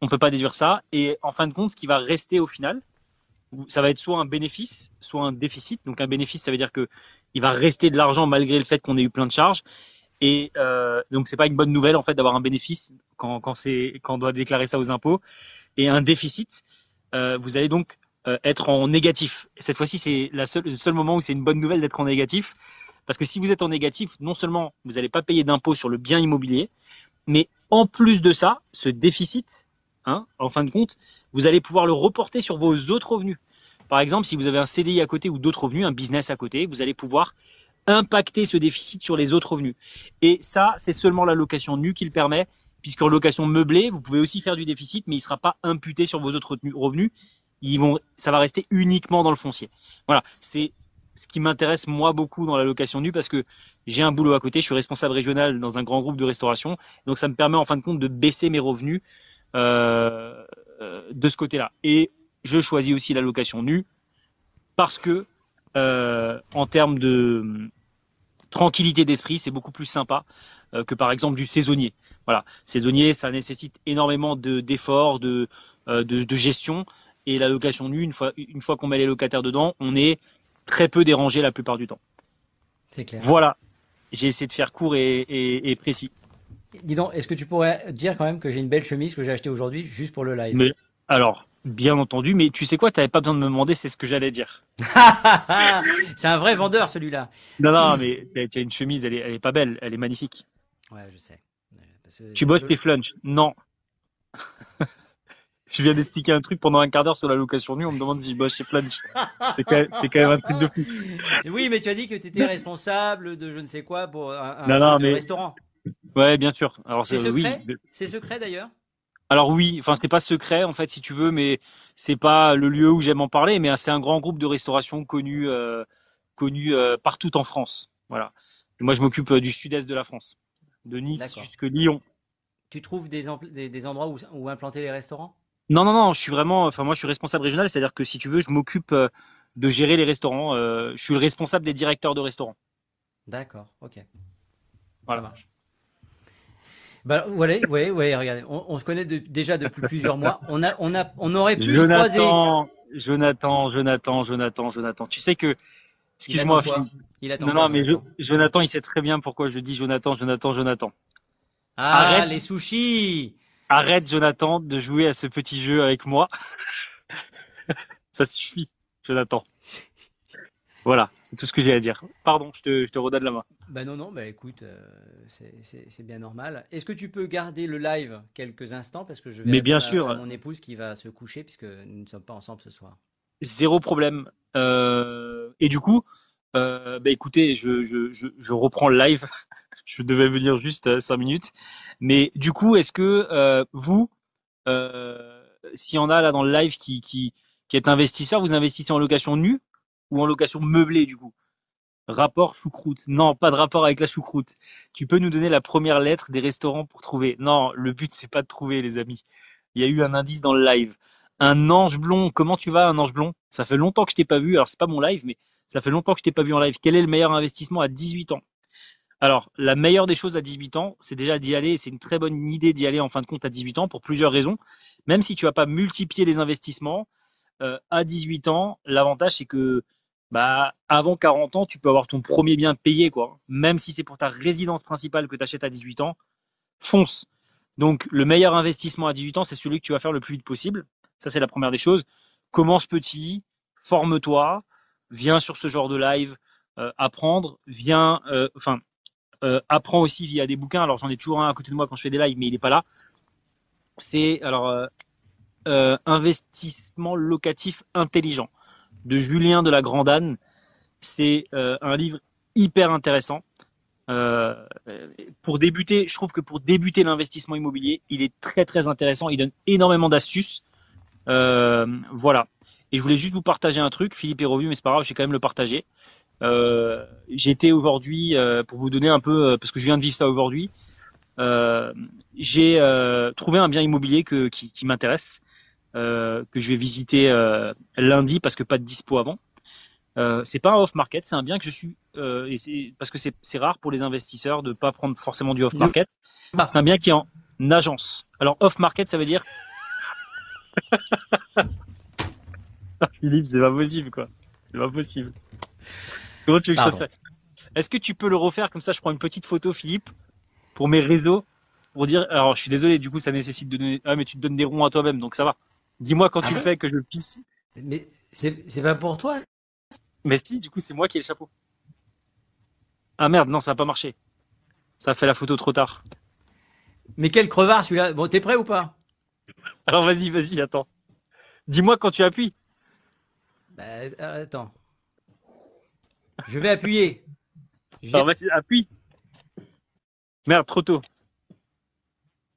On peut pas déduire ça. Et en fin de compte, ce qui va rester au final, ça va être soit un bénéfice, soit un déficit. Donc un bénéfice, ça veut dire que il va rester de l'argent malgré le fait qu'on ait eu plein de charges. Et euh, donc c'est pas une bonne nouvelle en fait d'avoir un bénéfice quand, on doit déclarer ça aux impôts et un déficit. Euh, vous allez donc euh, être en négatif. Cette fois-ci, c'est le seul moment où c'est une bonne nouvelle d'être en négatif, parce que si vous êtes en négatif, non seulement vous n'allez pas payer d'impôts sur le bien immobilier, mais en plus de ça, ce déficit, hein, en fin de compte, vous allez pouvoir le reporter sur vos autres revenus. Par exemple, si vous avez un CDI à côté ou d'autres revenus, un business à côté, vous allez pouvoir impacter ce déficit sur les autres revenus. Et ça, c'est seulement la location nue qui le permet, puisqu'en location meublée, vous pouvez aussi faire du déficit, mais il ne sera pas imputé sur vos autres revenus. Ils vont, ça va rester uniquement dans le foncier. Voilà, c'est ce qui m'intéresse moi beaucoup dans la location nue parce que j'ai un boulot à côté, je suis responsable régional dans un grand groupe de restauration, donc ça me permet en fin de compte de baisser mes revenus euh, euh, de ce côté-là. Et je choisis aussi la location nue parce que euh, en termes de tranquillité d'esprit, c'est beaucoup plus sympa que par exemple du saisonnier. Voilà, saisonnier, ça nécessite énormément d'efforts, de, de, de, gestion. Et la location nue, une fois, une fois qu'on met les locataires dedans, on est très peu dérangé la plupart du temps. C'est clair. Voilà. J'ai essayé de faire court et, précis. Dis donc, est-ce que tu pourrais dire quand même que j'ai une belle chemise que j'ai achetée aujourd'hui juste pour le live? Mais, Alors, bien entendu, mais tu sais quoi, tu n'avais pas besoin de me demander, c'est ce que j'allais dire. c'est un vrai vendeur celui-là. Non, non, mais tu as une chemise, elle est, elle est pas belle, elle est magnifique. Ouais, je sais. tu bosses tes flunch Non. je viens d'expliquer un truc pendant un quart d'heure sur la location nue, on me demande si je bosse chez Flunch. C'est quand, même un truc de fou. Oui, mais tu as dit que tu étais responsable de je ne sais quoi pour un, restaurant. Ouais, bien sûr. Alors c'est secret. C'est secret d'ailleurs? Alors oui, enfin c'est pas secret en fait si tu veux, mais c'est pas le lieu où j'aime en parler, mais c'est un grand groupe de restauration connu euh, connu euh, partout en France. Voilà. moi je m'occupe euh, du sud-est de la France, de Nice jusqu'à Lyon. Tu trouves des, des, endroits où, où implanter les restaurants? Non, non, non, je suis vraiment, enfin moi je suis responsable régional, c'est-à-dire que si tu veux, je m'occupe de gérer les restaurants. Je suis le responsable des directeurs de restaurants. D'accord, ok. Voilà. Ça marche. Bah, voilà, ouais, ouais, regardez, on, se connaît déjà depuis plusieurs mois. On a, on a, on aurait pu se croiser. Jonathan, Jonathan, Jonathan, Jonathan. Tu sais que, excuse-moi, il attend. Non, non, mais Jonathan, il sait très bien pourquoi je dis Jonathan, Jonathan, Jonathan. Ah, Arrête. les sushis. Arrête, Jonathan, de jouer à ce petit jeu avec moi. Ça suffit, Jonathan. Voilà, c'est tout ce que j'ai à dire. Pardon, je te, je te redonne la main. Bah non, non, bah écoute, euh, c'est bien normal. Est-ce que tu peux garder le live quelques instants parce que je vais Mais bien sûr. mon épouse qui va se coucher puisque nous ne sommes pas ensemble ce soir. Zéro problème. Euh, et du coup, euh, bah écoutez, je, je, je, je reprends le live je devais venir juste euh, cinq minutes. Mais du coup, est-ce que vous, s'il y en a là dans le live qui, qui, qui est investisseur, vous investissez en location nue ou en location meublée du coup Rapport choucroute. Non, pas de rapport avec la choucroute. Tu peux nous donner la première lettre des restaurants pour trouver. Non, le but c'est pas de trouver les amis. Il y a eu un indice dans le live. Un ange blond. Comment tu vas un ange blond? Ça fait longtemps que je t'ai pas vu. Alors c'est pas mon live, mais ça fait longtemps que je t'ai pas vu en live. Quel est le meilleur investissement à 18 ans? Alors, la meilleure des choses à 18 ans, c'est déjà d'y aller. C'est une très bonne idée d'y aller en fin de compte à 18 ans pour plusieurs raisons. Même si tu vas pas multiplier les investissements, euh, à 18 ans, l'avantage c'est que bah, avant 40 ans, tu peux avoir ton premier bien payé, quoi. Même si c'est pour ta résidence principale que tu achètes à 18 ans, fonce. Donc, le meilleur investissement à 18 ans, c'est celui que tu vas faire le plus vite possible. Ça, c'est la première des choses. Commence petit, forme-toi, viens sur ce genre de live, euh, apprendre, viens, euh, enfin, euh, apprend aussi via des bouquins. Alors j'en ai toujours un à côté de moi quand je fais des lives, mais il n'est pas là. C'est alors euh, investissement locatif intelligent de Julien de la Grandane. C'est un livre hyper intéressant. pour débuter, je trouve que pour débuter l'investissement immobilier, il est très très intéressant. Il donne énormément d'astuces. voilà. Et je voulais juste vous partager un truc. Philippe est revenu, mais c'est pas grave, je vais quand même le partager. Euh, été aujourd'hui, euh, pour vous donner un peu, euh, parce que je viens de vivre ça aujourd'hui, j'ai trouvé un bien immobilier qui m'intéresse, que je vais visiter lundi parce que pas de dispo avant. Euh, c'est pas un off market, c'est un bien que je suis euh, et parce que c'est rare pour les investisseurs de pas prendre forcément du off market. C'est un bien qui est en agence. Alors off market, ça veut dire Philippe, c'est pas possible quoi. C'est pas possible. Comment tu veux que ça? Est-ce que tu peux le refaire? Comme ça Je prends une petite photo, Philippe, pour mes réseaux, pour dire. Alors, je suis désolé, du coup, ça nécessite de donner. Ah, mais tu te donnes des ronds à toi-même, donc ça va. Dis-moi quand ah tu le fais que je pisse. Mais c'est pas pour toi? Mais si, du coup, c'est moi qui ai le chapeau. Ah merde, non, ça n'a pas marché. Ça a fait la photo trop tard. Mais quel crevard celui-là Bon, t'es prêt ou pas? Alors vas-y, vas-y, attends. Dis-moi quand tu appuies. Bah, attends. Je vais appuyer. Alors, vas-y, appuie. Merde, trop tôt.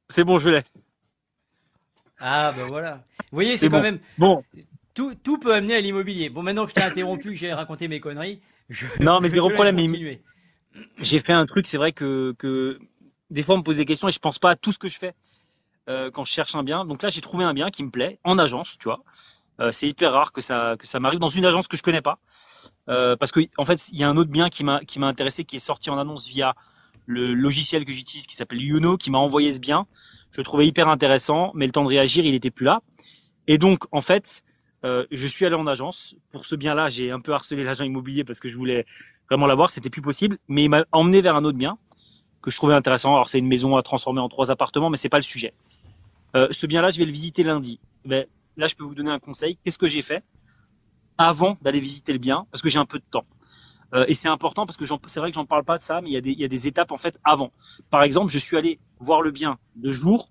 C'est bon, je l'ai. Ah, ben voilà. Vous voyez, c'est quand même. Bon. tout, tout peut amener à l'immobilier. Bon, maintenant que je t'ai interrompu, que j'ai raconté mes conneries, je, non, mais zéro problème. J'ai fait un truc, c'est vrai que, que des fois on me pose des questions et je pense pas à tout ce que je fais euh, quand je cherche un bien. Donc là, j'ai trouvé un bien qui me plaît en agence, tu vois. Euh, c'est hyper rare que ça que ça m'arrive dans une agence que je connais pas, euh, parce que en fait, il y a un autre bien qui m'a intéressé, qui est sorti en annonce via le logiciel que j'utilise, qui s'appelle Youno, qui m'a envoyé ce bien. Je le trouvais hyper intéressant, mais le temps de réagir, il était plus là. Et donc, en fait, euh, je suis allé en agence. Pour ce bien-là, j'ai un peu harcelé l'agent immobilier parce que je voulais vraiment l'avoir, c'était plus possible. Mais il m'a emmené vers un autre bien que je trouvais intéressant. Alors c'est une maison à transformer en trois appartements, mais c'est pas le sujet. Euh, ce bien-là, je vais le visiter lundi. Mais là, je peux vous donner un conseil. Qu'est-ce que j'ai fait avant d'aller visiter le bien? Parce que j'ai un peu de temps. Euh, et c'est important parce que c'est vrai que j'en parle pas de ça, mais il y, a des, il y a des étapes en fait avant. Par exemple, je suis allé voir le bien de jour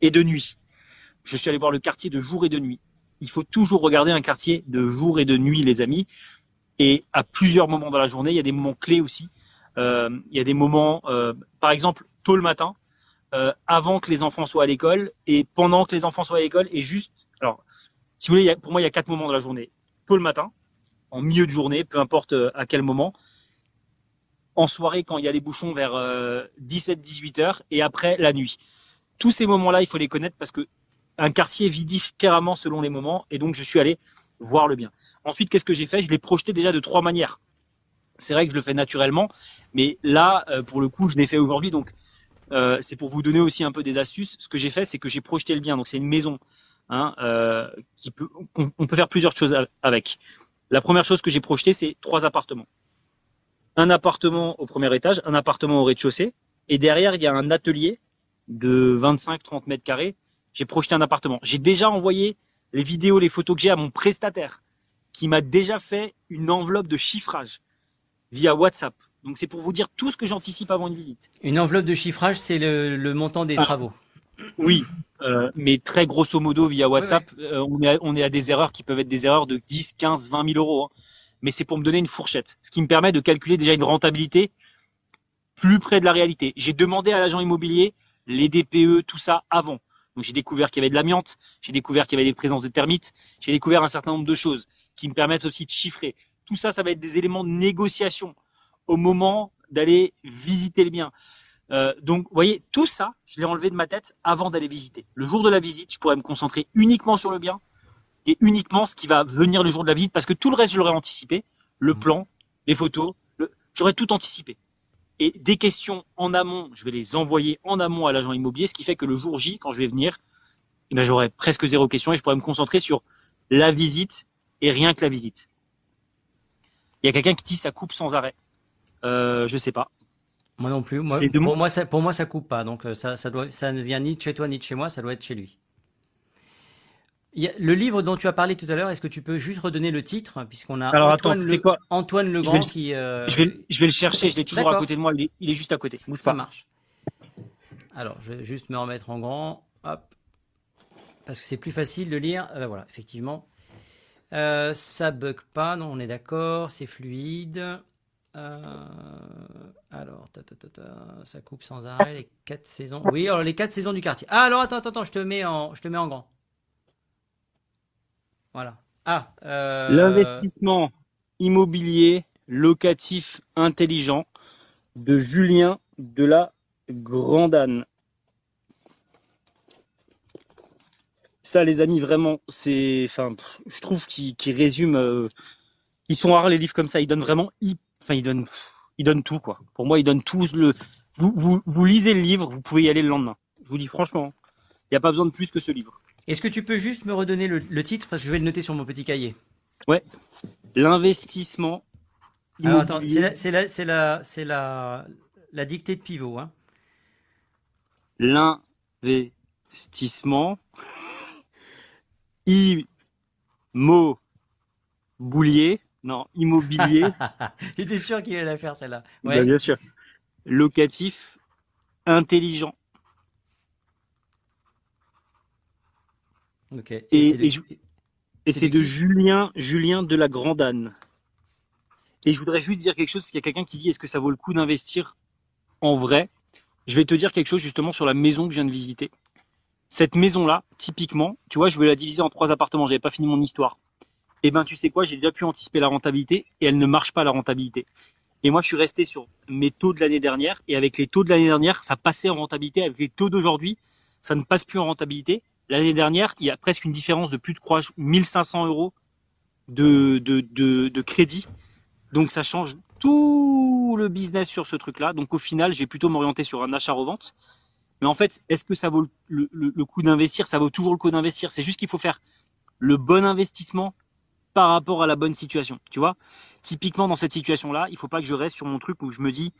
et de nuit. Je suis allé voir le quartier de jour et de nuit il faut toujours regarder un quartier de jour et de nuit, les amis. Et à plusieurs moments dans la journée, il y a des moments clés aussi. Euh, il y a des moments, euh, par exemple, tôt le matin, euh, avant que les enfants soient à l'école et pendant que les enfants soient à l'école et juste. Alors, si vous voulez, pour moi, il y a quatre moments dans la journée. Tôt le matin, en milieu de journée, peu importe à quel moment. En soirée, quand il y a les bouchons vers 17-18 heures et après la nuit. Tous ces moments-là, il faut les connaître parce que un quartier vit différemment selon les moments, et donc je suis allé voir le bien. Ensuite, qu'est-ce que j'ai fait? Je l'ai projeté déjà de trois manières. C'est vrai que je le fais naturellement, mais là, euh, pour le coup, je l'ai fait aujourd'hui, donc euh, c'est pour vous donner aussi un peu des astuces. Ce que j'ai fait, c'est que j'ai projeté le bien. Donc c'est une maison, hein, euh, on, peut faire plusieurs choses avec. La première chose que j'ai projetée, c'est trois appartements. Un appartement au premier étage, un appartement au rez-de-chaussée, et derrière il y a un atelier de 25-30 mètres carrés j'ai projeté un appartement. J'ai déjà envoyé les vidéos, les photos que j'ai à mon prestataire qui m'a déjà fait une enveloppe de chiffrage via WhatsApp. Donc c'est pour vous dire tout ce que j'anticipe avant une visite. Une enveloppe de chiffrage, c'est le, montant des ah. travaux. Oui, euh, mais très grosso modo via WhatsApp, euh, on, est à, on est à des erreurs qui peuvent être des erreurs de 10, 15, 20 000 euros. Hein. Mais c'est pour me donner une fourchette, ce qui me permet de calculer déjà une rentabilité plus près de la réalité. J'ai demandé à l'agent immobilier les DPE, tout ça avant. Donc j'ai découvert qu'il y avait de l'amiante, j'ai découvert qu'il y avait des présences de termites, j'ai découvert un certain nombre de choses qui me permettent aussi de chiffrer. Tout ça, ça va être des éléments de négociation au moment d'aller visiter le bien. Euh, donc, vous voyez, tout ça, je l'ai enlevé de ma tête avant d'aller visiter. Le jour de la visite, je pourrais me concentrer uniquement sur le bien et uniquement ce qui va venir le jour de la visite, parce que tout le reste, je l'aurais anticipé. Le mmh. plan, les photos, j'aurais tout anticipé. Et des questions en amont, je vais les envoyer en amont à l'agent immobilier, ce qui fait que le jour J, quand je vais venir, eh ben, j'aurai presque zéro question et je pourrai me concentrer sur la visite et rien que la visite. Il y a quelqu'un qui dit ça coupe sans arrêt. Euh, je sais pas. Moi non plus. pour, moi, ça, pour moi, ça coupe pas. Donc euh, ça, ça, doit, ça ne vient ni de chez toi ni de chez moi. Ça doit être chez lui le livre dont tu as parlé tout à l'heure, est-ce que tu peux juste redonner le titre puisqu'on a Antoine, le, quoi Antoine Legrand qui. Euh, je, vais, je vais le chercher, je l'ai toujours à côté de moi, il est, juste à côté. Ça marche. Alors, je vais juste me remettre en grand, hop, parce que c'est plus facile de lire. Euh, voilà, effectivement, euh, ça bug pas, non, on est d'accord, c'est fluide. alors, ça coupe sans arrêt les quatre saisons. Oui, alors les quatre saisons du quartier. Ah, alors attends, attends, attends, je te mets en, je te mets en grand. Ah, euh, L'investissement immobilier locatif intelligent de Julien de la Grandane. Ça, les amis, vraiment, c'est, enfin, je trouve qu'ils résument. Euh, ils sont rares les livres comme ça. Ils donnent vraiment, enfin, ils donnent, ils donnent tout quoi. Pour moi, ils donnent tout le. Vous, vous, vous lisez le livre, vous pouvez y aller le lendemain. Je vous dis franchement, il n'y a pas besoin de plus que ce livre. Est-ce que tu peux juste me redonner le, titre parce que je vais le noter sur mon petit cahier. Ouais. L'investissement. Alors attends, c'est la, c'est la, c'est la, la, dictée de pivot. Hein. L'investissement. Immobilier. Non, immobilier. J'étais sûr qu'il allait la faire celle-là. Ouais. bien sûr. Locatif intelligent. Et, c'est de, Julien, Julien de la Grandane. Et je voudrais juste dire quelque chose, parce qu'il y a quelqu'un qui dit est-ce que ça vaut le coup d'investir en vrai? Je vais te dire quelque chose justement sur la maison que je viens de visiter. Cette maison-là, typiquement, tu vois, je vais la diviser en trois appartements, j'avais pas fini mon histoire. eh ben tu sais quoi, j'ai déjà pu anticiper la rentabilité et elle ne marche pas la rentabilité. Et moi, je suis resté sur mes taux de l'année dernière et avec les taux de l'année dernière, ça passait en rentabilité. Avec les taux d'aujourd'hui, ça ne passe plus en rentabilité. L'année dernière, il y a presque une différence de plus de 1500 euros de, crédit. Donc ça change tout le business sur ce truc-là. Donc au final, je vais plutôt m'orienter sur un achat-revente. Mais en fait, est-ce que ça vaut le, le, le coup d'investir? Ça vaut toujours le coup d'investir. C'est juste qu'il faut faire le bon investissement par rapport à la bonne situation. Tu vois? Typiquement dans cette situation-là, il faut pas que je reste sur mon truc où je me dis,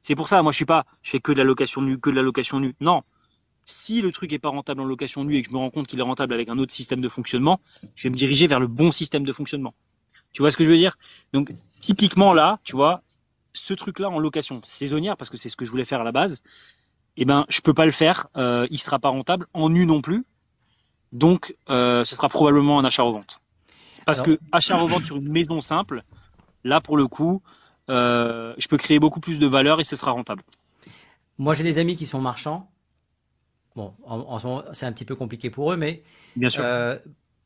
c'est pour ça, moi je suis je fais que de la location nue, que de la location nue. Non, si le truc est pas rentable en location nue et que je me rends compte qu'il est rentable avec un autre système de fonctionnement, je vais me diriger vers le bon système de fonctionnement. Tu vois ce que je veux dire? Donc typiquement là, tu vois, ce truc-là en location saisonnière, parce que c'est ce que je voulais faire à la base, eh ben je peux pas le faire, euh, il sera pas rentable en nu non plus. Donc euh, ce sera probablement un achat-revente. Parce que achat-revente sur une maison simple, là pour le coup, euh, je peux créer beaucoup plus de valeur et ce sera rentable. Moi j'ai des amis qui sont marchands Bon, en, ce moment, c'est un petit peu compliqué pour eux, mais Bien sûr. Euh,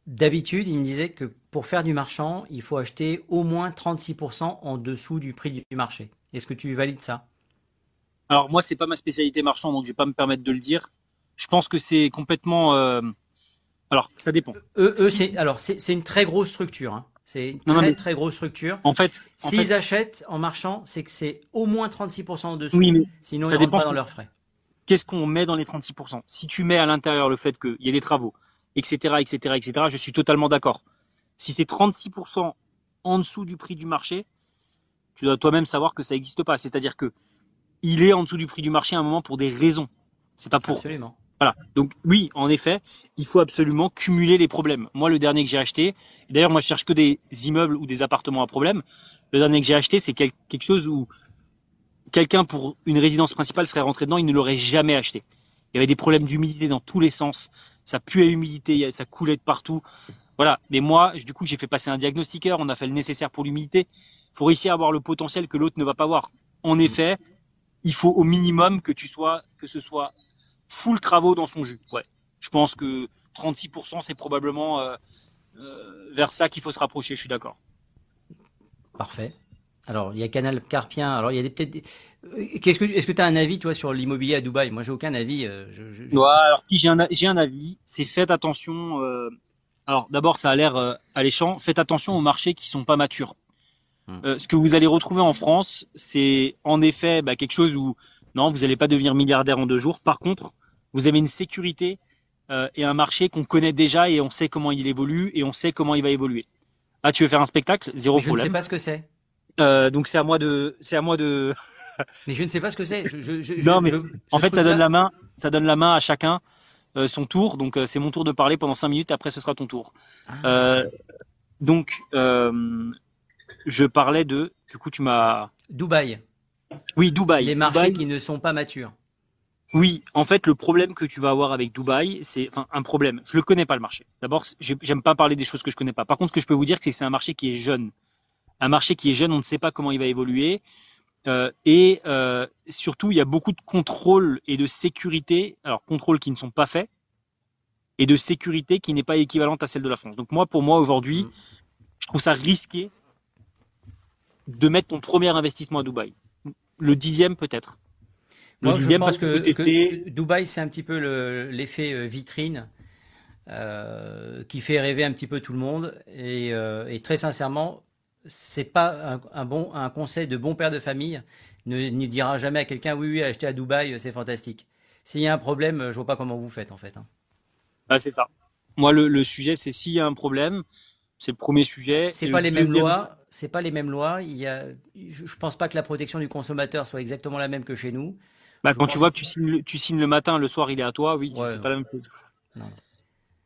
d'habitude, ils me disaient que pour faire du marchand, il faut acheter au moins 36% en dessous du prix du marché. Est-ce que tu valides ça? Alors moi, c'est pas ma spécialité marchand, donc je vais pas me permettre de le dire. Je pense que c'est complètement. Euh, alors, ça dépend. Eux, c'est alors c'est une très grosse structure. Hein. C'est une très très grosse structure. En fait, s'ils achètent en marchand, c'est que c'est au moins 36% en dessous. Oui, mais sinon ils ne pas dans leurs frais qu'est-ce qu'on met dans les 36% Si tu mets à l'intérieur le fait qu'il y ait des travaux, etc., etc., etc., je suis totalement d'accord. Si c'est 36% en dessous du prix du marché, tu dois toi-même savoir que ça n'existe pas. C'est-à-dire que il est en dessous du prix du marché à un moment pour des raisons. C'est pas pour. Absolument. Voilà. Donc oui, en effet, il faut absolument cumuler les problèmes. Moi, le dernier que j'ai acheté, d'ailleurs, moi, je cherche que des immeubles ou des appartements à problème. Le dernier que j'ai acheté, c'est quelque chose où quelqu'un pour une résidence principale serait rentré dedans, il ne l'aurait jamais acheté. Il y avait des problèmes d'humidité dans tous les sens. Ça puait l'humidité, ça coulait de partout. Voilà. Mais moi, du coup, j'ai fait passer un diagnostiqueur, on a fait le nécessaire pour l'humidité. Il faut réussir à avoir le potentiel que l'autre ne va pas voir. En effet, il faut au minimum que tu sois, que ce soit full travaux dans son jus. Ouais. Je pense que 36%, c'est probablement euh, euh, vers ça qu'il faut se rapprocher. Je suis d'accord. Parfait. Alors, il y a Canal Carpien. Alors, il y a des peut-être. Qu'est-ce que est-ce que tu as un avis toi sur l'immobilier à Dubaï? Moi, j'ai aucun avis. Euh, je, alors j'ai un j'ai un avis. C'est faites attention. Euh, alors d'abord, ça a l'air euh, alléchant. Faites attention aux marchés qui sont pas matures. Hmm. ce que vous allez retrouver en France, c'est en effet bah, quelque chose où non, vous n'allez pas devenir milliardaire en deux jours. Par contre, vous avez une sécurité et un marché qu'on connaît déjà et on sait comment il évolue et on sait comment il va évoluer. Ah, tu veux faire un spectacle? Zéro problème. Je ne sais pas ce que c'est. Euh, donc c'est à moi de, c'est à moi de. mais je ne sais pas ce que c'est. non, mais en fait, ça donne la main, ça donne la main à chacun euh, son tour. Donc euh, c'est mon tour de parler pendant cinq minutes. Après, ce sera ton tour. Ah, donc je parlais de. Du coup, tu m'as. Dubaï. Oui, Dubaï. Les marchés qui ne sont pas matures. Oui, en fait, le problème que tu vas avoir avec Dubaï, c'est enfin un problème. Je le connais pas le marché. D'abord, j'aime pas parler des choses que je connais pas. Par contre, ce que je peux vous dire, c'est que c'est un marché qui est jeune un marché qui est jeune, on ne sait pas comment il va évoluer. Euh, et euh, surtout, il y a beaucoup de contrôles et de sécurité, alors contrôles qui ne sont pas faits, et de sécurité qui n'est pas équivalente à celle de la France. Donc moi, pour moi, aujourd'hui, mmh. je trouve ça risqué de mettre ton premier investissement à Dubaï. Le dixième peut-être. Moi, je pense que, Dubaï, c'est un petit peu l'effet euh, vitrine qui fait rêver un petit peu tout le monde. Et, et très sincèrement, c'est pas un, bon un conseil de bon père de famille ne, ne dira jamais à quelqu'un oui oui acheter à Dubaï c'est fantastique. S'il y a un problème, je vois pas comment vous faites en fait. Hein. Ah, c'est ça. Moi le, sujet c'est s'il y a un problème, c'est le premier sujet. C'est pas les mêmes lois. C'est pas les mêmes lois. Il y a, je pense pas que la protection du consommateur soit exactement la même que chez nous. Bah, quand tu vois que tu signes, tu signes le matin, le soir il est à toi, oui, c'est pas la même chose. Non.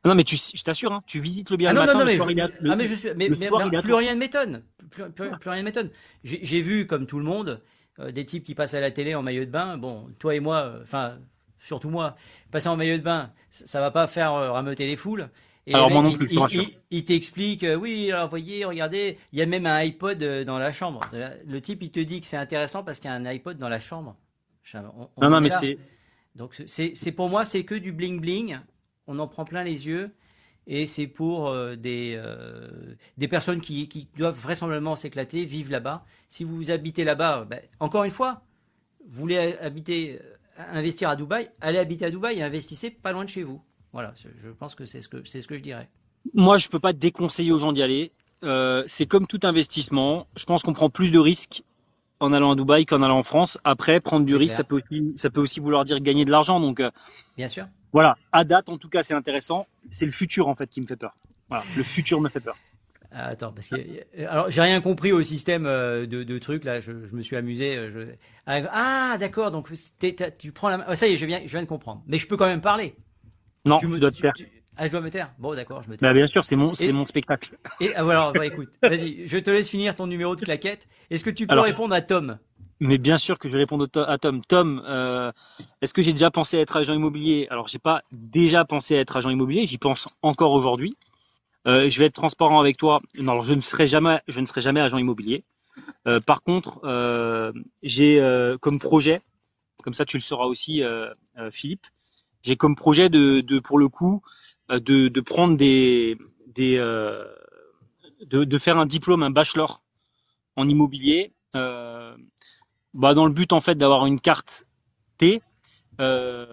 Non, mais tu, je t'assure, hein, tu visites le bien ah non, soir, il a, ah, mais je suis, mais, plus rien ne m'étonne. Plus, plus, rien ne m'étonne. J'ai vu, comme tout le monde, euh, des types qui passent à la télé en maillot de bain. Bon, toi et moi, euh, enfin, surtout moi, passer en maillot de bain, ça, va pas faire euh, rameuter les foules. Et alors, moi non plus, il, il, il t'explique, oui, alors voyez, regardez, il y a même un iPod dans la chambre. Le type, il te dit que c'est intéressant parce qu'il y a un iPod dans la chambre. non, non, mais c'est. Donc, c'est pour moi, c'est que du bling bling on en prend plein les yeux. et c'est pour euh, des, des personnes qui, qui doivent vraisemblablement s'éclater, vivre là-bas. Si vous habitez là-bas, ben, encore une fois, vous voulez habiter, investir à Dubaï, allez habiter à Dubaï et investissez pas loin de chez vous. Voilà, je pense que c'est ce que c'est ce que je dirais. Moi, je peux pas déconseiller aux gens d'y aller. c'est comme tout investissement. Je pense qu'on prend plus de risques en allant à Dubaï qu'en allant en France. Après, prendre du risque, ça peut, aussi, ça peut aussi vouloir dire gagner de l'argent. Donc, euh, bien sûr. Voilà, à date, en tout cas, c'est intéressant. C'est le futur en fait qui me fait peur. Voilà, le futur me fait peur. Ah, attends, parce que alors j'ai rien compris au système euh, de, de trucs là. Je, me suis amusé. Euh, ah, d'accord. Donc tu prends la. Oh, ça y est, je viens, je viens de comprendre. Mais je peux quand même parler. Non, tu, me, dois te faire. Ah, je dois me taire. Bon, d'accord, je me tais. Bah, bien sûr, c'est mon, c'est mon spectacle. Et alors, bah, écoute, vas-y, je te laisse finir ton numéro de claquette. Est-ce que tu peux répondre à Tom? Mais bien sûr que je vais répondre à Tom. Tom, euh, est-ce que j'ai déjà pensé à être agent immobilier? Alors, j'ai pas déjà pensé à être agent immobilier. J'y pense encore aujourd'hui. Euh, je vais être transparent avec toi. Non, alors, je ne serai jamais, je ne serai jamais agent immobilier. Euh, par contre, euh, j'ai euh, comme projet, comme ça tu le sauras aussi, euh, Philippe, j'ai comme projet de, de, pour le coup, de, de prendre des, des de, de, faire un diplôme, un bachelor en immobilier, euh, bah dans le but en fait d'avoir une carte T, euh,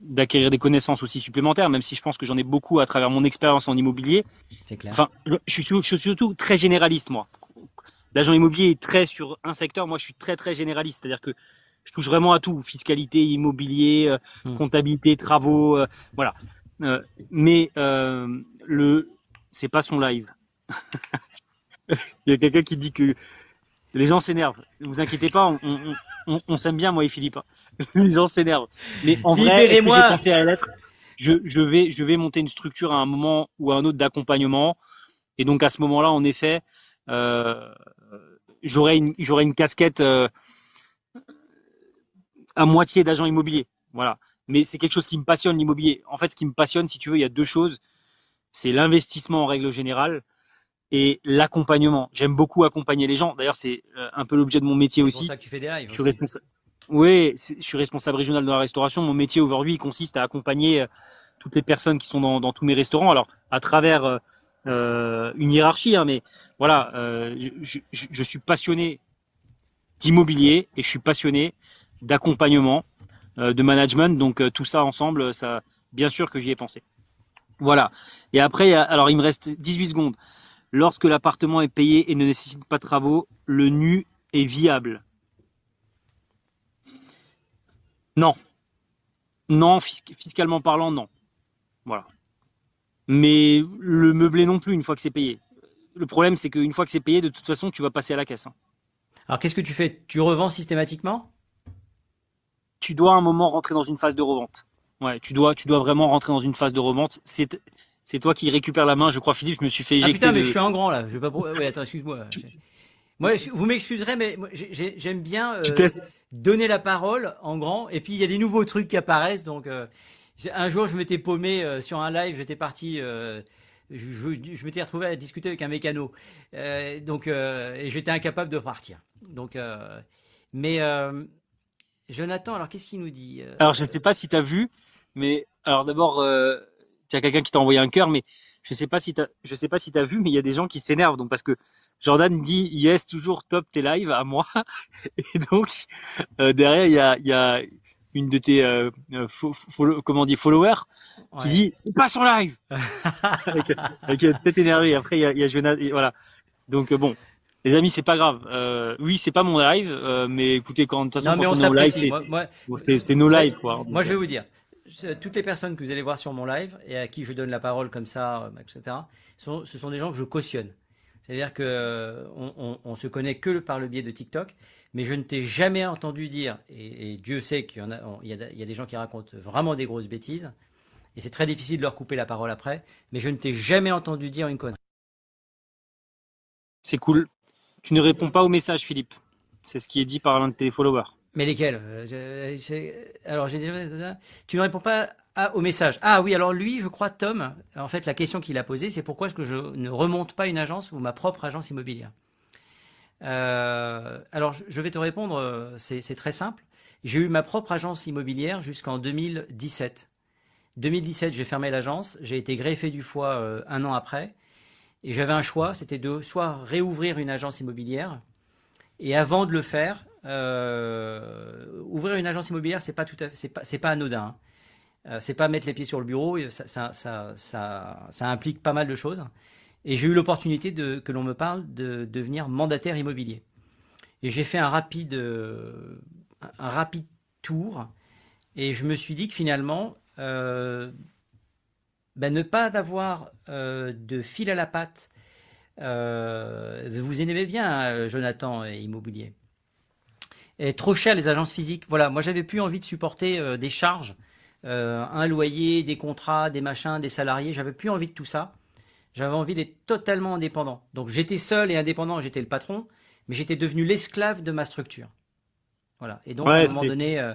d'acquérir des connaissances aussi supplémentaires, même si je pense que j'en ai beaucoup à travers mon expérience en immobilier. C'est clair. Enfin, je suis, je suis surtout très généraliste moi. L'agent immobilier est très sur un secteur, moi je suis très très généraliste, c'est-à-dire que je touche vraiment à tout, fiscalité, immobilier, euh, hmm. comptabilité, travaux, euh, voilà. Euh, mais euh, le, c'est pas son live. Il y a quelqu'un qui dit que les gens s'énervent. Ne vous inquiétez pas, on, on, on, on s'aime bien moi et Philippe. Hein. les gens s'énervent. Mais en vrai, j'ai pensé à l'être je, je, vais, je vais monter une structure à un moment ou à un autre d'accompagnement. Et donc à ce moment-là, en effet, euh, j'aurai une, une casquette euh, à moitié d'agent immobilier. Voilà mais c'est quelque chose qui me passionne l'immobilier. En fait, ce qui me passionne, si tu veux, il y a deux choses. C'est l'investissement en règle générale et l'accompagnement. J'aime beaucoup accompagner les gens. D'ailleurs, c'est euh, un peu l'objet de mon métier aussi. C'est pour ça que tu fais des lives. Je suis responsable. Oui, je suis responsable régional de la restauration. Mon métier aujourd'hui consiste à accompagner euh, toutes les personnes qui sont dans, dans tous mes restaurants. Alors, à travers euh, une hiérarchie, hein, mais voilà, euh, je, je, je suis passionné d'immobilier et je suis passionné d'accompagnement euh, de management. Donc euh, tout ça ensemble, ça, bien sûr que j'y ai pensé. Voilà. Et après, alors il me reste 18 secondes. Lorsque l'appartement est payé et ne nécessite pas de travaux, le nu est viable. Non. Non, fiscalement parlant, non. Voilà. Mais le meublé non plus, une fois que c'est payé. Le problème, c'est qu'une fois que c'est payé, de toute façon, tu vas passer à la caisse. Hein. Alors, qu'est-ce que tu fais? Tu revends systématiquement? Tu dois à un moment rentrer dans une phase de revente. Ouais, tu dois, tu dois vraiment rentrer dans une phase de revente. C'est, c'est toi qui récupères la main. Je crois, Philippe, je me suis fait éjecter. Ah putain, mais je suis en grand là. Je vais pas. Oui, attends, excuse-moi. Moi, vous m'excuserez, mais j'aime bien euh, donner la parole en grand. Et puis il y a des nouveaux trucs qui apparaissent. Donc euh, un jour, je m'étais paumé euh, sur un live. J'étais parti. je, je, m'étais retrouvé à discuter avec un mécano. donc et j'étais incapable de partir. Donc mais Jonathan, alors qu'est-ce qu'il nous dit Alors je ne sais pas si tu as vu, mais alors d'abord, euh, tu as quelqu'un qui t'a envoyé un cœur, mais je sais pas si tu je sais pas si tu as vu, mais il y a des gens qui s'énervent. Donc parce que Jordan dit yes toujours top tes lives à moi, et donc euh, derrière il y a, y a une de tes euh, comment on dit followers qui dit c'est pas son live avec, avec tête énervée. Après il y a, y a Jonathan, et voilà. Donc bon, les amis, c'est pas grave. Euh, oui, c'est pas mon live, euh, mais écoutez, quand de toute façon, quand on, est live, c'est nos lives, quoi. Moi, je vais vous dire, toutes les personnes que vous allez voir sur mon live et à qui je donne la parole comme ça, euh, etc., ce sont des gens que je cautionne. C'est-à-dire que euh, on, se connaît que par le biais de TikTok, mais je ne t'ai jamais entendu dire, et, Dieu sait qu'il y, a, y a des gens qui racontent vraiment des grosses bêtises, et c'est très difficile de leur couper la parole après, mais je ne t'ai jamais entendu dire une connerie. C'est cool. Tu ne réponds pas au message, Philippe. C'est ce qui est dit par l'un de tes followers. Mais lesquels euh, Alors, j'ai déjà. Tu ne réponds pas au message. Ah oui, alors lui, je crois, Tom, en fait, la question qu'il a posée, c'est pourquoi est-ce que je ne remonte pas une agence ou ma propre agence immobilière euh, Alors, je vais te répondre, euh, c'est très simple. J'ai eu ma propre agence immobilière jusqu'en 2017. 2017, j'ai fermé l'agence. J'ai été greffé du foie un an après. Et j'avais un choix, c'était de soit réouvrir une agence immobilière. Et avant de le faire, ouvrir une agence immobilière, c'est pas tout à pas, c'est pas anodin. Hein. c'est pas mettre les pieds sur le bureau. Ça, implique pas mal de choses. Et j'ai eu l'opportunité que l'on me parle de devenir mandataire immobilier. Et j'ai fait un rapide, euh, tour. Et je me suis dit que finalement, euh, ben ne pas avoir euh, de fil à la patte. vous aimez bien Jonathan et immobilier. Et trop cher les agences physiques. Voilà, moi j'avais plus envie de supporter des charges, un loyer, des contrats, des machins, des salariés. J'avais plus envie de tout ça. J'avais envie d'être totalement indépendant. Donc j'étais seul et indépendant, j'étais le patron, mais j'étais devenu l'esclave de ma structure. Voilà. Et donc à un moment donné, euh,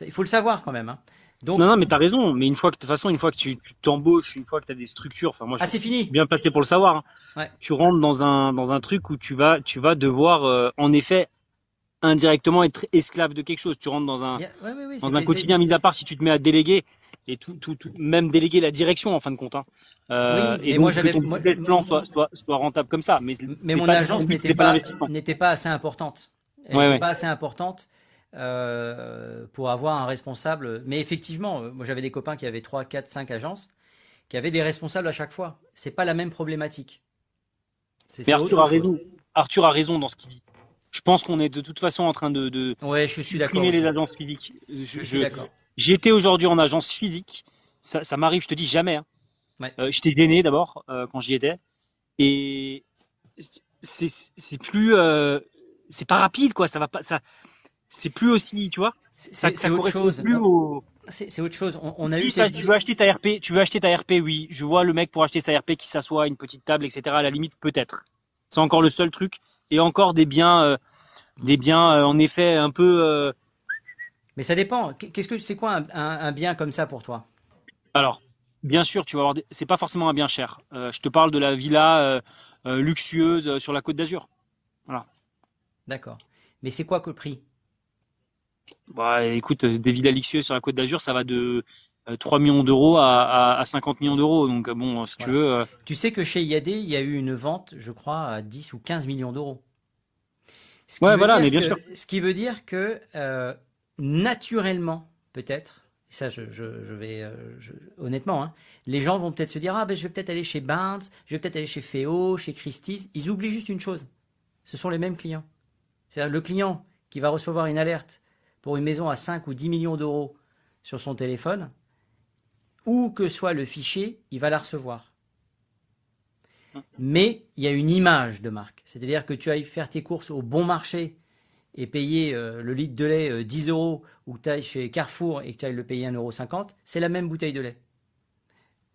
il faut le savoir quand même. Hein. Donc, non, non, mais t'as raison. Mais une fois que de toute façon, une fois que tu t'embauches, une fois que tu as des structures, enfin moi, ah, c'est fini. Bien passé pour le savoir. Hein. Tu rentres dans un dans un truc où tu vas tu vas devoir euh, en effet indirectement être esclave de quelque chose. Tu rentres dans un dans un quotidien mis à part si tu te mets à déléguer et tout, tout, tout, même déléguer la direction en fin de compte. Hein. Euh, et moi j'avais que ton plan soit, soit, soit rentable comme ça. Mais, mais mon agence n'était pas, n'était pas assez importante. Elle n'était pas assez importante euh, pour avoir un responsable. Mais effectivement, euh, moi j'avais des copains qui avaient 3, 4, 5 agences, qui avaient des responsables à chaque fois. C'est pas la même problématique. Mais Arthur a raison. Arthur a raison dans ce qu'il dit. Je pense qu'on est de toute façon en train de, de ouais, je suis d'accord. les agences physiques. Je, je suis d'accord. J'étais aujourd'hui en agence physique. Ça, ça m'arrive, je te dis jamais. Hein. Ouais. Euh, J'étais gêné d'abord euh, quand j'y étais. Et c'est plus, euh, c'est pas rapide quoi. Ça va pas, ça, c'est plus aussi, tu vois. C'est autre chose. Plus au... C'est autre chose. On, on a eu. tu veux acheter ta RP, tu veux acheter ta RP, oui. Je vois le mec pour acheter sa RP qui s'assoit à une petite table, etc. À la limite, peut-être. C'est encore le seul truc. Et encore des biens, euh, des biens en effet un peu mais ça dépend. Qu'est-ce que c'est quoi un, bien comme ça pour toi? Alors, bien sûr, tu vas avoir. C'est pas forcément un bien cher. Euh, je te parle de la villa euh, euh, luxueuse sur la Côte d'Azur. Voilà. D'accord. Mais c'est quoi que le prix? Bah, écoute, des villas luxueuses sur la Côte d'Azur, ça va de 3 millions d'euros à, 50 millions d'euros. Donc bon, si tu veux. Tu sais que chez IAD, il y a eu une vente, je crois, à 10 ou 15 millions d'euros. Ouais, voilà, mais bien sûr. Ce qui veut dire que naturellement, peut-être, ça je, vais euh, honnêtement, hein, les gens vont peut-être se dire ah ben je vais peut-être aller chez Barnes, je vais peut-être aller chez Féo, chez Christie's. Ils oublient juste une chose, ce sont les mêmes clients. C'est-à-dire le client qui va recevoir une alerte pour une maison à 5 ou 10 millions d'euros sur son téléphone, où que soit le fichier, il va la recevoir. Mais il y a une image de marque, c'est-à-dire que tu ailles faire tes courses au bon marché et payer euh, le litre de lait 10 euh, euros ou que tu ailles chez Carrefour et que tu ailles le payer 1,50 euro, c'est la même bouteille de lait.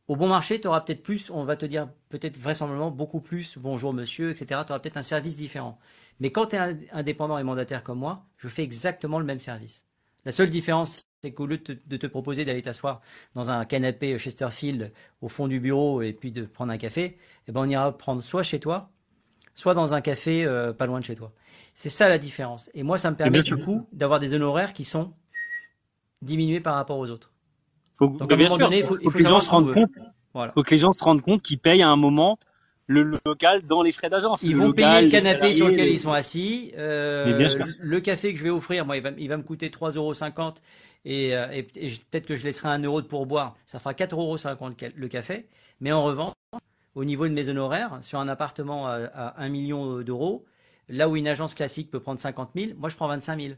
Au bon marché, tu auras peut-être plus, on va te dire peut-être vraisemblablement beaucoup plus, bonjour monsieur, etc. Tu auras peut-être un service différent. Mais quand tu es indépendant et mandataire comme moi, je fais exactement le même service. La seule différence, c'est qu'au lieu de te, proposer d'aller t'asseoir dans un canapé Chesterfield au fond du bureau et puis de prendre un café, eh ben on ira prendre soit chez toi, soit dans un café euh, pas loin de chez toi. C'est ça la différence. Et moi, ça me permet du coup d'avoir des honoraires qui sont diminués par rapport aux autres. Donc à un moment donné, il faut, que les gens se rendent compte. Voilà. Faut que les gens se rendent compte qu'ils payent à un moment le local dans les frais d'agence. Ils vont payer le canapé sur lequel ils sont assis. Euh, le café que je vais offrir, moi, il va, il va me coûter 3,50 euros et, euh, peut-être que je laisserai un euro de pourboire. Ça fera 4,50 euros le café. Mais en revanche, au niveau de mes honoraires, sur un appartement à, à 1 million d'euros, là où une agence classique peut prendre 50 000, moi je prends 25 000.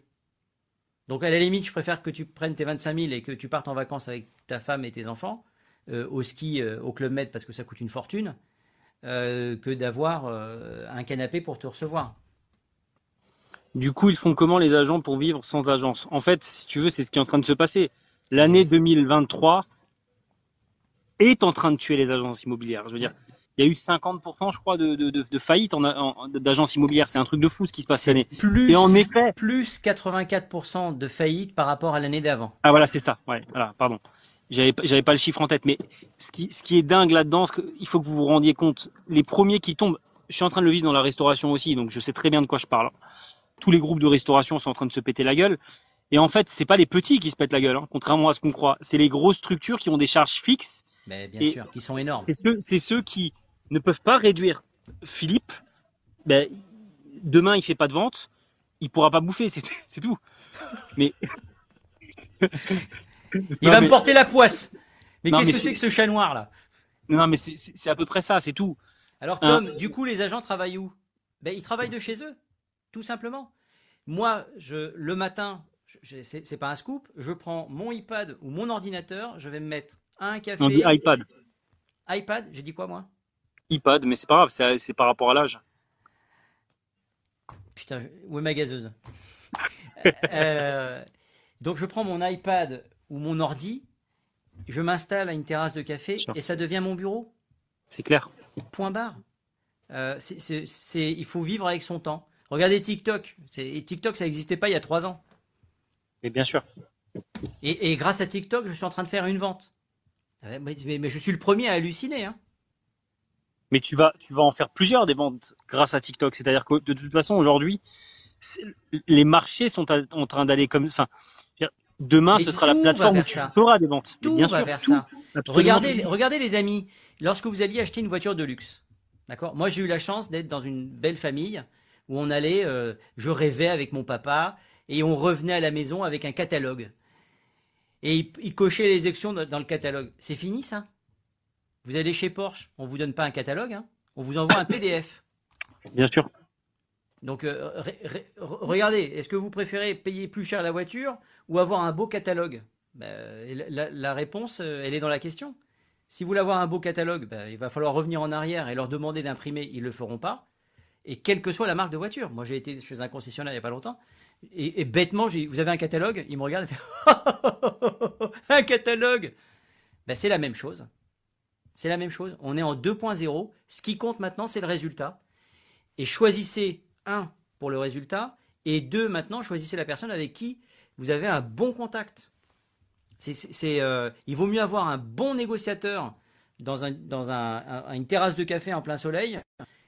Donc à la limite, je préfère que tu prennes tes 25 000 et que tu partes en vacances avec ta femme et tes enfants, euh, au ski, euh, au Club Med, parce que ça coûte une fortune, euh, que d'avoir un canapé pour te recevoir. Du coup, ils font comment les agents pour vivre sans agence? En fait, si tu veux, c'est ce qui est en train de se passer. L'année 2023 est en train de tuer les agences immobilières. Je veux dire, il y a eu 50%, je crois, de, de, de, faillites en, d'agences immobilières. C'est un truc de fou ce qui se passe cette année. Plus, et en effet, plus 84% de faillites par rapport à l'année d'avant. Ah voilà, c'est ça. Ouais, voilà, pardon. J'avais, j'avais pas le chiffre en tête, mais ce qui, ce qui est dingue là-dedans, il faut que vous vous rendiez compte. Les premiers qui tombent, je suis en train de le vivre dans la restauration aussi, donc je sais très bien de quoi je parle. Tous les groupes de restauration sont en train de se péter la gueule. Et en fait, c'est pas les petits qui se pètent la gueule, hein, contrairement à ce qu'on croit. C'est les grosses structures qui ont des charges fixes. Mais bien sûr, qui sont énormes. C'est ceux, c'est ceux qui ne peuvent pas réduire. Philippe, ben, demain il fait pas de vente, il pourra pas bouffer, c'est, tout. Mais il va me porter la poisse. Mais qu'est-ce que c'est que ce chat noir là? Non, mais c'est à peu près ça, c'est tout. Alors Tom, du coup, les agents travaillent où? Ben, ils travaillent de chez eux, tout simplement. Moi, je, le matin, c'est pas un scoop, je prends mon iPad ou mon ordinateur, je vais me mettre un café. On dit iPad. iPad, j'ai dit quoi moi? iPad, mais c'est pas grave, c'est par rapport à l'âge. Putain, où est ma gazeuse? Euh, Donc je prends mon iPad ou mon ordi, je m'installe à une terrasse de café et ça devient mon bureau. C'est clair. Point barre. Euh, il faut vivre avec son temps. Regardez TikTok. TikTok, ça n'existait pas il y a trois ans. Mais bien sûr. Et, grâce à TikTok, je suis en train de faire une vente. Mais, je suis le premier à halluciner. Hein. Mais tu vas, tu vas en faire plusieurs des ventes grâce à TikTok. C'est-à-dire que de toute façon, aujourd'hui, les marchés sont en train d'aller comme. Enfin, demain, ce sera la plateforme où tu feras des ventes. Tout bien va sûr, vers ça. Regardez, regardez, les amis, lorsque vous alliez acheter une voiture de luxe, d'accord? Moi, j'ai eu la chance d'être dans une belle famille où on allait, euh, je rêvais avec mon papa, et on revenait à la maison avec un catalogue. Et il, cochait les actions dans, le catalogue. C'est fini ça? Vous allez chez Porsche, on vous donne pas un catalogue, hein? On vous envoie un PDF. Bien sûr. Donc euh, regardez, est-ce que vous préférez payer plus cher la voiture ou avoir un beau catalogue? Ben, la, réponse, euh, elle est dans la question. Si vous voulez avoir un beau catalogue, ben, il va falloir revenir en arrière et leur demander d'imprimer, ils ne le feront pas. Et quelle que soit la marque de voiture. Moi, j'ai été chez un concessionnaire il n'y a pas longtemps. Et, bêtement, vous avez un catalogue? Ils me regardent et font Un catalogue ben, C'est la même chose. C'est la même chose. On est en 2.0. Ce qui compte maintenant, c'est le résultat. Et choisissez, un, pour le résultat, et deux, maintenant, choisissez la personne avec qui vous avez un bon contact. C'est, euh, il vaut mieux avoir un bon négociateur dans une terrasse de café en plein soleil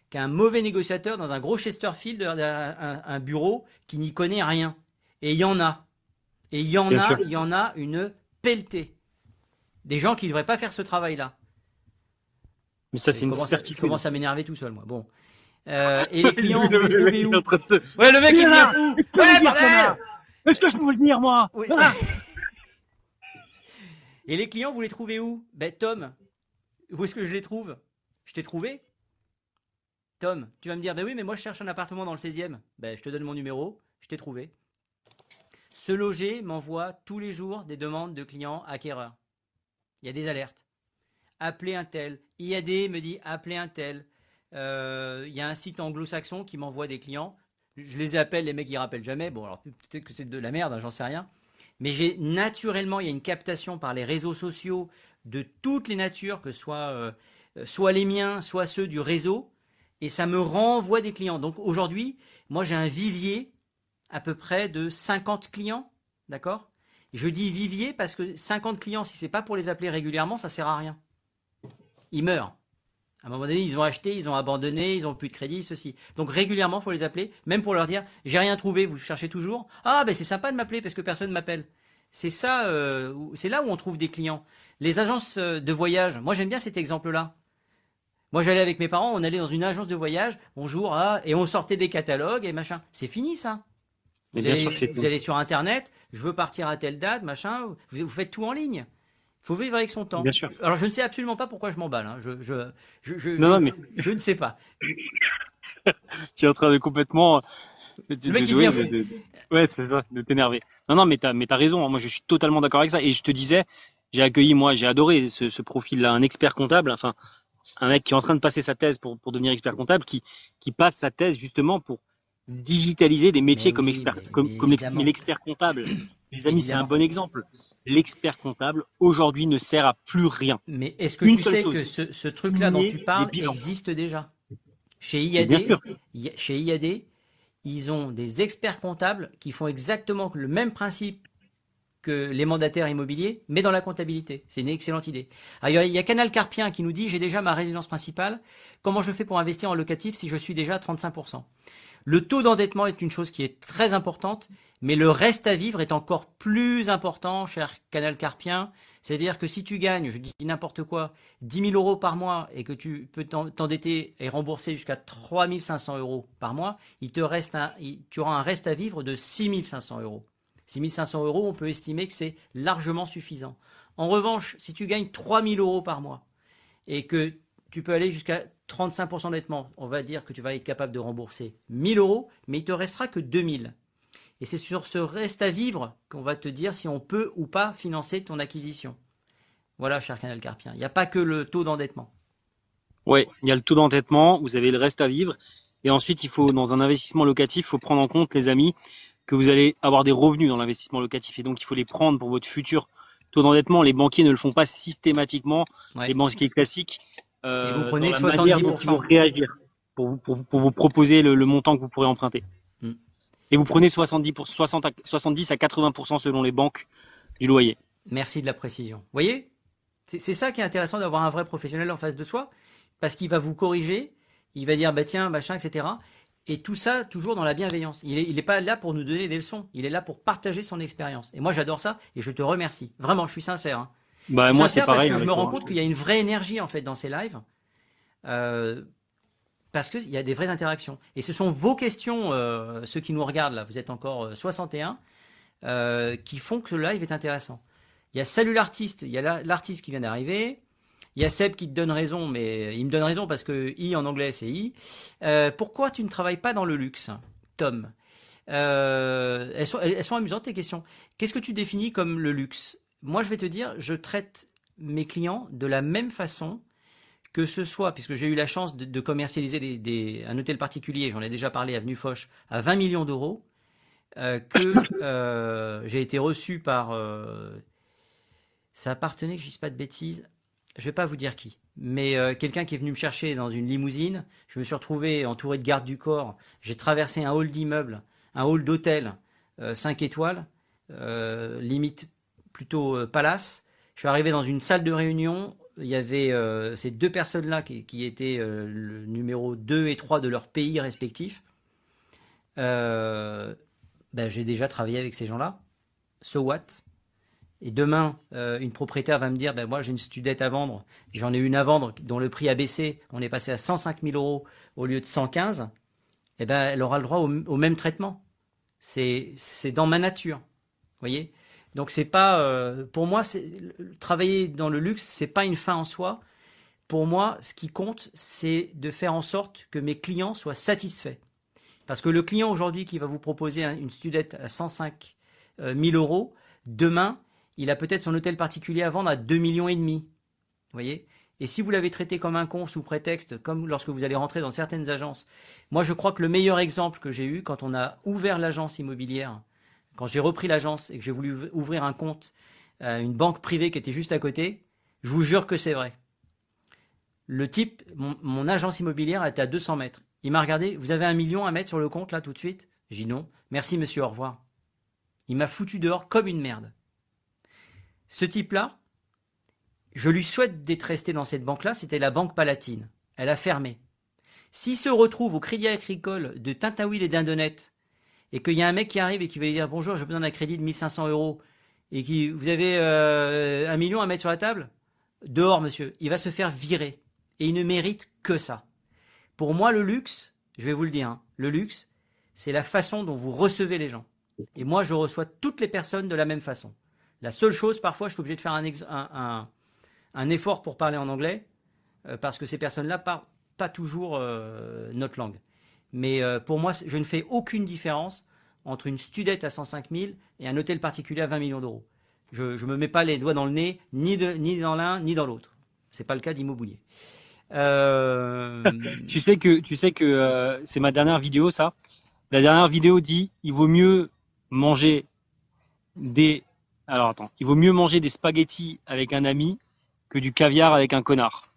qu'un mauvais négociateur dans un gros Chesterfield, un, un bureau qui n'y connaît rien. Et il y en a. Et il y en a, il y en a une pelletée. Des gens qui ne devraient pas faire ce travail-là. Mais ça, c'est une certitude. Je commence à m'énerver tout seul, moi. Bon. Euh, et les clients, vous les trouvez où Ouais, le mec, il vient fou Ouais, bordel Est-ce que je peux le dire, moi ah. Et les clients, vous les trouvez où? Ben, Tom, où est-ce que je les trouve? Je t'ai trouvé? Tom, tu vas me dire, ben oui, mais moi je cherche un appartement dans le 16e. Ben, je te donne mon numéro, je t'ai trouvé. Ce loger m'envoie tous les jours des demandes de clients acquéreurs. Il y a des alertes. Appelez un tel. IAD me dit appelez un tel. Euh, il y a un site anglo-saxon qui m'envoie des clients. Je les appelle, les mecs ils rappellent jamais. Bon, alors peut-être que c'est de la merde, hein, j'en sais rien. Mais j'ai naturellement, il y a une captation par les réseaux sociaux de toutes les natures, que ce soit, euh, soit les miens, soit ceux du réseau, et ça me renvoie des clients. Donc aujourd'hui, moi j'ai un vivier à peu près de 50 clients, d'accord? Je dis vivier parce que 50 clients, si c'est pas pour les appeler régulièrement, ça sert à rien. Ils meurent. À un moment donné, ils ont acheté, ils ont abandonné, ils ont plus de crédit, ceci. Donc régulièrement, faut les appeler, même pour leur dire, j'ai rien trouvé, vous cherchez toujours. Ah, ben c'est sympa de m'appeler parce que personne m'appelle. C'est ça, euh, c'est là où on trouve des clients. Les agences euh, de voyage, moi j'aime bien cet exemple-là. Moi j'allais avec mes parents, on allait dans une agence de voyage, bonjour, ah, et on sortait des catalogues et machin. C'est fini ça. Vous, allez, sur Internet, je veux partir à telle date, machin, vous faites tout en ligne. Il faut vivre avec son temps. Bien sûr. Alors je ne sais absolument pas pourquoi je m'emballe. Hein. Je, je, je, non, mais... je ne sais pas. tu es en train de complètement. Le mec, il vient de, Ouais, c'est ça, de t'énerver. Non, non, mais tu as, raison. Hein. Moi, je suis totalement d'accord avec ça. Et je te disais, j'ai accueilli, moi, j'ai adoré ce, ce profil-là, un expert comptable. Enfin, un mec qui est en train de passer sa thèse pour, pour devenir expert comptable, qui, qui passe sa thèse justement pour digitaliser des métiers comme, expert, comme, comme l'expert comptable. Les amis, c'est un bon exemple. L'expert comptable, aujourd'hui, ne sert à plus rien. Mais est-ce que tu sais que ce, ce truc-là dont tu parles existe déjà? Chez IAD, chez IAD, ils ont des experts comptables qui font exactement le même principe les mandataires immobiliers, mais dans la comptabilité. C'est une excellente idée. il y a Canal Carpien qui nous dit j'ai déjà ma résidence principale. Comment je fais pour investir en locatif si je suis déjà à 35% Le taux d'endettement est une chose qui est très importante, mais le reste à vivre est encore plus important, cher Canal Carpien. C'est-à-dire que si tu gagnes, je dis n'importe quoi, 10 000 euros par mois et que tu peux t'endetter et rembourser jusqu'à 3 500 euros par mois, il te reste un, tu auras un reste à vivre de 6 500 euros. 6 500 euros, on peut estimer que c'est largement suffisant. En revanche, si tu gagnes 3 000 euros par mois et que tu peux aller jusqu'à 35% d'endettement, on va dire que tu vas être capable de rembourser 1000 euros, mais il te restera que 2000. Et c'est sur ce reste à vivre qu'on va te dire si on peut ou pas financer ton acquisition. Voilà, cher Canal Carpien. Il n'y a pas que le taux d'endettement. Oui, il y a le taux d'endettement, vous avez le reste à vivre. Et ensuite, il faut, dans un investissement locatif, il faut prendre en compte, les amis, que vous allez avoir des revenus dans l'investissement locatif. Et donc, il faut les prendre pour votre futur taux d'endettement. Les banquiers ne le font pas systématiquement. Les banquiers classiques. Euh, et vous prenez 70% pour réagir, pour, pour, vous proposer le, montant que vous pourrez emprunter. Hmm. Et vous prenez 70, pour, 60 à, 70 à 80% selon les banques du loyer. Merci de la précision. Vous voyez C'est ça qui est intéressant d'avoir un vrai professionnel en face de soi, parce qu'il va vous corriger, il va dire, bah tiens, machin, etc. Et tout ça, toujours dans la bienveillance. Il n'est pas là pour nous donner des leçons. Il est là pour partager son expérience. Et moi, j'adore ça. Et je te remercie. Vraiment, je suis sincère. Hein. Bah, moi, c'est pareil. Parce que je me rends compte qu'il y a une vraie énergie, en fait, dans ces lives. Euh, parce qu'il y a des vraies interactions. Et ce sont vos questions, euh, ceux qui nous regardent là, vous êtes encore 61, euh, qui font que le live est intéressant. Il y a Salut l'artiste, il y a l'artiste qui vient d'arriver. Il y a Seb qui te donne raison, mais il me donne raison parce que I en anglais c'est I. Euh, pourquoi tu ne travailles pas dans le luxe, Tom euh, elles, sont, amusantes tes questions. Qu'est-ce que tu définis comme le luxe? Moi je vais te dire, je traite mes clients de la même façon que ce soit, puisque j'ai eu la chance de, commercialiser des, un hôtel particulier, j'en ai déjà parlé, Avenue Foch, à 20 millions d'euros, euh, que j'ai été reçu par... ça appartenait, que je ne dise pas de bêtises, je vais pas vous dire qui, mais euh, quelqu'un qui est venu me chercher dans une limousine. Je me suis retrouvé entouré de gardes du corps. J'ai traversé un hall d'immeuble, un hall d'hôtel, 5 euh, étoiles, euh, limite plutôt palace. Je suis arrivé dans une salle de réunion. Il y avait ces deux personnes-là qui, étaient le numéro 2 et 3 de leur pays respectif. Ben, j'ai déjà travaillé avec ces gens-là. So what? Et demain, euh, une propriétaire va me dire, ben moi j'ai une studette à vendre, j'en ai une à vendre dont le prix a baissé, on est passé à 105 000 euros au lieu de 115, eh ben elle aura le droit au, même traitement. C'est dans ma nature, voyez? Donc c'est pas euh, pour moi travailler dans le luxe, c'est pas une fin en soi. Pour moi, ce qui compte, c'est de faire en sorte que mes clients soient satisfaits. Parce que le client aujourd'hui qui va vous proposer une studette à 105 000 euh, euros, demain, il a peut-être son hôtel particulier à vendre à 2 millions et demi. Voyez? Et si vous l'avez traité comme un con sous prétexte, comme lorsque vous allez rentrer dans certaines agences, moi je crois que le meilleur exemple que j'ai eu quand on a ouvert l'agence immobilière, quand j'ai repris l'agence et que j'ai voulu ouvrir un compte à une banque privée qui était juste à côté, je vous jure que c'est vrai. Le type, mon, agence immobilière était à 200 mètres. Il m'a regardé, vous avez un million à mettre sur le compte là tout de suite? J'ai dit non. Merci monsieur, au revoir. Il m'a foutu dehors comme une merde. Ce type-là, je lui souhaite d'être resté dans cette banque-là, c'était la Banque Palatine. Elle a fermé. S'il se retrouve au Crédit Agricole de Tintaouil et d'Indonette, et qu'il y a un mec qui arrive et qui va lui dire bonjour, j'ai besoin d'un crédit de 1500 euros, et qui, vous avez euh, un million à mettre sur la table, dehors monsieur, il va se faire virer. Et il ne mérite que ça. Pour moi, le luxe, je vais vous le dire, hein, le luxe, c'est la façon dont vous recevez les gens. Et moi, je reçois toutes les personnes de la même façon. La seule chose, parfois, je suis obligé de faire un, effort pour parler en anglais, euh, parce que ces personnes-là parlent pas toujours euh, notre langue. Mais euh, pour moi, je ne fais aucune différence entre une studette à 105 000 et un hôtel particulier à 20 millions d'euros. Je ne me mets pas les doigts dans le nez, ni, dans l'un, ni dans l'autre. C'est pas le cas d'Immobilier. tu sais que, tu sais que c'est ma dernière vidéo, ça. La dernière vidéo dit il vaut mieux manger des alors attends, il vaut mieux manger des spaghettis avec un ami que du caviar avec un connard.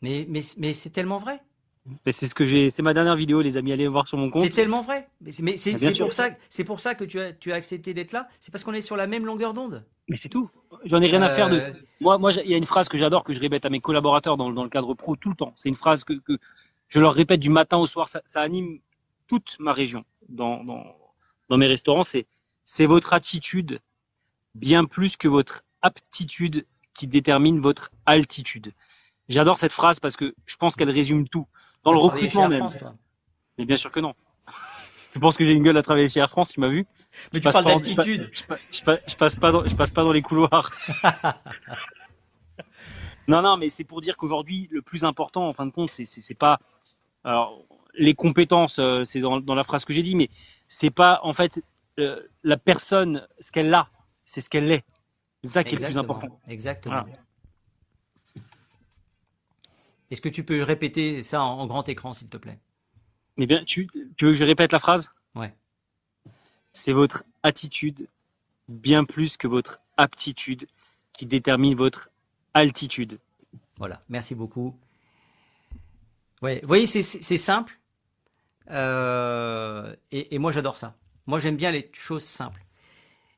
Mais, mais, mais c'est tellement vrai. C'est ce que j'ai, c'est ma dernière vidéo, les amis, allez voir sur mon compte. C'est tellement vrai. Mais c'est ah, pour ça, c'est pour ça que tu as, tu as accepté d'être là. C'est parce qu'on est sur la même longueur d'onde. Mais c'est tout. J'en ai rien à faire de. Euh, moi, moi, il y a une phrase que j'adore que je répète à mes collaborateurs dans, dans le cadre pro tout le temps. C'est une phrase que, que, je leur répète du matin au soir. Ça, ça anime toute ma région, dans, dans mes restaurants, c'est c'est votre attitude bien plus que votre aptitude qui détermine votre altitude. J'adore cette phrase parce que je pense qu'elle résume tout. Dans le recrutement même. Mais bien sûr que non. Tu penses que j'ai une gueule à travailler chez Air France, tu m'as vu? Mais tu parles d'altitude. Je, passe pas dans, je passe pas dans les couloirs. non, non, mais c'est pour dire qu'aujourd'hui, le plus important, en fin de compte, c'est, pas, alors, les compétences, euh, c'est dans, dans la phrase que j'ai dit, mais c'est pas, en fait, euh, la personne, ce qu'elle a, c'est ce qu'elle est. C'est ça qui est le plus important. Exactement. Est-ce que tu peux répéter ça en, grand écran, s'il te plaît? Mais bien, tu, tu, veux que je répète la phrase? Ouais. C'est votre attitude bien plus que votre aptitude qui détermine votre altitude. Voilà, merci beaucoup. Ouais, vous voyez, c'est simple. Euh, et, moi, j'adore ça. Moi, j'aime bien les choses simples.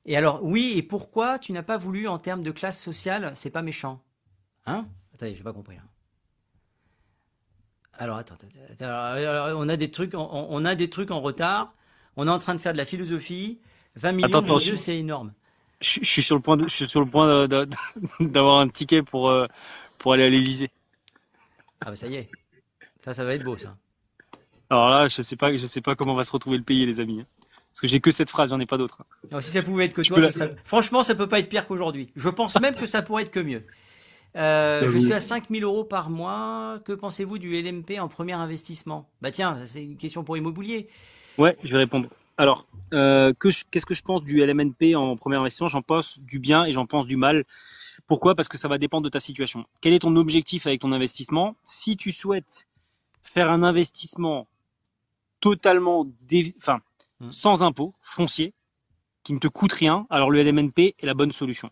Et alors, oui, et pourquoi tu n'as pas voulu, en termes de classe sociale, c'est pas méchant? Hein? Attendez, j'ai pas compris. Hein. Alors, attends, on a des trucs, on, a des trucs en retard. On est en train de faire de la philosophie. 20 millions, de yeux, c'est énorme. Je, suis sur le point, je suis sur le point d'avoir un ticket pour euh, pour aller à l'Élysée. Ah bah ça y est, ça, ça va être beau, ça. Alors là, je sais pas, je sais pas comment va se retrouver le pays, les amis. Parce que j'ai que cette phrase, j'en ai pas d'autres. Si ça pouvait être que toi, franchement, ça peut pas être pire qu'aujourd'hui. Je pense même que ça pourrait être que mieux. Euh, je suis à 5000 euros par mois. Que pensez-vous du LMP en premier investissement? Bah tiens, c'est une question pour immobilier. Ouais, je vais répondre. Alors, euh, qu'est-ce que je pense du LMNP en premier investissement? J'en pense du bien et j'en pense du mal. Pourquoi? Parce que ça va dépendre de ta situation. Quel est ton objectif avec ton investissement? Si tu souhaites faire un investissement totalement, enfin, Mmh. sans impôt foncier qui ne te coûte rien, alors le LMNP est la bonne solution.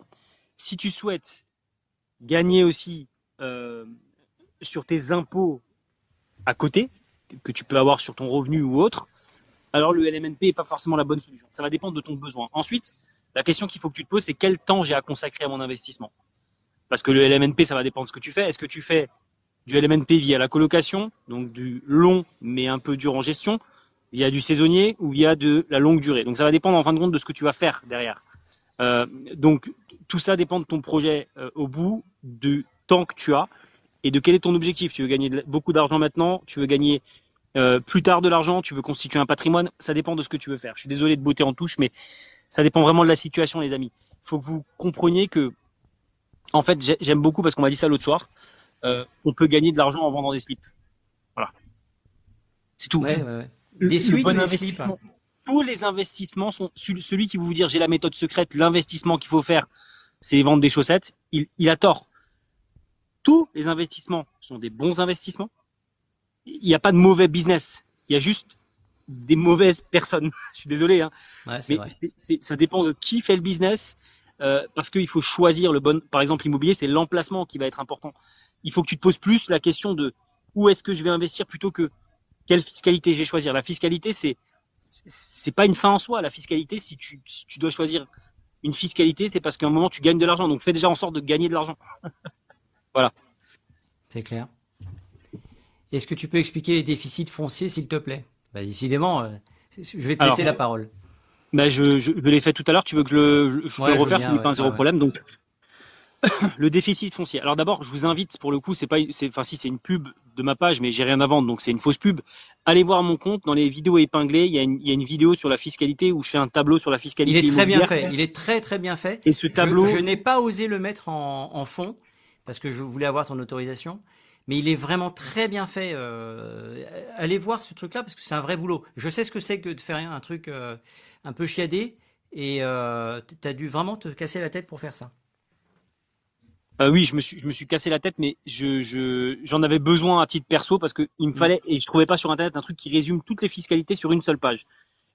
Si tu souhaites gagner aussi euh, sur tes impôts à côté, que tu peux avoir sur ton revenu ou autre, alors le LMNP n'est pas forcément la bonne solution. Ça va dépendre de ton besoin. Ensuite, la question qu'il faut que tu te poses, c'est quel temps j'ai à consacrer à mon investissement? Parce que le LMNP, ça va dépendre de ce que tu fais. Est-ce que tu fais du LMNP via la colocation, donc du long mais un peu dur en gestion, il y a du saisonnier ou il y a de la longue durée. Donc ça va dépendre en fin de compte de ce que tu vas faire derrière. Euh, donc tout ça dépend de ton projet euh, au bout, du temps que tu as et de quel est ton objectif. Tu veux gagner beaucoup d'argent maintenant, tu veux gagner euh, plus tard de l'argent, tu veux constituer un patrimoine, ça dépend de ce que tu veux faire. Je suis désolé de beauté en touche, mais ça dépend vraiment de la situation, les amis. Il faut que vous compreniez que, en fait, j'aime beaucoup parce qu'on m'a dit ça l'autre soir. on peut gagner de l'argent en vendant des slips. Voilà. C'est tout. Des suites investissement. Tous les investissements sont celui qui vous dire j'ai la méthode secrète, l'investissement qu'il faut faire, c'est vendre des chaussettes. Il, il a tort. Tous les investissements sont des bons investissements. Il n'y a pas de mauvais business. Il y a juste des mauvaises personnes. Je suis désolé, hein. mais ça dépend de qui fait le business, euh, parce qu'il faut choisir le bon. Par exemple, l'immobilier, c'est l'emplacement qui va être important. Il faut que tu te poses plus la question de où est-ce que je vais investir plutôt que quelle fiscalité je vais choisir La fiscalité, c'est c'est pas une fin en soi. La fiscalité, si tu, tu dois choisir une fiscalité, c'est parce qu'à un moment tu gagnes de l'argent. Donc fais déjà en sorte de gagner de l'argent. voilà. C'est clair. Est-ce que tu peux expliquer les déficits fonciers, s'il te plaît? Bah, Décidément, euh, je vais te laisser la parole. Bah, je, je, l'ai fait tout à l'heure. Tu veux que je le, je, le refaire Ce n'est pas un zéro problème? Donc, le déficit foncier. Alors d'abord, je vous invite, pour le coup, c'est pas, enfin si c'est une pub de ma page, mais j'ai rien à vendre, donc c'est une fausse pub. Allez voir mon compte dans les vidéos épinglées. Il y, a une, il y a une vidéo sur la fiscalité où je fais un tableau sur la fiscalité. Il est très bien fait. Il est très très bien fait. Et ce tableau, je, n'ai pas osé le mettre en, en, fond parce que je voulais avoir ton autorisation. Mais il est vraiment très bien fait. Euh, allez voir ce truc-là parce que c'est un vrai boulot. Je sais ce que c'est que de faire un truc euh, un peu chiadé et euh, tu as dû vraiment te casser la tête pour faire ça. Euh, oui, je me suis, je me suis cassé la tête, mais je, j'en avais besoin à titre perso parce que il me mm. fallait et je trouvais pas sur internet un truc qui résume toutes les fiscalités sur une seule page.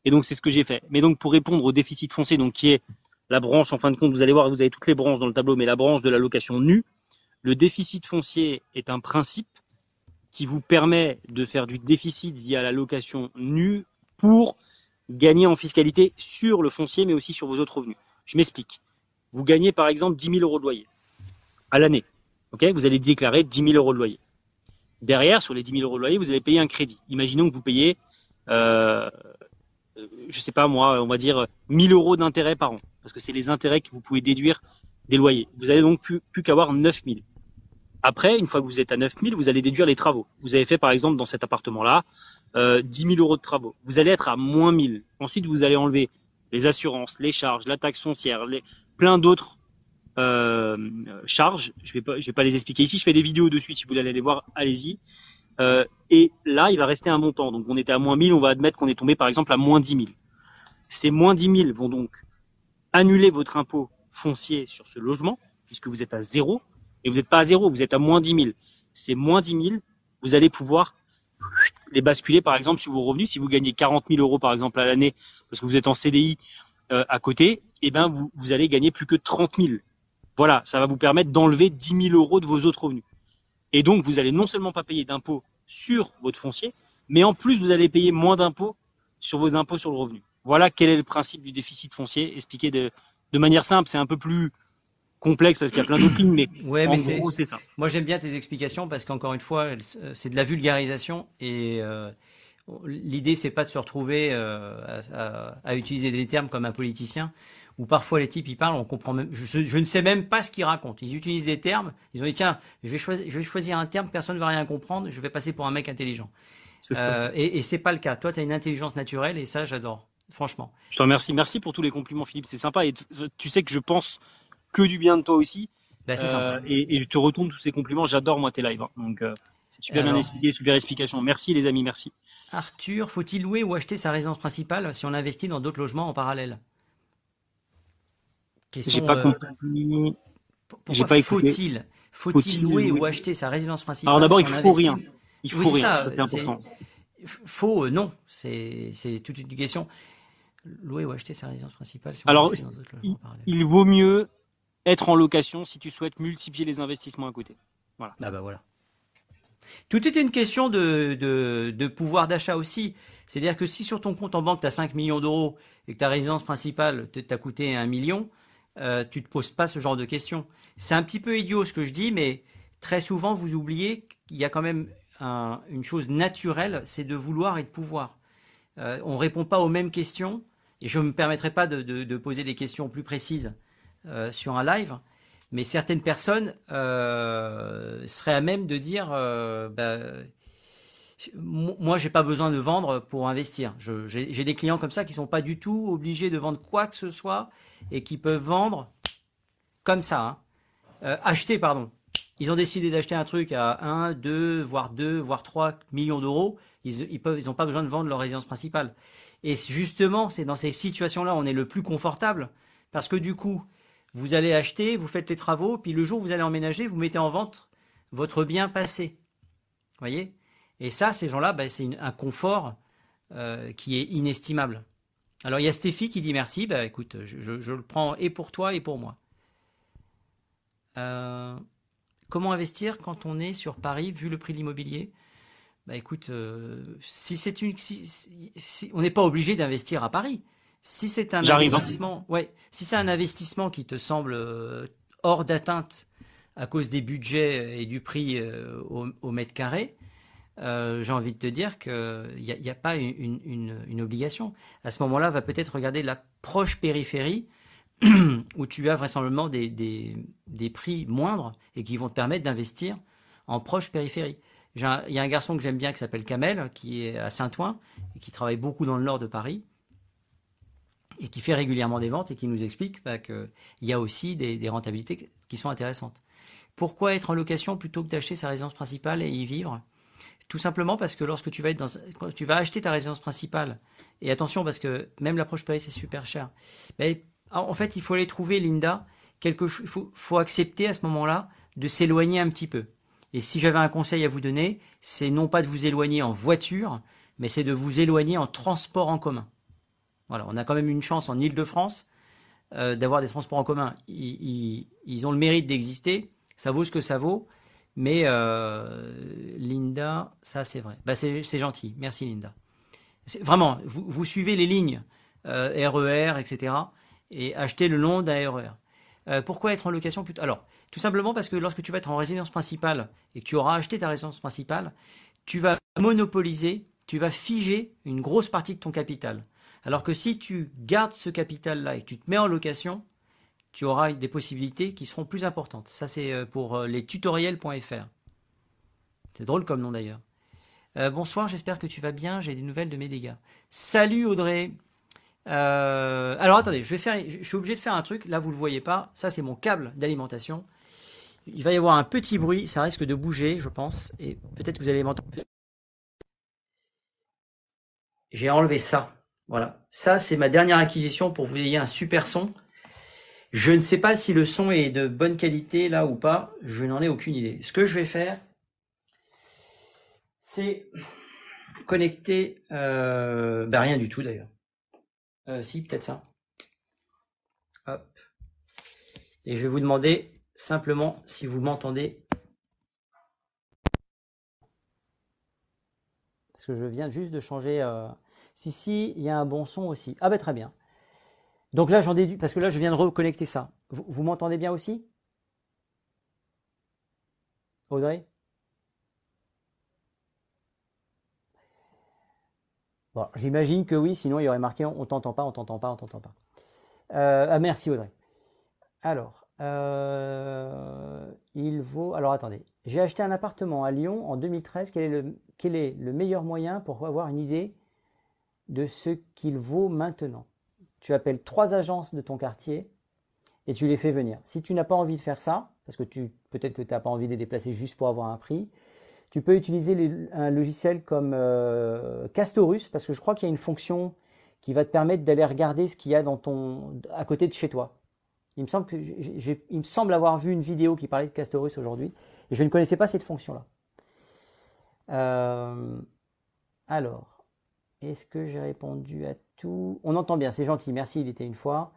Et donc c'est ce que j'ai fait. Mais donc pour répondre au déficit foncier, donc qui est la branche, en fin de compte, vous allez voir, vous avez toutes les branches dans le tableau, mais la branche de la location nue, le déficit foncier est un principe qui vous permet de faire du déficit via la location nue pour gagner en fiscalité sur le foncier, mais aussi sur vos autres revenus. Je m'explique. Vous gagnez par exemple 10 000 euros de loyer à l'année. Ok, vous allez déclarer 10 000 euros de loyer. Derrière, sur les 10 000 euros de loyer, vous allez payer un crédit. Imaginons que vous payez euh, je sais pas moi, on va dire 1000 euros d'intérêt par an, parce que c'est les intérêts que vous pouvez déduire des loyers. Vous allez donc plus, qu'avoir 9000. Après, une fois que vous êtes à 9000, vous allez déduire les travaux. Vous avez fait par exemple dans cet appartement-là euh, 10 000 euros de travaux. Vous allez être à moins 1000. Ensuite, vous allez enlever les assurances, les charges, la taxe foncière, les, plein d'autres euh, charges. Je vais pas, je vais pas les expliquer ici. Je fais des vidéos dessus. Si vous voulez aller les voir, allez-y. Euh, et là, il va rester un montant. Donc, on était à moins 1000. On va admettre qu'on est tombé, par exemple, à moins 10 000. Ces moins 10 000 vont donc annuler votre impôt foncier sur ce logement, puisque vous êtes à zéro. Et vous n'êtes pas à zéro, vous êtes à moins 10 000. Ces moins 10 000, vous allez pouvoir les basculer, par exemple, sur vos revenus. Si vous gagnez 40 000 euros, par exemple, à l'année, parce que vous êtes en CDI euh, à côté, eh ben, vous, vous allez gagner plus que 30 000. Voilà, ça va vous permettre d'enlever 10 000 euros de vos autres revenus. Et donc, vous allez non seulement pas payer d'impôts sur votre foncier, mais en plus, vous allez payer moins d'impôts sur vos impôts sur le revenu. Voilà quel est le principe du déficit foncier, expliqué de, de manière simple. C'est un peu plus complexe parce qu'il y a plein lignes, mais, ouais, mais gros, c'est ça. Moi, j'aime bien tes explications parce qu'encore une fois, c'est de la vulgarisation et euh, l'idée, c'est pas de se retrouver euh, à, à, utiliser des termes comme un politicien où parfois les types ils parlent, on comprend même, je, je ne sais même pas ce qu'ils racontent. Ils utilisent des termes, ils ont dit tiens, je vais choisir, je vais choisir un terme, personne ne va rien comprendre, je vais passer pour un mec intelligent. Euh, et, et c'est pas le cas. Toi, tu as une intelligence naturelle et ça, j'adore. Franchement. Je te remercie. Merci pour tous les compliments, Philippe. C'est sympa. Et tu sais que je pense que du bien de toi aussi. Bah, euh, et, je te retourne tous ces compliments. J'adore moi tes lives. Hein. Donc euh, super bien expliqué, super explication. Merci les amis, merci. Arthur, faut-il louer ou acheter sa résidence principale si on investit dans d'autres logements en parallèle? J'ai pas euh, compris. J'ai pas Faut-il faut-il louer, ou acheter sa résidence principale Alors d'abord, il faut rien. Il faut rien. C'est important. Faux, non. C'est toute une question. Louer ou acheter sa résidence principale si on Alors, il vaut mieux être en location si tu souhaites multiplier les investissements à côté. Voilà. Ah bah voilà. Tout est une question de, pouvoir d'achat aussi. C'est-à-dire que si sur ton compte en banque, tu as 5 millions d'euros et que ta résidence principale t'a coûté 1 million, euh, tu te poses pas ce genre de questions. C'est un petit peu idiot ce que je dis, mais très souvent, vous oubliez qu'il y a quand même une chose naturelle, c'est de vouloir et de pouvoir. Euh, on ne répond pas aux mêmes questions, et je ne me permettrai pas de, de, poser des questions plus précises euh, sur un live, mais certaines personnes euh, seraient à même de dire euh, bah, moi j'ai pas besoin de vendre pour investir. J'ai des clients comme ça qui sont pas du tout obligés de vendre quoi que ce soit et qui peuvent vendre comme ça, hein. acheter pardon. Ils ont décidé d'acheter un truc à 1, 2, voire 2, voire 3 millions d'euros. Ils n'ont pas besoin de vendre leur résidence principale. Et justement, c'est dans ces situations-là on est le plus confortable, parce que du coup, vous allez acheter, vous faites les travaux, puis le jour où vous allez emménager, vous mettez en vente votre bien passé. voyez? Et ça, ces gens-là, ben, c'est un confort euh, qui est inestimable. Alors il y a Stéphie qui dit merci, bah écoute, je, le prends et pour toi et pour moi. Euh, comment investir quand on est sur Paris vu le prix de l'immobilier? Bah écoute, euh, si c'est une, on n'est pas obligé d'investir à Paris. Si c'est un hein. investissement, ouais, si c'est un investissement qui te semble euh, hors d'atteinte à cause des budgets et du prix euh, au, mètre carré, j'ai envie de te dire qu'il n'y a, a, pas une, une, une, obligation. À ce moment-là, va peut-être regarder la proche périphérie où tu as vraisemblablement des, des, des prix moindres et qui vont te permettre d'investir en proche périphérie il y a un garçon que j'aime bien qui s'appelle Kamel, qui est à Saint-Ouen et qui travaille beaucoup dans le nord de Paris et qui fait régulièrement des ventes et qui nous explique bah, qu'il y a aussi des, rentabilités qui sont intéressantes. Pourquoi être en location plutôt que d'acheter sa résidence principale et y vivre? Tout simplement parce que lorsque tu vas être dans, tu vas acheter ta résidence principale, et attention parce que même l'approche Paris c'est super cher. En fait, il faut aller trouver Linda quelque chose. Il faut accepter à ce moment-là de s'éloigner un petit peu. Et si j'avais un conseil à vous donner, c'est non pas de vous éloigner en voiture, mais c'est de vous éloigner en transport en commun. On a quand même une chance en Ile-de-France euh, d'avoir des transports en commun. Ils, ont le mérite d'exister, ça vaut ce que ça vaut. Mais euh, Linda, ça c'est vrai. Bah, c'est gentil, merci Linda. Vraiment, vous, suivez les lignes euh, RER, etc. et achetez le long d'un RER. Euh, pourquoi être en location plutôt Alors, tout simplement parce que lorsque tu vas être en résidence principale et que tu auras acheté ta résidence principale, tu vas monopoliser tu vas figer une grosse partie de ton capital. Alors que si tu gardes ce capital-là et que tu te mets en location, tu auras des possibilités qui seront plus importantes. Ça, c'est euh, pour euh, les tutoriels.fr. C'est drôle comme nom d'ailleurs. Euh, bonsoir, j'espère que tu vas bien. J'ai des nouvelles de mes dégâts. Salut Audrey. alors attendez, je suis obligé de faire un truc. Là, vous le voyez pas. Ça, c'est mon câble d'alimentation. Il va y avoir un petit bruit. Ça risque de bouger, je pense. Et peut-être que vous allez m'entendre. J'ai enlevé ça. Voilà. Ça, c'est ma dernière acquisition pour que vous ayez un super son. Je ne sais pas si le son est de bonne qualité là ou pas. Je n'en ai aucune idée. Ce que je vais faire, c'est connecter. Bah, rien du tout d'ailleurs. Euh, si, peut-être ça. Hop. Et je vais vous demander simplement si vous m'entendez. Parce que je viens juste de changer. Euh, si, si, il y a un bon son aussi. Ah ben très bien. Donc là, j'en déduis, parce que là, je viens de reconnecter ça. Vous, m'entendez bien aussi? Audrey? Bon, j'imagine que oui, sinon il y aurait marqué on t'entend pas, on t'entend pas, on t'entend pas. Euh, ah, merci Audrey. Alors, euh, il vaut. Alors attendez, j'ai acheté un appartement à Lyon en 2013. Quel est le, quel est le meilleur moyen pour avoir une idée de ce qu'il vaut maintenant. Tu appelles trois agences de ton quartier et tu les fais venir. Si tu n'as pas envie de faire ça, parce que tu peut-être que tu n'as pas envie de les déplacer juste pour avoir un prix, tu peux utiliser un logiciel comme euh, Castorus, parce que je crois qu'il y a une fonction qui va te permettre d'aller regarder ce qu'il y a dans ton, à côté de chez toi. Il me, semble me semble avoir vu une vidéo qui parlait de Castorus aujourd'hui, et je ne connaissais pas cette fonction-là. Euh, alors, est-ce que j'ai répondu à tout? On entend bien, c'est gentil, merci, il était une fois.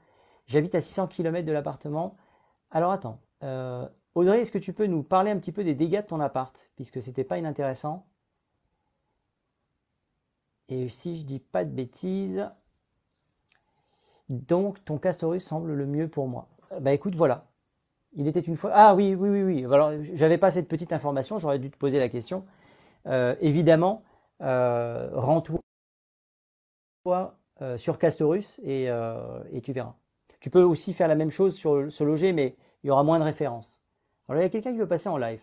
J'habite à 600 km de l'appartement. Alors attends, euh, Audrey, est-ce que tu peux nous parler un petit peu des dégâts de ton appart? Puisque c'était pas inintéressant. Et si je dis pas de bêtises, donc ton Castorus semble le mieux pour moi. Bah écoute, voilà. Il était une fois. Ah oui, oui, oui, oui. Alors, j'avais pas cette petite information, j'aurais dû te poser la question. Euh, évidemment, euh, rends-toi euh, sur Castorus euh, et, tu verras. Tu peux aussi faire la même chose sur ce loger, mais il y aura moins de références. Alors il y a quelqu'un qui veut passer en live.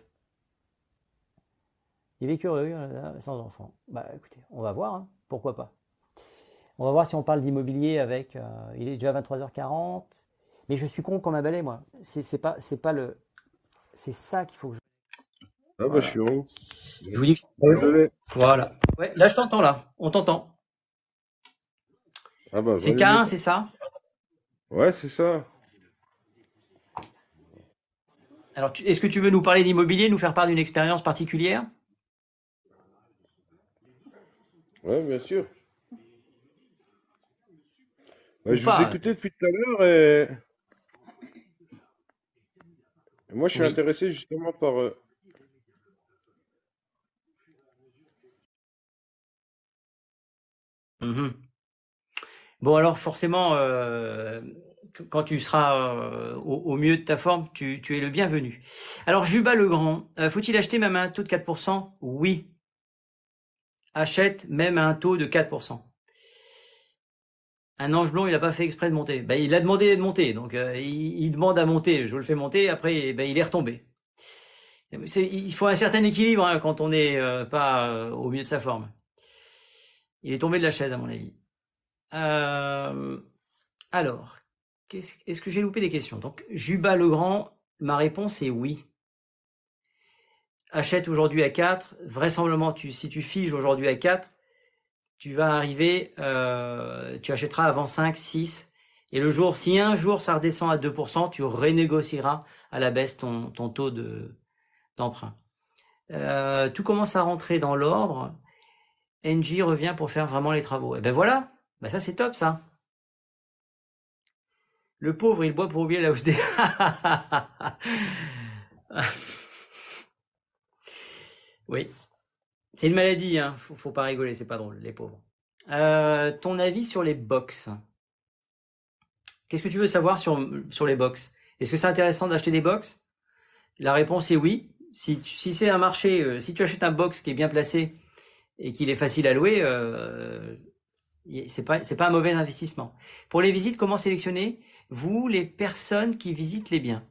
Il est curieux, euh, sans enfant. Bah écoutez, on va voir, hein. pourquoi pas. On va voir si on parle d'immobilier avec. il est déjà 23h40. Mais je suis con comme un balai, moi. C'est pas, c'est pas le. C'est ça qu'il faut que je. Ah bah je suis bon. Je vous dis. Voilà. Ouais, là je t'entends là. On t'entend. Ah bah, c'est K1, c'est ça? Ouais, c'est ça. Alors, est-ce que tu veux nous parler d'immobilier, nous faire part d'une expérience particulière? Ouais, bien sûr. je vous écoutais depuis tout à l'heure et... moi je suis intéressé justement par... Euh, mhm. Bon, alors forcément, euh, quand tu seras euh, au, mieux de ta forme, tu, es le bienvenu. Alors, Juba Legrand, euh, faut-il acheter même à un taux de 4% Oui. Achète même à un taux de 4%. Un ange blond, il n'a pas fait exprès de monter. Ben, il a demandé de monter, donc il, demande à monter. Je le fais monter, après, ben, il est retombé. il faut un certain équilibre hein, quand on n'est pas au mieux de sa forme. Il est tombé de la chaise, à mon avis. Euh, alors, est-ce que j'ai loupé des questions? Donc, Juba Legrand, ma réponse est oui. Achète aujourd'hui à 4, vraisemblablement, si tu figes aujourd'hui à 4, tu vas arriver, euh, tu achèteras avant 5, 6, et le jour, si un jour ça redescend à 2%, tu renégocieras à la baisse ton, taux de, d'emprunt. Euh, tout commence à rentrer dans l'ordre. NJ revient pour faire vraiment les travaux. Et ben voilà, bah ça c'est top ça. Le pauvre, il boit pour oublier la hausse des... oui. C'est une maladie, hein. Faut, pas rigoler, c'est pas drôle, les pauvres. Euh, ton avis sur les box? Qu'est-ce que tu veux savoir sur, les box? Est-ce que c'est intéressant d'acheter des box? La réponse est oui. Si, si c'est un marché, euh, si tu achètes un box qui est bien placé et qu'il est facile à louer, euh, c'est pas c'est pas un mauvais investissement. Pour les visites, comment sélectionner? Vous les personnes qui visitent les biens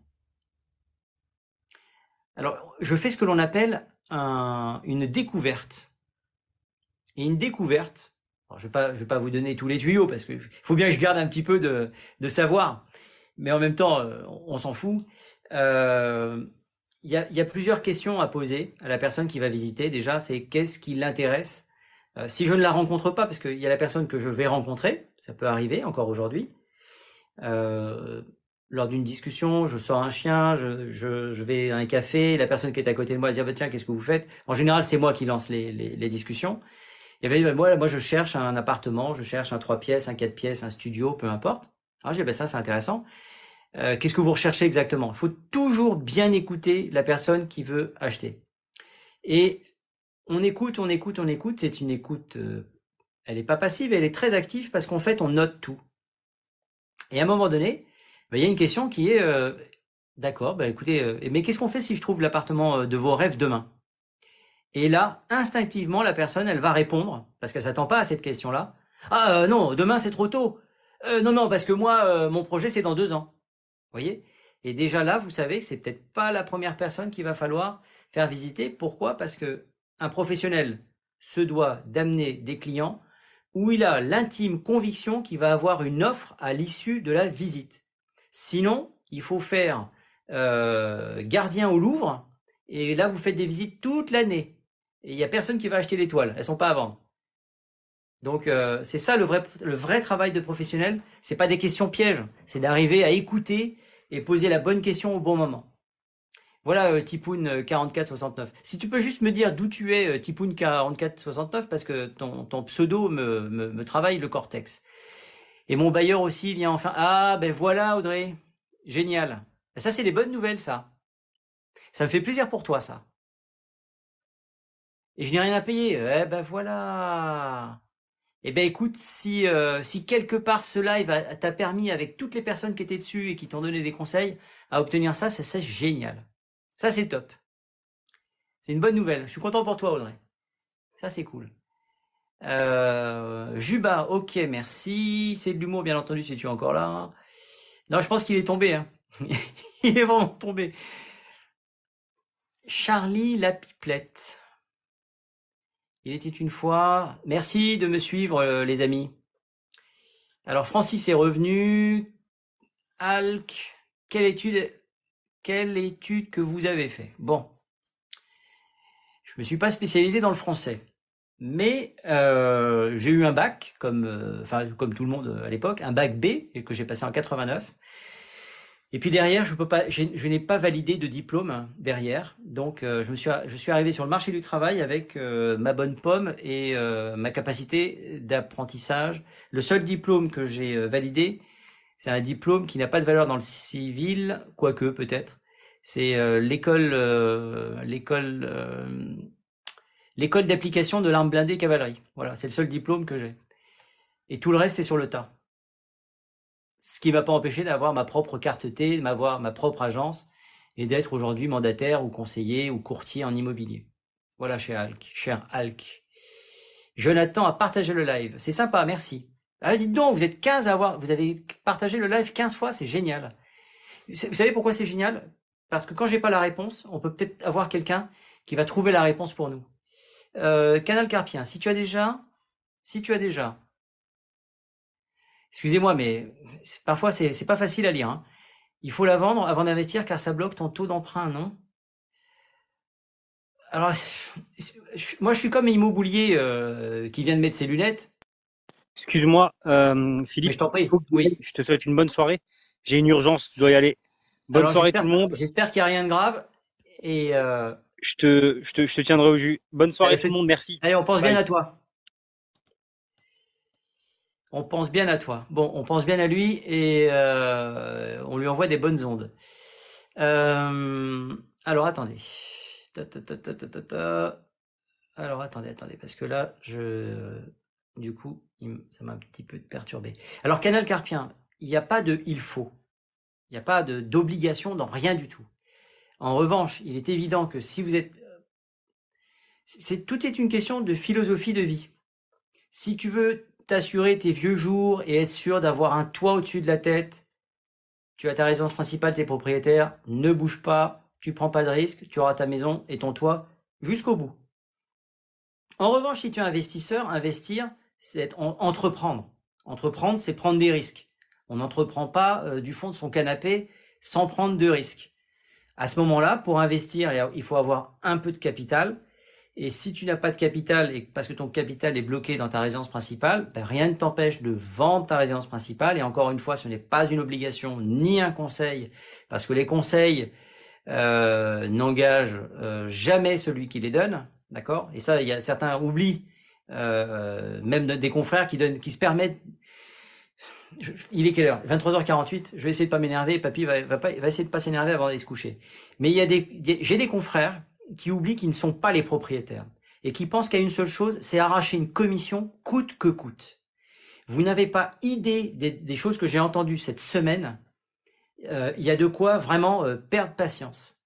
Alors, je fais ce que l'on appelle une découverte. Et une découverte, je vais pas je vais pas vous donner tous les tuyaux parce qu'il faut bien que je garde un petit peu de, de savoir, mais en même temps, euh, on s'en fout. Euh, il y, a, y, a, plusieurs questions à poser à la personne qui va visiter. Déjà, c'est qu'est-ce qui l'intéresse? Euh, si je ne la rencontre pas, parce qu'il y a la personne que je vais rencontrer, ça peut arriver encore aujourd'hui, euh, lors d'une discussion, je sors un chien, je, vais à un café, la personne qui est à côté de moi dit ah, bah, tiens qu'est-ce que vous faites? En général c'est moi qui lance les, discussions. Et ben, moi, moi je cherche un appartement, je cherche un trois pièces, un quatre pièces, un studio, peu importe. Alors je dis ben ça c'est intéressant. Euh, qu'est-ce que vous recherchez exactement? Il faut toujours bien écouter la personne qui veut acheter. Et on écoute, on écoute, on écoute. C'est une écoute, euh, elle n'est pas passive, elle est très active parce qu'en fait, on note tout. Et à un moment donné, bah, il y a une question qui est, euh, d'accord, bah, écoutez, euh, mais qu'est-ce qu'on fait si je trouve l'appartement de vos rêves demain? Et là, instinctivement, la personne, elle va répondre, parce qu'elle s'attend pas à cette question-là. Ah non, demain c'est trop tôt. non, non, parce que moi, mon projet c'est dans deux ans. Vous voyez? Et déjà là, vous savez que c'est peut-être pas la première personne qu'il va falloir faire visiter. Pourquoi? Parce que un professionnel se doit d'amener des clients où il a l'intime conviction qu'il va avoir une offre à l'issue de la visite. Sinon, il faut faire euh, gardien au Louvre et là vous faites des visites toute l'année et il n'y a personne qui va acheter l'étoile, elles sont pas à vendre. Donc euh, c'est ça le vrai travail de professionnel, c'est pas des questions pièges, c'est d'arriver à écouter et poser la bonne question au bon moment. Voilà euh, Tipoun 4469. Euh, si tu peux juste me dire d'où tu es euh, Tipoun 4469 parce que ton, pseudo me, travaille le cortex. Et mon bailleur aussi vient enfin. Ah ben voilà Audrey, génial. Ça c'est des bonnes nouvelles ça. Ça me fait plaisir pour toi ça. Et je n'ai rien à payer. Eh ben voilà. Eh ben écoute, si, si quelque part ce live t'a permis avec toutes les personnes qui étaient dessus et qui t'ont donné des conseils à obtenir ça, c'est génial. Ça, c'est top. C'est une bonne nouvelle. Je suis content pour toi, Audrey. Ça, c'est cool. Euh, Juba, ok, merci. C'est de l'humour, bien entendu, si tu es encore là. Non, je pense qu'il est tombé. Hein. il est vraiment tombé. Charlie la pipelette. Il était une fois. Merci de me suivre, euh, les amis. Alors, Francis est revenu. Alc, quelle étude quelle étude que vous avez fait? Bon, je me suis pas spécialisé dans le français, mais euh, j'ai eu un bac, comme, euh, comme tout le monde à l'époque, un bac B que j'ai passé en 89. Et puis derrière, je peux pas, je n'ai pas validé de diplôme derrière, donc euh, je me suis, je suis arrivé sur le marché du travail avec ma bonne pomme et ma capacité d'apprentissage. Le seul diplôme que j'ai validé, c'est un diplôme qui n'a pas de valeur dans le civil, quoique peut-être. C'est euh, l'école, euh, l'école, euh, l'école d'application de l'arme blindée cavalerie. Voilà, c'est le seul diplôme que j'ai. Et tout le reste, c'est sur le tas. Ce qui ne m'a pas empêché d'avoir ma propre carte T, d'avoir ma propre agence et d'être aujourd'hui mandataire ou conseiller ou courtier en immobilier. Voilà, cher Alc. Cher Alc. Jonathan a partagé le live. C'est sympa, merci. Ah, dites donc, vous êtes 15 à avoir, vous avez partagé le live 15 fois, c'est génial. Vous savez pourquoi c'est génial? Parce que quand j'ai pas la réponse, on peut peut-être avoir quelqu'un qui va trouver la réponse pour nous. Euh, Canal Carpien, si tu as déjà, si tu as déjà, excusez-moi, mais parfois c'est pas facile à lire. Hein. Il faut la vendre avant d'investir car ça bloque ton taux d'emprunt, non? Alors, moi je suis comme Immobilier euh, qui vient de mettre ses lunettes. Excuse-moi, euh, Philippe. je t'en prie. oui. Je te souhaite une bonne soirée. J'ai une urgence, je dois y aller. Bonne soirée tout le monde. J'espère qu'il n'y a rien de grave. Et euh... je, te, je, te, je te tiendrai au jus. Bonne soirée tout le monde, merci. Allez, on pense bien à toi. On pense bien à toi. Bon, on pense bien à lui et euh, on lui envoie des bonnes ondes. Euh, alors attendez. alors attendez, attendez, parce que là, je, du coup, ça m'a un petit peu perturbé. Alors, Canal Carpien, il n'y a pas de il faut. Il n'y a pas d'obligation dans rien du tout. En revanche, il est évident que si vous êtes c'est tout est une question de philosophie de vie. Si tu veux t'assurer tes vieux jours et être sûr d'avoir un toit au-dessus de la tête, tu as ta résidence principale, tes propriétaires, ne bouge pas, tu prends pas de risque, tu auras ta maison et ton toit jusqu'au bout. En revanche, si tu es investisseur, investir, c'est entreprendre. Entreprendre, c'est prendre des risques. On n'entreprend pas euh, du fond de son canapé sans prendre de risques. À ce moment-là, pour investir, il faut avoir un peu de capital. Et si tu n'as pas de capital et parce que ton capital est bloqué dans ta résidence principale, ben, rien ne t'empêche de vendre ta résidence principale. Et encore une fois, ce n'est pas une obligation ni un conseil, parce que les conseils euh, n'engagent euh, jamais celui qui les donne, d'accord? Et ça, il y a certains oublient, euh, même des confrères qui donnent, qui se permettent. il est quelle heure? 23h48. Je vais essayer de pas m'énerver. Papy va, pas, essayer de pas s'énerver avant d'aller se coucher. Mais il y a des, j'ai des confrères qui oublient qu'ils ne sont pas les propriétaires et qui pensent qu'il y a une seule chose, c'est arracher une commission coûte que coûte. Vous n'avez pas idée des, choses que j'ai entendues cette semaine. Euh, il y a de quoi vraiment euh, perdre patience.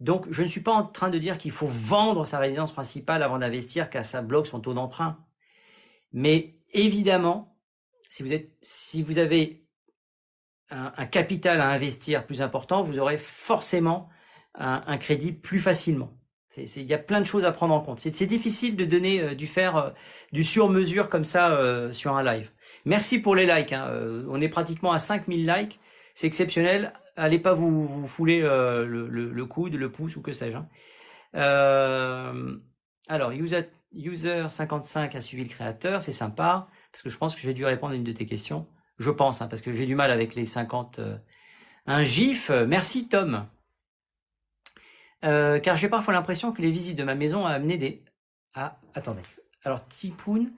Donc, je ne suis pas en train de dire qu'il faut vendre sa résidence principale avant d'investir, car ça bloque son taux d'emprunt. Mais évidemment, si vous, avez un, capital à investir plus important, vous aurez forcément un, un crédit plus facilement. Il y a plein de choses à prendre en compte. C'est difficile de donner, euh, du faire euh, du sur-mesure comme ça euh, sur un live. Merci pour les likes. Hein. on est pratiquement à 5000 likes. C'est exceptionnel. Allez pas vous, fouler le, le, coude, le pouce ou que sais-je. Hein. alors, user, user 55 a suivi le créateur. C'est sympa. Parce que je pense que j'ai dû répondre à une de tes questions. Je pense, hein, parce que j'ai du mal avec les 50. un gif. Merci Tom. Euh, car j'ai parfois l'impression que les visites de ma maison ont amené des... Ah, attendez. Alors, Tipoun,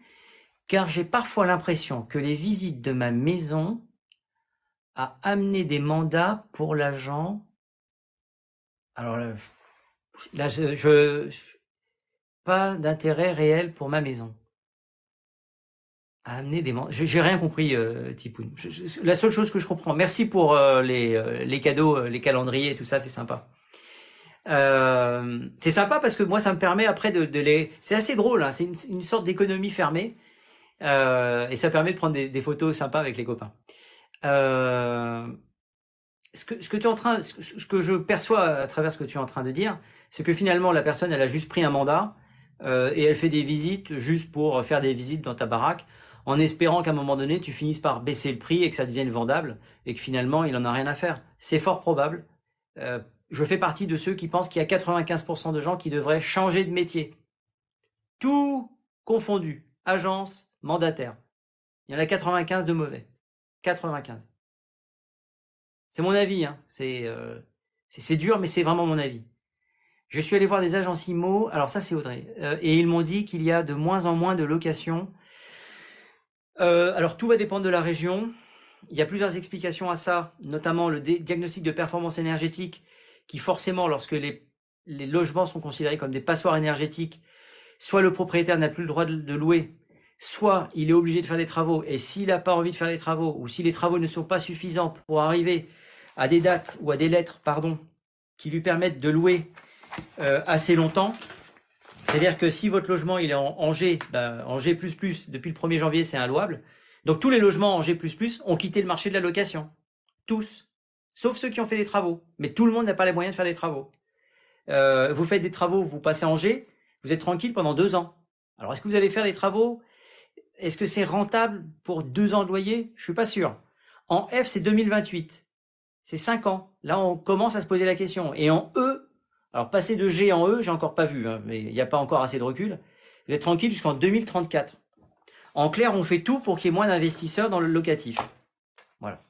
car j'ai parfois l'impression que les visites de ma maison a amené des mandats pour l'agent. Alors là, je, pas d'intérêt réel pour ma maison. A amené des mandats. J'ai rien compris, euh, la seule chose que je comprends. Merci pour euh, les, euh, les cadeaux, les calendriers, tout ça, c'est sympa. Euh, c'est sympa parce que moi, ça me permet après de, les. C'est assez drôle, hein, c'est une, sorte d'économie fermée euh, et ça permet de prendre des, photos sympas avec les copains. Euh, ce que, tu es en train, ce, que je perçois à travers ce que tu es en train de dire, c'est que finalement la personne, elle a juste pris un mandat euh, et elle fait des visites juste pour faire des visites dans ta baraque, en espérant qu'à un moment donné, tu finisses par baisser le prix et que ça devienne vendable et que finalement, il en a rien à faire. C'est fort probable. Euh, je fais partie de ceux qui pensent qu'il y a 95% de gens qui devraient changer de métier. Tout confondu, agence, mandataire. Il y en a 95 de mauvais. 95. C'est mon avis, hein. Euh, c'est dur, mais c'est vraiment mon avis. Je suis allé voir des agences IMO, alors ça c'est Audrey, euh, et ils m'ont dit qu'il y a de moins en moins de locations. Euh, alors tout va dépendre de la région. Il y a plusieurs explications à ça, notamment le diagnostic de performance énergétique qui forcément, lorsque les logements sont considérés comme des passoires énergétiques, soit le propriétaire n'a plus le droit de, louer, soit il est obligé de faire des travaux, et s'il n'a pas envie de faire les travaux, ou si les travaux ne sont pas suffisants pour arriver à des dates ou à des lettres, pardon, qui lui permettent de louer euh, assez longtemps, c'est-à-dire que si votre logement il est en, G, ben, en G++, depuis le 1er janvier, c'est inlouable. Donc tous les logements en G++ ont quitté le marché de la location. Tous sauf ceux qui ont fait des travaux. Mais tout le monde n'a pas les moyens de faire des travaux. Euh, vous faites des travaux, vous passez en G, vous êtes tranquille pendant deux ans. Alors est-ce que vous allez faire des travaux Est-ce que c'est rentable pour deux ans de loyer? Je suis pas sûr. En F, c'est 2028. C'est cinq ans. Là, on commence à se poser la question. Et en E, alors passer de G en E, j'ai encore pas vu, hein, mais il n'y a pas encore assez de recul. Vous êtes tranquille jusqu'en 2034. En clair, on fait tout pour qu'il y ait moins d'investisseurs dans le locatif. Voilà.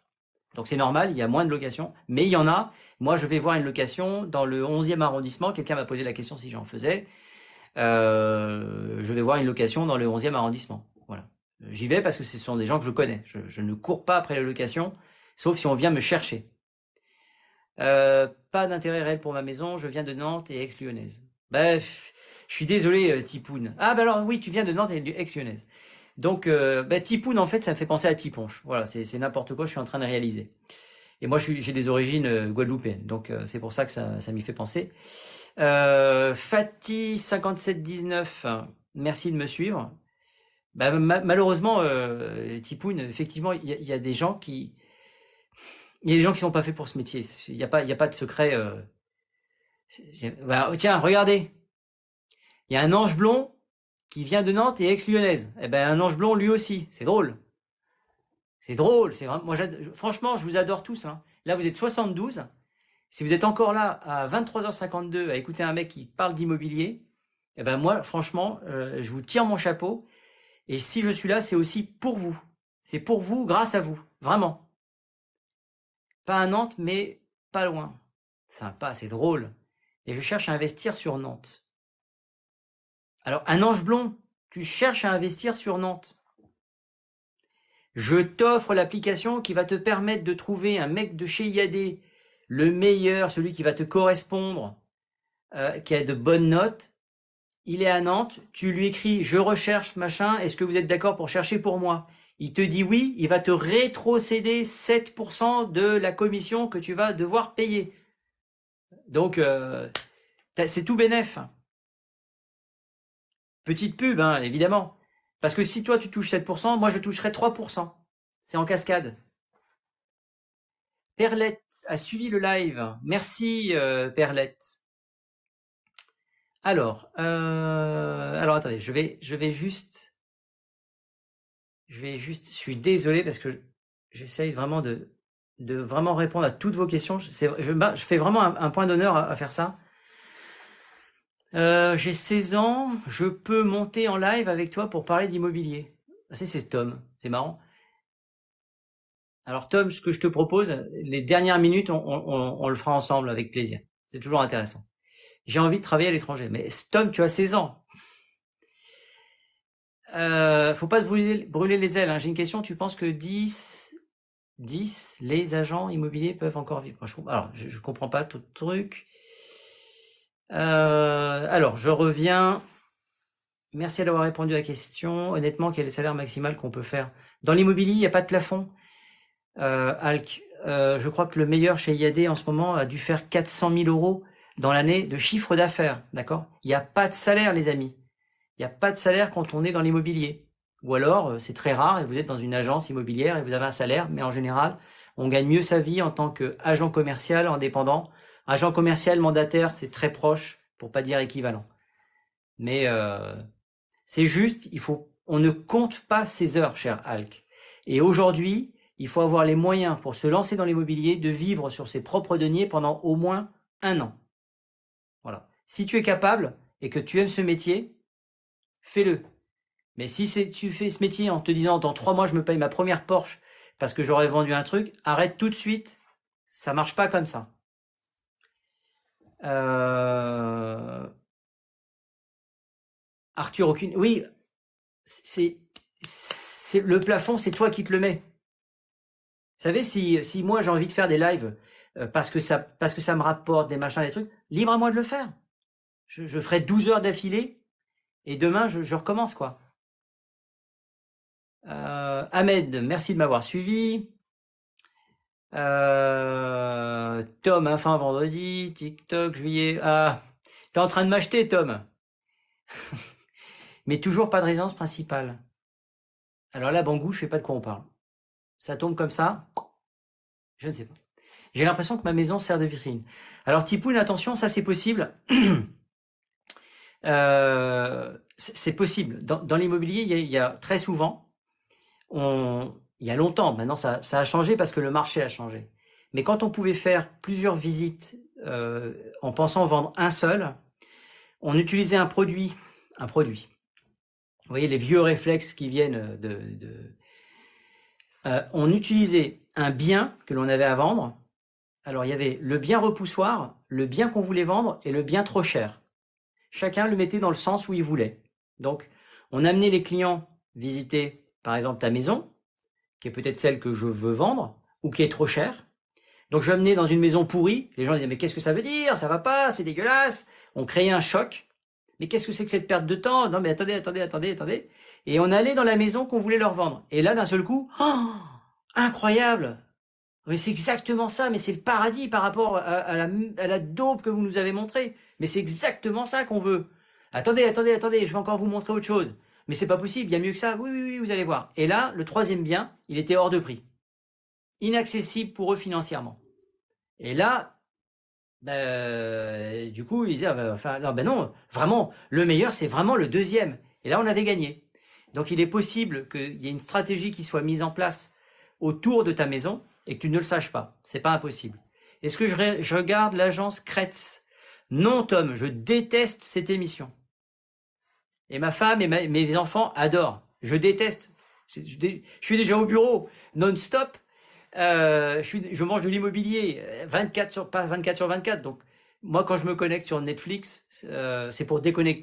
Donc c'est normal, il y a moins de locations, mais il y en a. Moi, je vais voir une location dans le 11e arrondissement. Quelqu'un m'a posé la question si j'en faisais. Euh, je vais voir une location dans le 11e arrondissement. Voilà. J'y vais parce que ce sont des gens que je connais. Je, ne cours pas après la location, sauf si on vient me chercher. Euh, pas d'intérêt réel pour ma maison. Je viens de Nantes et ex-lyonnaise. Bref, je suis désolé, euh, Tipoun. Ah bah alors oui, tu viens de Nantes et ex-lyonnaise. Donc, euh, bah, Tipoun, en fait, ça me fait penser à Tiponche. Voilà, c'est n'importe quoi, je suis en train de réaliser. Et moi, j'ai des origines euh, guadeloupéennes, donc euh, c'est pour ça que ça, ça m'y fait penser. Euh, Fatih5719, merci de me suivre. Bah, malheureusement, euh, effectivement, il y, a des gens qui, il y a des gens qui sont pas faits pour ce métier. Il n'y a pas, il a pas de secret. Euh... Bah, tiens, regardez, il y a un ange blond qui vient de Nantes et ex-lyonnaise. Eh ben, un ange blond lui aussi. C'est drôle. C'est drôle. C'est vraiment, moi, franchement, je vous adore tous. Hein. Là, vous êtes 72. Si vous êtes encore là à 23h52 à écouter un mec qui parle d'immobilier, eh ben moi, franchement, euh, je vous tire mon chapeau. Et si je suis là, c'est aussi pour vous. C'est pour vous, grâce à vous. Vraiment. Pas à Nantes, mais pas loin. Sympa, c'est drôle. Et je cherche à investir sur Nantes. Alors, un ange blond, tu cherches à investir sur Nantes. Je t'offre l'application qui va te permettre de trouver un mec de chez IAD, le meilleur, celui qui va te correspondre, euh, qui a de bonnes notes, il est à Nantes, tu lui écris je recherche machin, est-ce que vous êtes d'accord pour chercher pour moi? Il te dit oui, il va te rétrocéder 7% de la commission que tu vas devoir payer. Donc euh, c'est tout bénef. Petite pub, hein, évidemment. Parce que si toi tu touches 7%, moi je toucherai 3%. C'est en cascade. Perlette a suivi le live. Merci euh, Perlette. Alors, euh, alors attendez, je vais, juste, je suis désolé parce que j'essaye vraiment de, vraiment répondre à toutes vos questions. Je, je, fais vraiment un, point d'honneur à, faire ça. Euh, j'ai 16 ans, je peux monter en live avec toi pour parler d'immobilier. Ah, c'est Tom, c'est marrant. Alors Tom, ce que je te propose, les dernières minutes, on le fera ensemble avec plaisir. C'est toujours intéressant j'ai envie de travailler à l'étranger. Mais Tom, tu as 16 ans. Euh, faut pas te brûler, les ailes. Hein. J'ai une question. Tu penses que 10, 10, les agents immobiliers peuvent encore vivre? Alors, je, comprends pas tout le truc. Euh, alors, je reviens. Merci d'avoir répondu à la question. Honnêtement, quel est le salaire maximal qu'on peut faire? Dans l'immobilier, il n'y a pas de plafond. Euh, Alc, euh, je crois que le meilleur chez IAD en ce moment a dû faire 400 000 euros dans l'année de chiffre d'affaires, d'accord? Il n'y a pas de salaire, les amis. Il n'y a pas de salaire quand on est dans l'immobilier. Ou alors, euh, c'est très rare et vous êtes dans une agence immobilière et vous avez un salaire, mais en général, on gagne mieux sa vie en tant qu'agent commercial indépendant. Agent commercial mandataire, c'est très proche, pour pas dire équivalent. Mais euh, c'est juste, il faut, on ne compte pas ses heures, cher Alc. Et aujourd'hui, il faut avoir les moyens pour se lancer dans l'immobilier, de vivre sur ses propres deniers pendant au moins un an. Voilà. Si tu es capable et que tu aimes ce métier, fais-le. Mais si tu fais ce métier en te disant dans trois mois je me paye ma première Porsche parce que j'aurais vendu un truc, arrête tout de suite. Ça marche pas comme ça. Euh, Arthur, aucune. Oui, c'est le plafond, c'est toi qui te le mets. Vous savez, si, moi j'ai envie de faire des lives parce que ça parce que ça me rapporte des machins, des trucs, libre à moi de le faire. Je, ferai 12 heures d'affilée et demain je, recommence quoi. Euh, Ahmed, merci de m'avoir suivi. Euh, Tom, hein, vendredi, TikTok, juillet. Ah, t'es en train de m'acheter, Tom. Mais toujours pas de résidence principale. Alors là, Bangou, je sais pas de quoi on parle. Ça tombe comme ça. Je ne sais pas. J'ai l'impression que ma maison sert de vitrine. Alors Tipoun, attention, ça c'est possible. Euh, c'est possible. Dans, l'immobilier, il, y, a, très souvent, il y a longtemps, maintenant ça, a changé parce que le marché a changé. Mais quand on pouvait faire plusieurs visites euh, en pensant vendre un seul, on utilisait un produit, un produit. Vous voyez les vieux réflexes qui viennent de. Euh, on utilisait un bien que l'on avait à vendre alors il y avait le bien repoussoir, le bien qu'on voulait vendre et le bien trop cher. Chacun le mettait dans le sens où il voulait. Donc on amenait les clients visiter par exemple ta maison, qui est peut-être celle que je veux vendre, ou qui est trop chère. Donc je amenais dans une maison pourrie, les gens disaient mais qu'est-ce que ça veut dire? Ça va pas, c'est dégueulasse. On créait un choc. Mais qu'est-ce que c'est que cette perte de temps? Non mais attendez, attendez, attendez, attendez. Et on allait dans la maison qu'on voulait leur vendre. Et là d'un seul coup, oh, incroyable mais c'est exactement ça, mais c'est le paradis par rapport à, la, à, la, dope que vous nous avez montré. Mais c'est exactement ça qu'on veut. Attendez, attendez, attendez, je vais encore vous montrer autre chose. Mais c'est pas possible, il y a mieux que ça. Oui, oui, oui, vous allez voir. Et là, le troisième bien, il était hors de prix. Inaccessible pour eux financièrement. Et là, ben, du coup, ils disaient, ah enfin, non, ben non, vraiment, le meilleur, c'est vraiment le deuxième. Et là, on avait gagné. Donc, il est possible qu'il y ait une stratégie qui soit mise en place autour de ta maison et que tu ne le saches pas. C'est pas impossible. Est-ce que je, regarde l'agence Kretz? Non, Tom, je déteste cette émission. Et ma femme et mes enfants adorent. Je déteste. Je, suis déjà au bureau non-stop. Euh, je, mange de l'immobilier 24 sur pas 24 sur 24. Donc moi, quand je me connecte sur Netflix, euh, c'est pour déconnecter